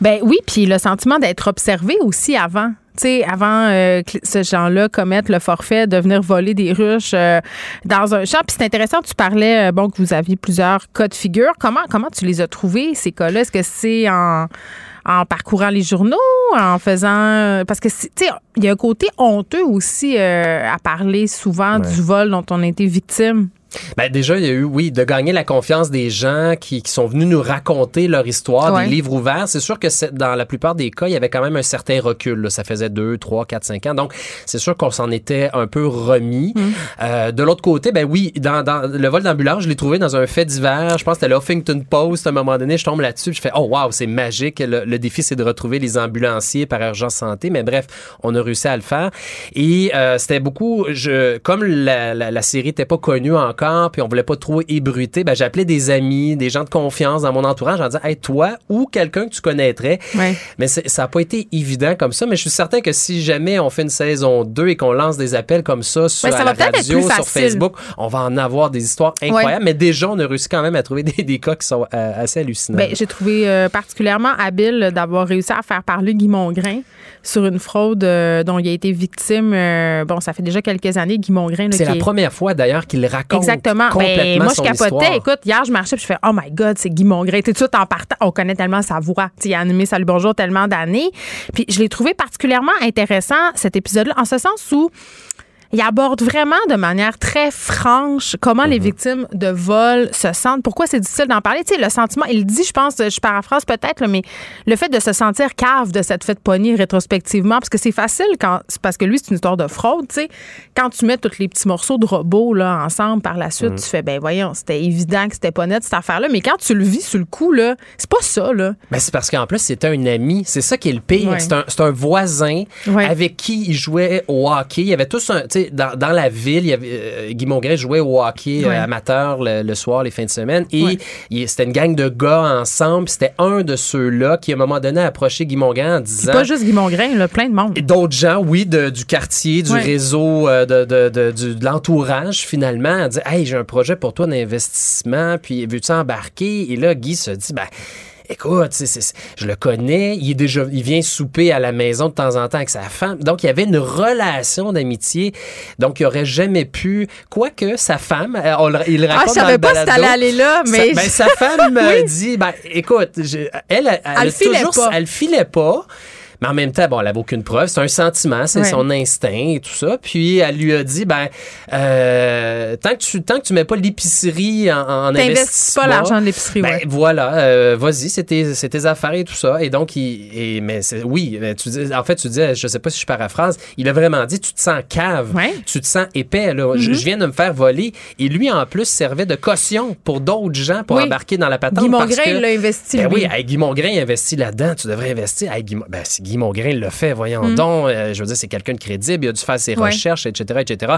S3: Ben oui, puis le sentiment d'être observé aussi avant. Tu sais, avant euh, que ce gens-là commettent le forfait de venir voler des ruches euh, dans un champ. Puis c'est intéressant, tu parlais, euh, bon, que vous aviez plusieurs cas de figure. Comment, comment tu les as trouvés, ces cas-là? Est-ce que c'est en, en parcourant les journaux, en faisant... Parce que, tu sais, il y a un côté honteux aussi euh, à parler souvent
S16: Ouais.
S3: du vol dont on a été victime.
S16: Ben déjà, il y a eu, oui, de gagner la confiance des gens qui, qui sont venus nous raconter leur histoire,
S3: Ouais.
S16: des livres ouverts. C'est sûr que c'est- dans la plupart des cas, il y avait quand même un certain recul. là. Ça faisait 2, 3, 4, 5 ans. Donc, c'est sûr qu'on s'en était un peu remis. Euh, de l'autre côté, ben oui, dans, dans le vol d'ambulance, je l'ai trouvé dans un fait divers. Je pense que c'était l'Huffington Post. À un moment donné, je tombe là-dessus. Je fais, oh wow, c'est magique. Le, le défi, c'est de retrouver les ambulanciers par urgence santé. Mais bref, on a réussi à le faire. Et euh, c'était beaucoup, je, comme la, la, la série n'était pas connue encore, puis on voulait pas trop ébruiter, ben, j'appelais des amis, des gens de confiance dans mon entourage en disant, hey, toi ou quelqu'un que tu connaîtrais.
S3: Ouais.
S16: Mais ça n'a pas été évident comme ça. Mais je suis certain que si jamais on fait une saison 2 et qu'on lance des appels comme ça sur
S3: ça
S16: la radio, sur. Facebook, on va en avoir des histoires incroyables.
S3: Ouais.
S16: Mais déjà, on a réussi quand même à trouver des, des cas qui sont euh, assez hallucinants.
S3: Ben, j'ai trouvé euh, particulièrement habile d'avoir réussi à faire parler Guy Mongrain sur une fraude euh, dont il a été victime. euh, bon, ça fait déjà quelques années, Guy Mongrain.
S16: c'est la
S3: est-
S16: première fois d'ailleurs qu'il raconte
S3: Exactement.
S16: complètement
S3: Ben, moi, je capotais.
S16: histoire.
S3: Écoute, hier, je marchais puis je fais Oh my God, c'est Guy Mongrain. Tu sais, tout en partant, on connaît tellement sa voix. Tu sais, il a animé Salut Bonjour tellement d'années. Puis je l'ai trouvé particulièrement intéressant, cet épisode-là, en ce sens où il aborde vraiment de manière très franche comment
S16: Mhm.
S3: les victimes de vol se sentent. Pourquoi c'est difficile d'en parler? Tu sais, le sentiment, il dit, je pense, je paraphrase peut-être, mais le fait de se sentir cave de cette fête poignée rétrospectivement, parce que c'est facile quand, parce que lui, c'est une histoire de fraude, tu sais. Quand tu mets tous les petits morceaux de robots, là, ensemble par la suite,
S16: Mhm.
S3: tu fais, ben voyons, c'était évident que c'était pas net, cette affaire-là. Mais quand tu le vis sur le coup, là, c'est pas ça, là.
S16: Ben, c'est parce qu'en plus, c'était un ami. C'est ça qui est le pire.
S3: Ouais.
S16: C'est un, un voisin
S3: Ouais.
S16: avec qui il jouait au hockey. Il y avait tous un. Tu sais, dans, dans la ville, il y avait, euh, Guy Mongrain jouait au hockey euh, amateur le, le soir, les fins de semaine. Et c'était une gang de gars ensemble. C'était un de ceux-là qui, à un moment donné, a approché Guy Mongrain en
S3: C'est
S16: disant.
S3: pas juste Guy Mongrain, là, plein de monde.
S16: D'autres gens, oui, de- du quartier, du réseau, euh, de, de, de- l'entourage, finalement, a dit Hey, j'ai un projet pour toi d'investissement, puis veux-tu embarquer? Et là, Guy se dit Ben, écoute, je le connais, il, est déjà, il vient souper à la maison de temps en temps avec sa femme. Donc, il y avait une relation d'amitié. Donc, il aurait jamais pu, quoique sa femme, euh, on le- il le
S3: Ah,
S16: raconte
S3: je
S16: dans
S3: savais
S16: le
S3: pas si
S16: balado.
S3: t'allais aller là, mais.
S16: Sa, ben, sa femme [LAUGHS] me dit, ben, écoute, je- elle, elle,
S3: Elle
S16: toujours,
S3: pas.
S16: elle filait pas. Mais en même temps, bon, elle avait aucune preuve. C'est un sentiment, c'est
S3: Ouais.
S16: son instinct et tout ça. Puis elle lui a dit, ben, euh, tant que tu, tant que tu mets pas l'épicerie en, en
S3: T'investis
S16: investissement,
S3: pas l'argent de l'épicerie,
S16: ben,
S3: ouais.
S16: voilà, euh, vas-y, c'est tes, affaires et tout ça. Et donc, il, et, mais oui, mais tu dis, en fait, tu dis, je sais pas si je paraphrase, il a vraiment dit, tu te sens cave,
S3: Ouais.
S16: tu te sens épais. Là. je,
S3: Mhm.
S16: je viens de me faire voler. Et lui, en plus, servait de caution pour d'autres gens pour
S3: Oui.
S16: embarquer dans la patente.
S3: Guy Mongrain, l'a investi,
S16: Ben oui, hey, Guy Mongrain investit là-dedans. Tu devrais investir. Hey, Guy, ben, si Guy Mongrain le fait, voyons
S3: Mm.
S16: donc. Euh, je veux dire, c'est quelqu'un de crédible. Il a dû faire ses
S3: Ouais.
S16: recherches, etc., etc.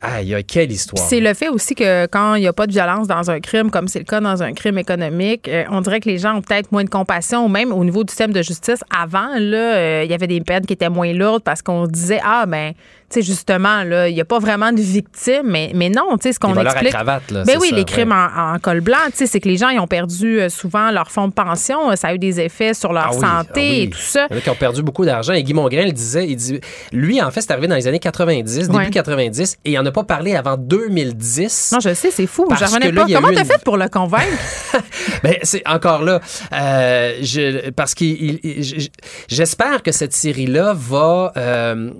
S16: Aïe, aïe, quelle histoire.
S3: C'est le fait aussi que quand il n'y a pas de violence dans un crime, comme c'est le cas dans un crime économique, euh, on dirait que les gens ont peut-être moins de compassion, même au niveau du système de justice. Avant, là, euh, il y avait des peines qui étaient moins lourdes parce qu'on disait, ah, ben, sais, justement, là, il n'y a pas vraiment de victimes, mais, mais non, tu sais, ce qu'on
S16: voleurs à
S3: explique.
S16: cravate, là,
S3: ben oui,
S16: ça,
S3: les crimes
S16: ouais.
S3: en, en col blanc, tu sais, c'est que les gens, ils ont perdu euh, souvent leur fonds de pension. Ça a eu des effets sur leur
S16: Ah oui,
S3: santé
S16: ah oui.
S3: et tout ça.
S16: Il y en a qui ont perdu beaucoup d'argent. Et Guy Mongrain le disait, il dit, lui, en fait, c'est arrivé dans les années 90, début 90, et il n'en a pas parlé avant 2010.
S3: Non, je sais, c'est fou. Je revenais pas. Comment t'as fait pour le convaincre? [LAUGHS]
S16: ben, c'est encore là. Euh, je, parce que j'espère que cette série-là va, euh,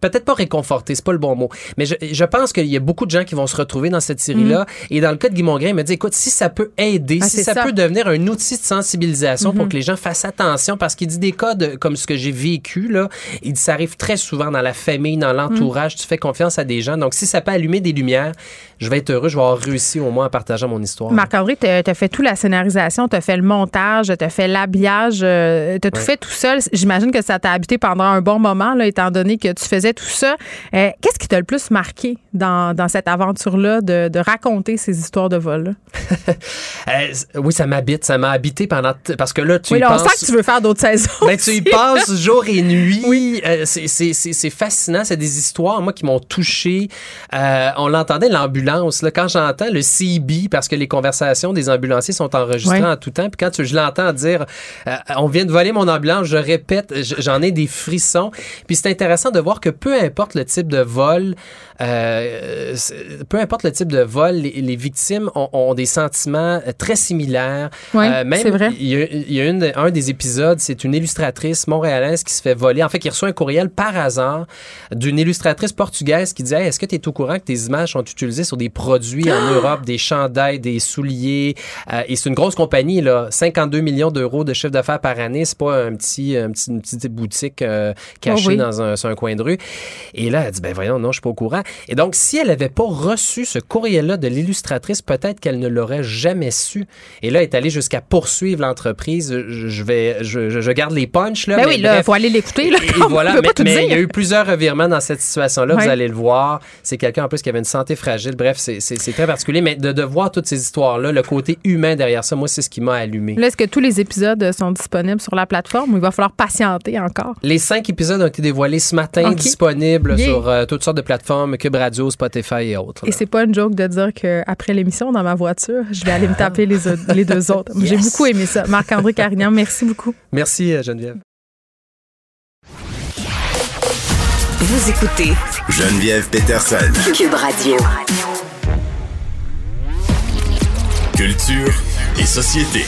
S16: peut-être pas c'est pas le bon mot, mais je, je pense qu'il y a beaucoup de gens qui vont se retrouver dans cette série-là. Mm. Et dans le cas de Guy Mongrain, il m'a dit, écoute, si ça peut aider, ah, si ça, peut devenir un outil de sensibilisation pour mm-hmm. que les gens fassent attention, parce qu'il dit des cas de, comme ce que j'ai vécu, là, il dit, ça arrive très souvent dans la famille, dans l'entourage, mm. tu fais confiance à des gens. Donc, si ça peut allumer des lumières, je vais être heureux, je vais avoir réussi au moins à partager mon histoire.
S3: Marc-André, tu as fait toute la scénarisation, tu as fait le montage, tu as fait l'habillage, euh, tu as tout fait tout seul. J'imagine que ça t'a habité pendant un bon moment, là, étant donné que tu faisais tout ça. Euh, qu'est-ce qui t'a le plus marqué dans, dans cette aventure-là de, de, raconter ces histoires de vol? [LAUGHS]
S16: Euh, oui, ça m'habite. Ça m'a habité pendant. Parce que là, tu
S3: oui,
S16: là,
S3: on sent que tu veux faire d'autres saisons.
S16: Ben, tu y passes [LAUGHS] jour et nuit. Oui. c'est fascinant. C'est des histoires, moi, qui m'ont touché. on l'entendait, l'ambulance quand j'entends le CB, parce que les conversations des ambulanciers sont enregistrées en tout temps, puis quand je l'entends dire euh, on vient de voler mon ambulance, je répète, j'en ai des frissons. Puis c'est intéressant de voir que peu importe le type de vol, euh, peu importe le type de vol, les, victimes ont, des sentiments très similaires.
S3: Oui, euh, c'est vrai.
S16: Il y a, une, un des épisodes, c'est une illustratrice montréalaise qui se fait voler. En fait, qui reçoit un courriel par hasard d'une illustratrice portugaise qui dit Est-ce que tu es au courant que tes images sont utilisées sur des produits en [GASPS] Europe, des chandails, des souliers? Euh, et c'est une grosse compagnie, là. 52 millions d'euros de chiffre d'affaires par année. C'est pas un petit, un petit, une petite boutique euh, cachée oh dans un, sur un coin de rue. Et là, elle dit, ben voyons, non, je suis pas au courant. Et donc, si elle avait pas reçu ce courriel-là de l'illustratrice, peut-être qu'elle ne l'aurait jamais su. Et là, elle est allée jusqu'à poursuivre l'entreprise. Je, vais, je, je, garde les punchs, là.
S3: Ben oui, là, faut aller l'écouter, là.
S16: Et, voilà, mais, il y a eu plusieurs revirements dans cette situation-là. Vous allez le voir. C'est quelqu'un, en plus, qui avait une santé fragile. Bref, c'est très particulier, mais de, de voir toutes ces histoires-là, le côté humain derrière ça, moi, c'est ce qui m'a allumé.
S3: Là, est-ce que tous les épisodes sont disponibles sur la plateforme ou il va falloir patienter encore?
S16: Les cinq épisodes ont été dévoilés ce matin, disponibles sur euh, toutes sortes de plateformes, Cube Radio, Spotify et autres.
S3: Et c'est pas une joke de dire qu'après l'émission, dans ma voiture, je vais aller me taper les, les deux [LAUGHS] autres. J'ai beaucoup aimé ça. Marc-André Carignan, merci beaucoup.
S16: Merci, euh, Geneviève.
S2: Vous écoutez Geneviève Peterson. Cube Radio. Culture et société.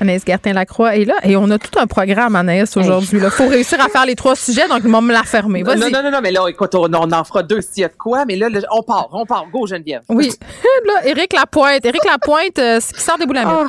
S3: Anaïs Gertin-Lacroix est là et on a tout un programme, Anaïs, aujourd'hui. Il faut réussir à faire les trois sujets, donc ils vont me la fermer.
S8: Non, non, non, non, mais là, écoute, on, en fera deux s'il y a de quoi, mais là, on part, on part. Go, Geneviève.
S3: Oui. [LAUGHS] là, Éric Lapointe. Éric Lapointe, euh, qui sort des boulamines. Ah.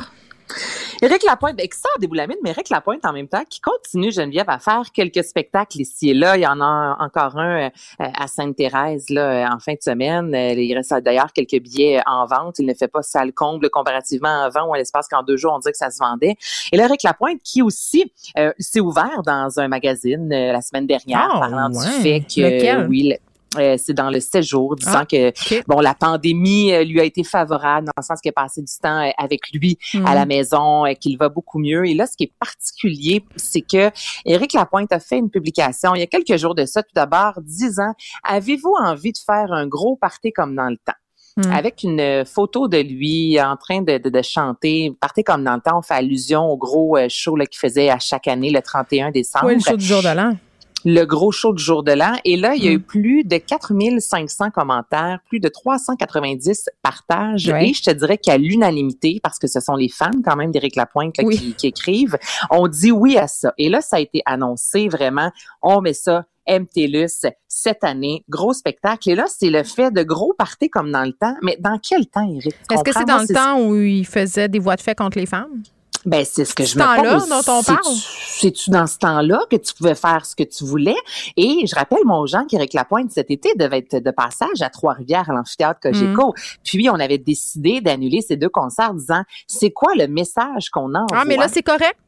S8: Éric Lapointe, ben, qui sort des boulamines, mais Éric Lapointe en même temps, qui continue, Geneviève, à faire quelques spectacles ici et là. Il y en a encore un euh, à Sainte-Thérèse là, en fin de semaine. Euh, il reste d'ailleurs quelques billets en vente. Il ne fait pas salle comble comparativement avant où à l'espace qu'en deux jours, on dirait que ça se vendait. Et là, Éric Lapointe, qui aussi euh, s'est ouvert dans un magazine la semaine dernière, ah, parlant du fait que... Oui, euh, c'est dans le séjour, disant ah, que bon la pandémie euh, lui a été favorable dans le sens qu'il a passé du temps euh, avec lui à la mhm. maison, qu'il va beaucoup mieux. Et là, ce qui est particulier, c'est que Éric Lapointe a fait une publication il y a quelques jours de ça, tout d'abord, disant Avez-vous envie de faire un gros party comme dans le temps? Hmm. avec une photo de lui en train de, de, de, chanter. Partez comme dans le temps, on fait allusion au gros show qu'il faisait à chaque année le 31 décembre.
S3: Oui, le show du jour de l'an
S8: le gros show du jour de l'an. Et là, il y a eu mm. plus de 4500 commentaires, plus de 390 partages. Et je te dirais qu'à l'unanimité, parce que ce sont les fans quand même d'Éric Lapointe qui, qui écrivent, on dit oui à ça. Et là, ça a été annoncé vraiment. On met ça MTLUS cette année, gros spectacle. Et là, c'est le fait de gros parties comme dans le temps. Mais dans quel temps, Éric?
S3: Est-ce que c'est dans le temps où il faisait des voix de fait contre les femmes?
S8: Ben, c'est ce que je me
S3: pose. dont on parle?
S8: C'est-tu dans ce temps-là que tu pouvais faire ce que tu voulais? Et je rappelle, mon Jean, qu'Éric Lapointe, cet été, devait être de passage à Trois-Rivières, à l'amphithéâtre Cogeco. Mm. Puis, on avait décidé d'annuler ces deux concerts en disant, c'est quoi le message qu'on a
S3: Ah, mais là, c'est correct.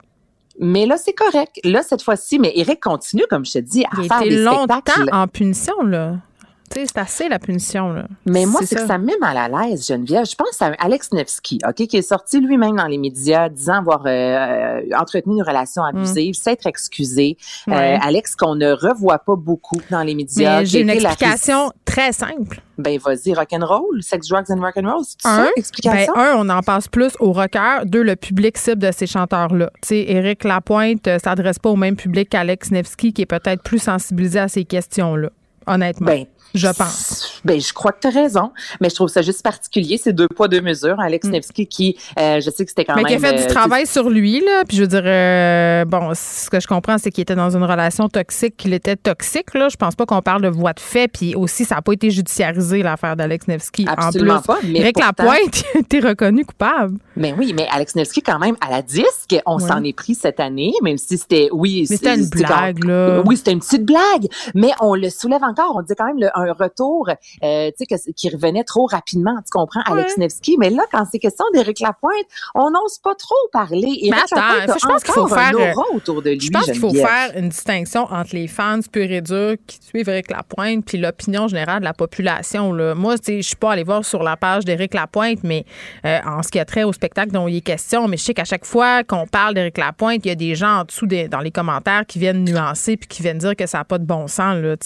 S8: Mais là, c'est correct. Là, cette fois-ci, mais Éric continue, comme je te dis, à
S3: Il
S8: faire
S3: des
S8: longtemps
S3: en punition, là C'est assez la punition. Là.
S8: Mais moi, c'est que ça me met mal à l'aise, Geneviève. Je pense à Alex Nevsky, OK, qui est sorti lui-même dans les médias disant avoir euh, euh, entretenu une relation mm. abusive, s'être excusé. Euh, Alex, qu'on ne revoit pas beaucoup dans les médias.
S3: J'ai une explication très simple.
S8: Ben, vas-y, rock'n'roll, sex, drugs and rock'n'roll, c'est ça, explication?
S3: Ben, un, on en passe plus aux rockers. Deux, le public cible de ces chanteurs-là. Tu sais, Éric Lapointe s'adresse pas au même public qu'Alex Nevsky, qui est peut-être plus sensibilisé à ces questions-là honnêtement.
S8: Ben,
S3: je pense.
S8: Ben, je crois que tu as raison, mais je trouve ça juste particulier, c'est deux poids, deux mesures. Alex mm. Nevsky qui, euh, je sais que c'était quand même...
S3: Mais qui a fait du euh, travail sur lui, là, puis je veux dire, euh, bon, ce que je comprends, c'est qu'il était dans une relation toxique, qu'il était toxique, là. Je pense pas qu'on parle de voie de fait, puis aussi, ça n'a pas été judiciarisé, l'affaire d'Alex Nevsky.
S8: Absolument en plus, pas, mais
S3: Rick Lapointe a été reconnu coupable.
S8: Mais oui, mais Alex Nevsky, quand même, à la disque, on s'en est pris cette année, même si c'était, oui...
S3: Mais c'était une blague, là.
S8: Oui, c'était une petite blague, mais on le soulève encore. On dit quand même le, un retour euh, tu sais, qui revenait trop rapidement, tu comprends, Alex Nevsky. Mais là, quand c'est question d'Éric Lapointe, on n'ose pas trop parler.
S3: mais attends, je pense qu'il faut faire,
S8: autour de lui,
S3: je pense qu'il faut faire une distinction entre les fans purs et durs qui suivent Éric Lapointe puis l'opinion générale de la population. Là. Moi, je suis pas allée voir sur la page d'Éric Lapointe, mais euh, en ce qui a trait au spectacle dont il est question, mais je sais qu'à chaque fois qu'on parle d'Éric Lapointe, il y a des gens en dessous dans les commentaires qui viennent nuancer puis qui viennent dire que ça n'a pas de bon sens. Là.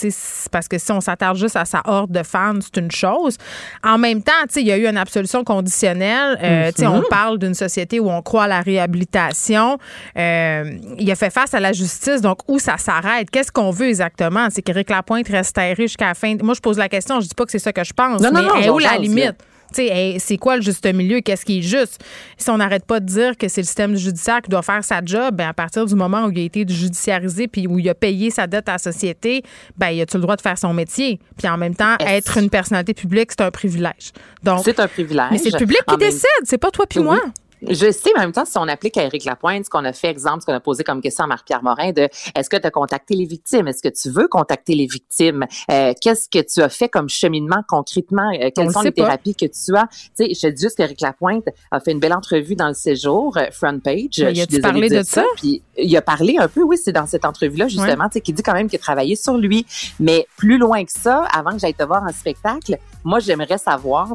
S3: Parce que si on s'attarde juste à sa horde de fans, c'est une chose. En même temps, il y a eu une absolution conditionnelle. Euh, on mhm. parle d'une société où on croit à la réhabilitation. Euh, il a fait face à la justice, donc où ça s'arrête? Qu'est-ce qu'on veut exactement? C'est qu'Éric Lapointe reste taillé jusqu'à la fin? Moi, je pose la question, je dis pas que c'est ça que je pense, mais où la limite? C'est quoi le juste milieu? Qu'est-ce qui est juste? Si on n'arrête pas de dire que c'est le système judiciaire qui doit faire sa job, ben à partir du moment où il a été judiciarisé puis où il a payé sa dette à la société, ben il a-tu le droit de faire son métier? Puis en même temps, être une personnalité publique, c'est un privilège. Donc,
S8: c'est un privilège.
S3: Mais c'est le public qui décide, c'est pas toi puis moi.
S8: Je sais, mais en même temps, si on applique à Éric Lapointe, ce qu'on a fait, exemple, ce qu'on a posé comme question à Marc-Pierre Morin, de est-ce que tu as contacté les victimes? Est-ce que tu veux contacter les victimes? Euh, qu'est-ce que tu as fait comme cheminement concrètement? Euh, quelles sont les thérapies que tu as? Tu sais, je te dis juste qu'Éric Lapointe a fait une belle entrevue dans le séjour, euh, front page.
S3: il a parlé de, ça?
S8: Puis il a parlé un peu, oui, c'est dans cette entrevue-là, justement, tu sais, qui dit quand même qu'il a travaillé sur lui. Mais plus loin que ça, avant que j'aille te voir en spectacle, moi, j'aimerais savoir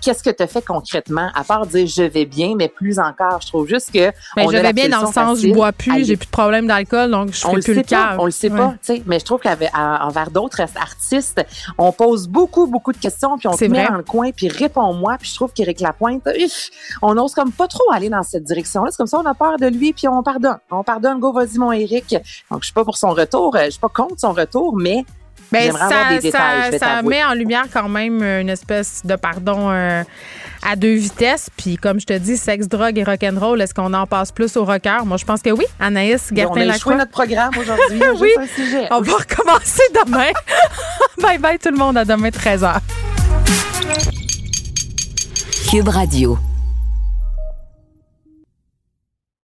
S8: qu'est-ce que tu as fait concrètement, à part dire je vais bien, mais plus encore. Je trouve juste que.
S3: Mais je vais bien dans le sens, je bois plus, j'ai plus de problème d'alcool, donc je fais plus le cas.
S8: On le sait pas, tu sais. Mais je trouve qu'envers d'autres artistes, on pose beaucoup, beaucoup de questions, puis on te met dans le coin, puis réponds-moi. Puis je trouve qu'Éric Lapointe, on n'ose comme pas trop aller dans cette direction-là. C'est comme ça, on a peur de lui, puis on pardonne. On pardonne, go, vas-y, mon Éric. Donc, je suis pas pour son retour, je suis pas contre son retour, mais
S3: ben, ça, ça met en lumière quand même une espèce de pardon euh, à deux vitesses. Puis comme je te dis, sexe, drogue et rock'n'roll, est-ce qu'on en passe plus au rocker? Moi, je pense que oui. Anaïs Gertin-Lacroix.
S8: On a notre programme aujourd'hui. [LAUGHS]
S3: oui, on va recommencer demain. [LAUGHS] bye bye tout le monde. À demain 13h.
S5: Cube Radio.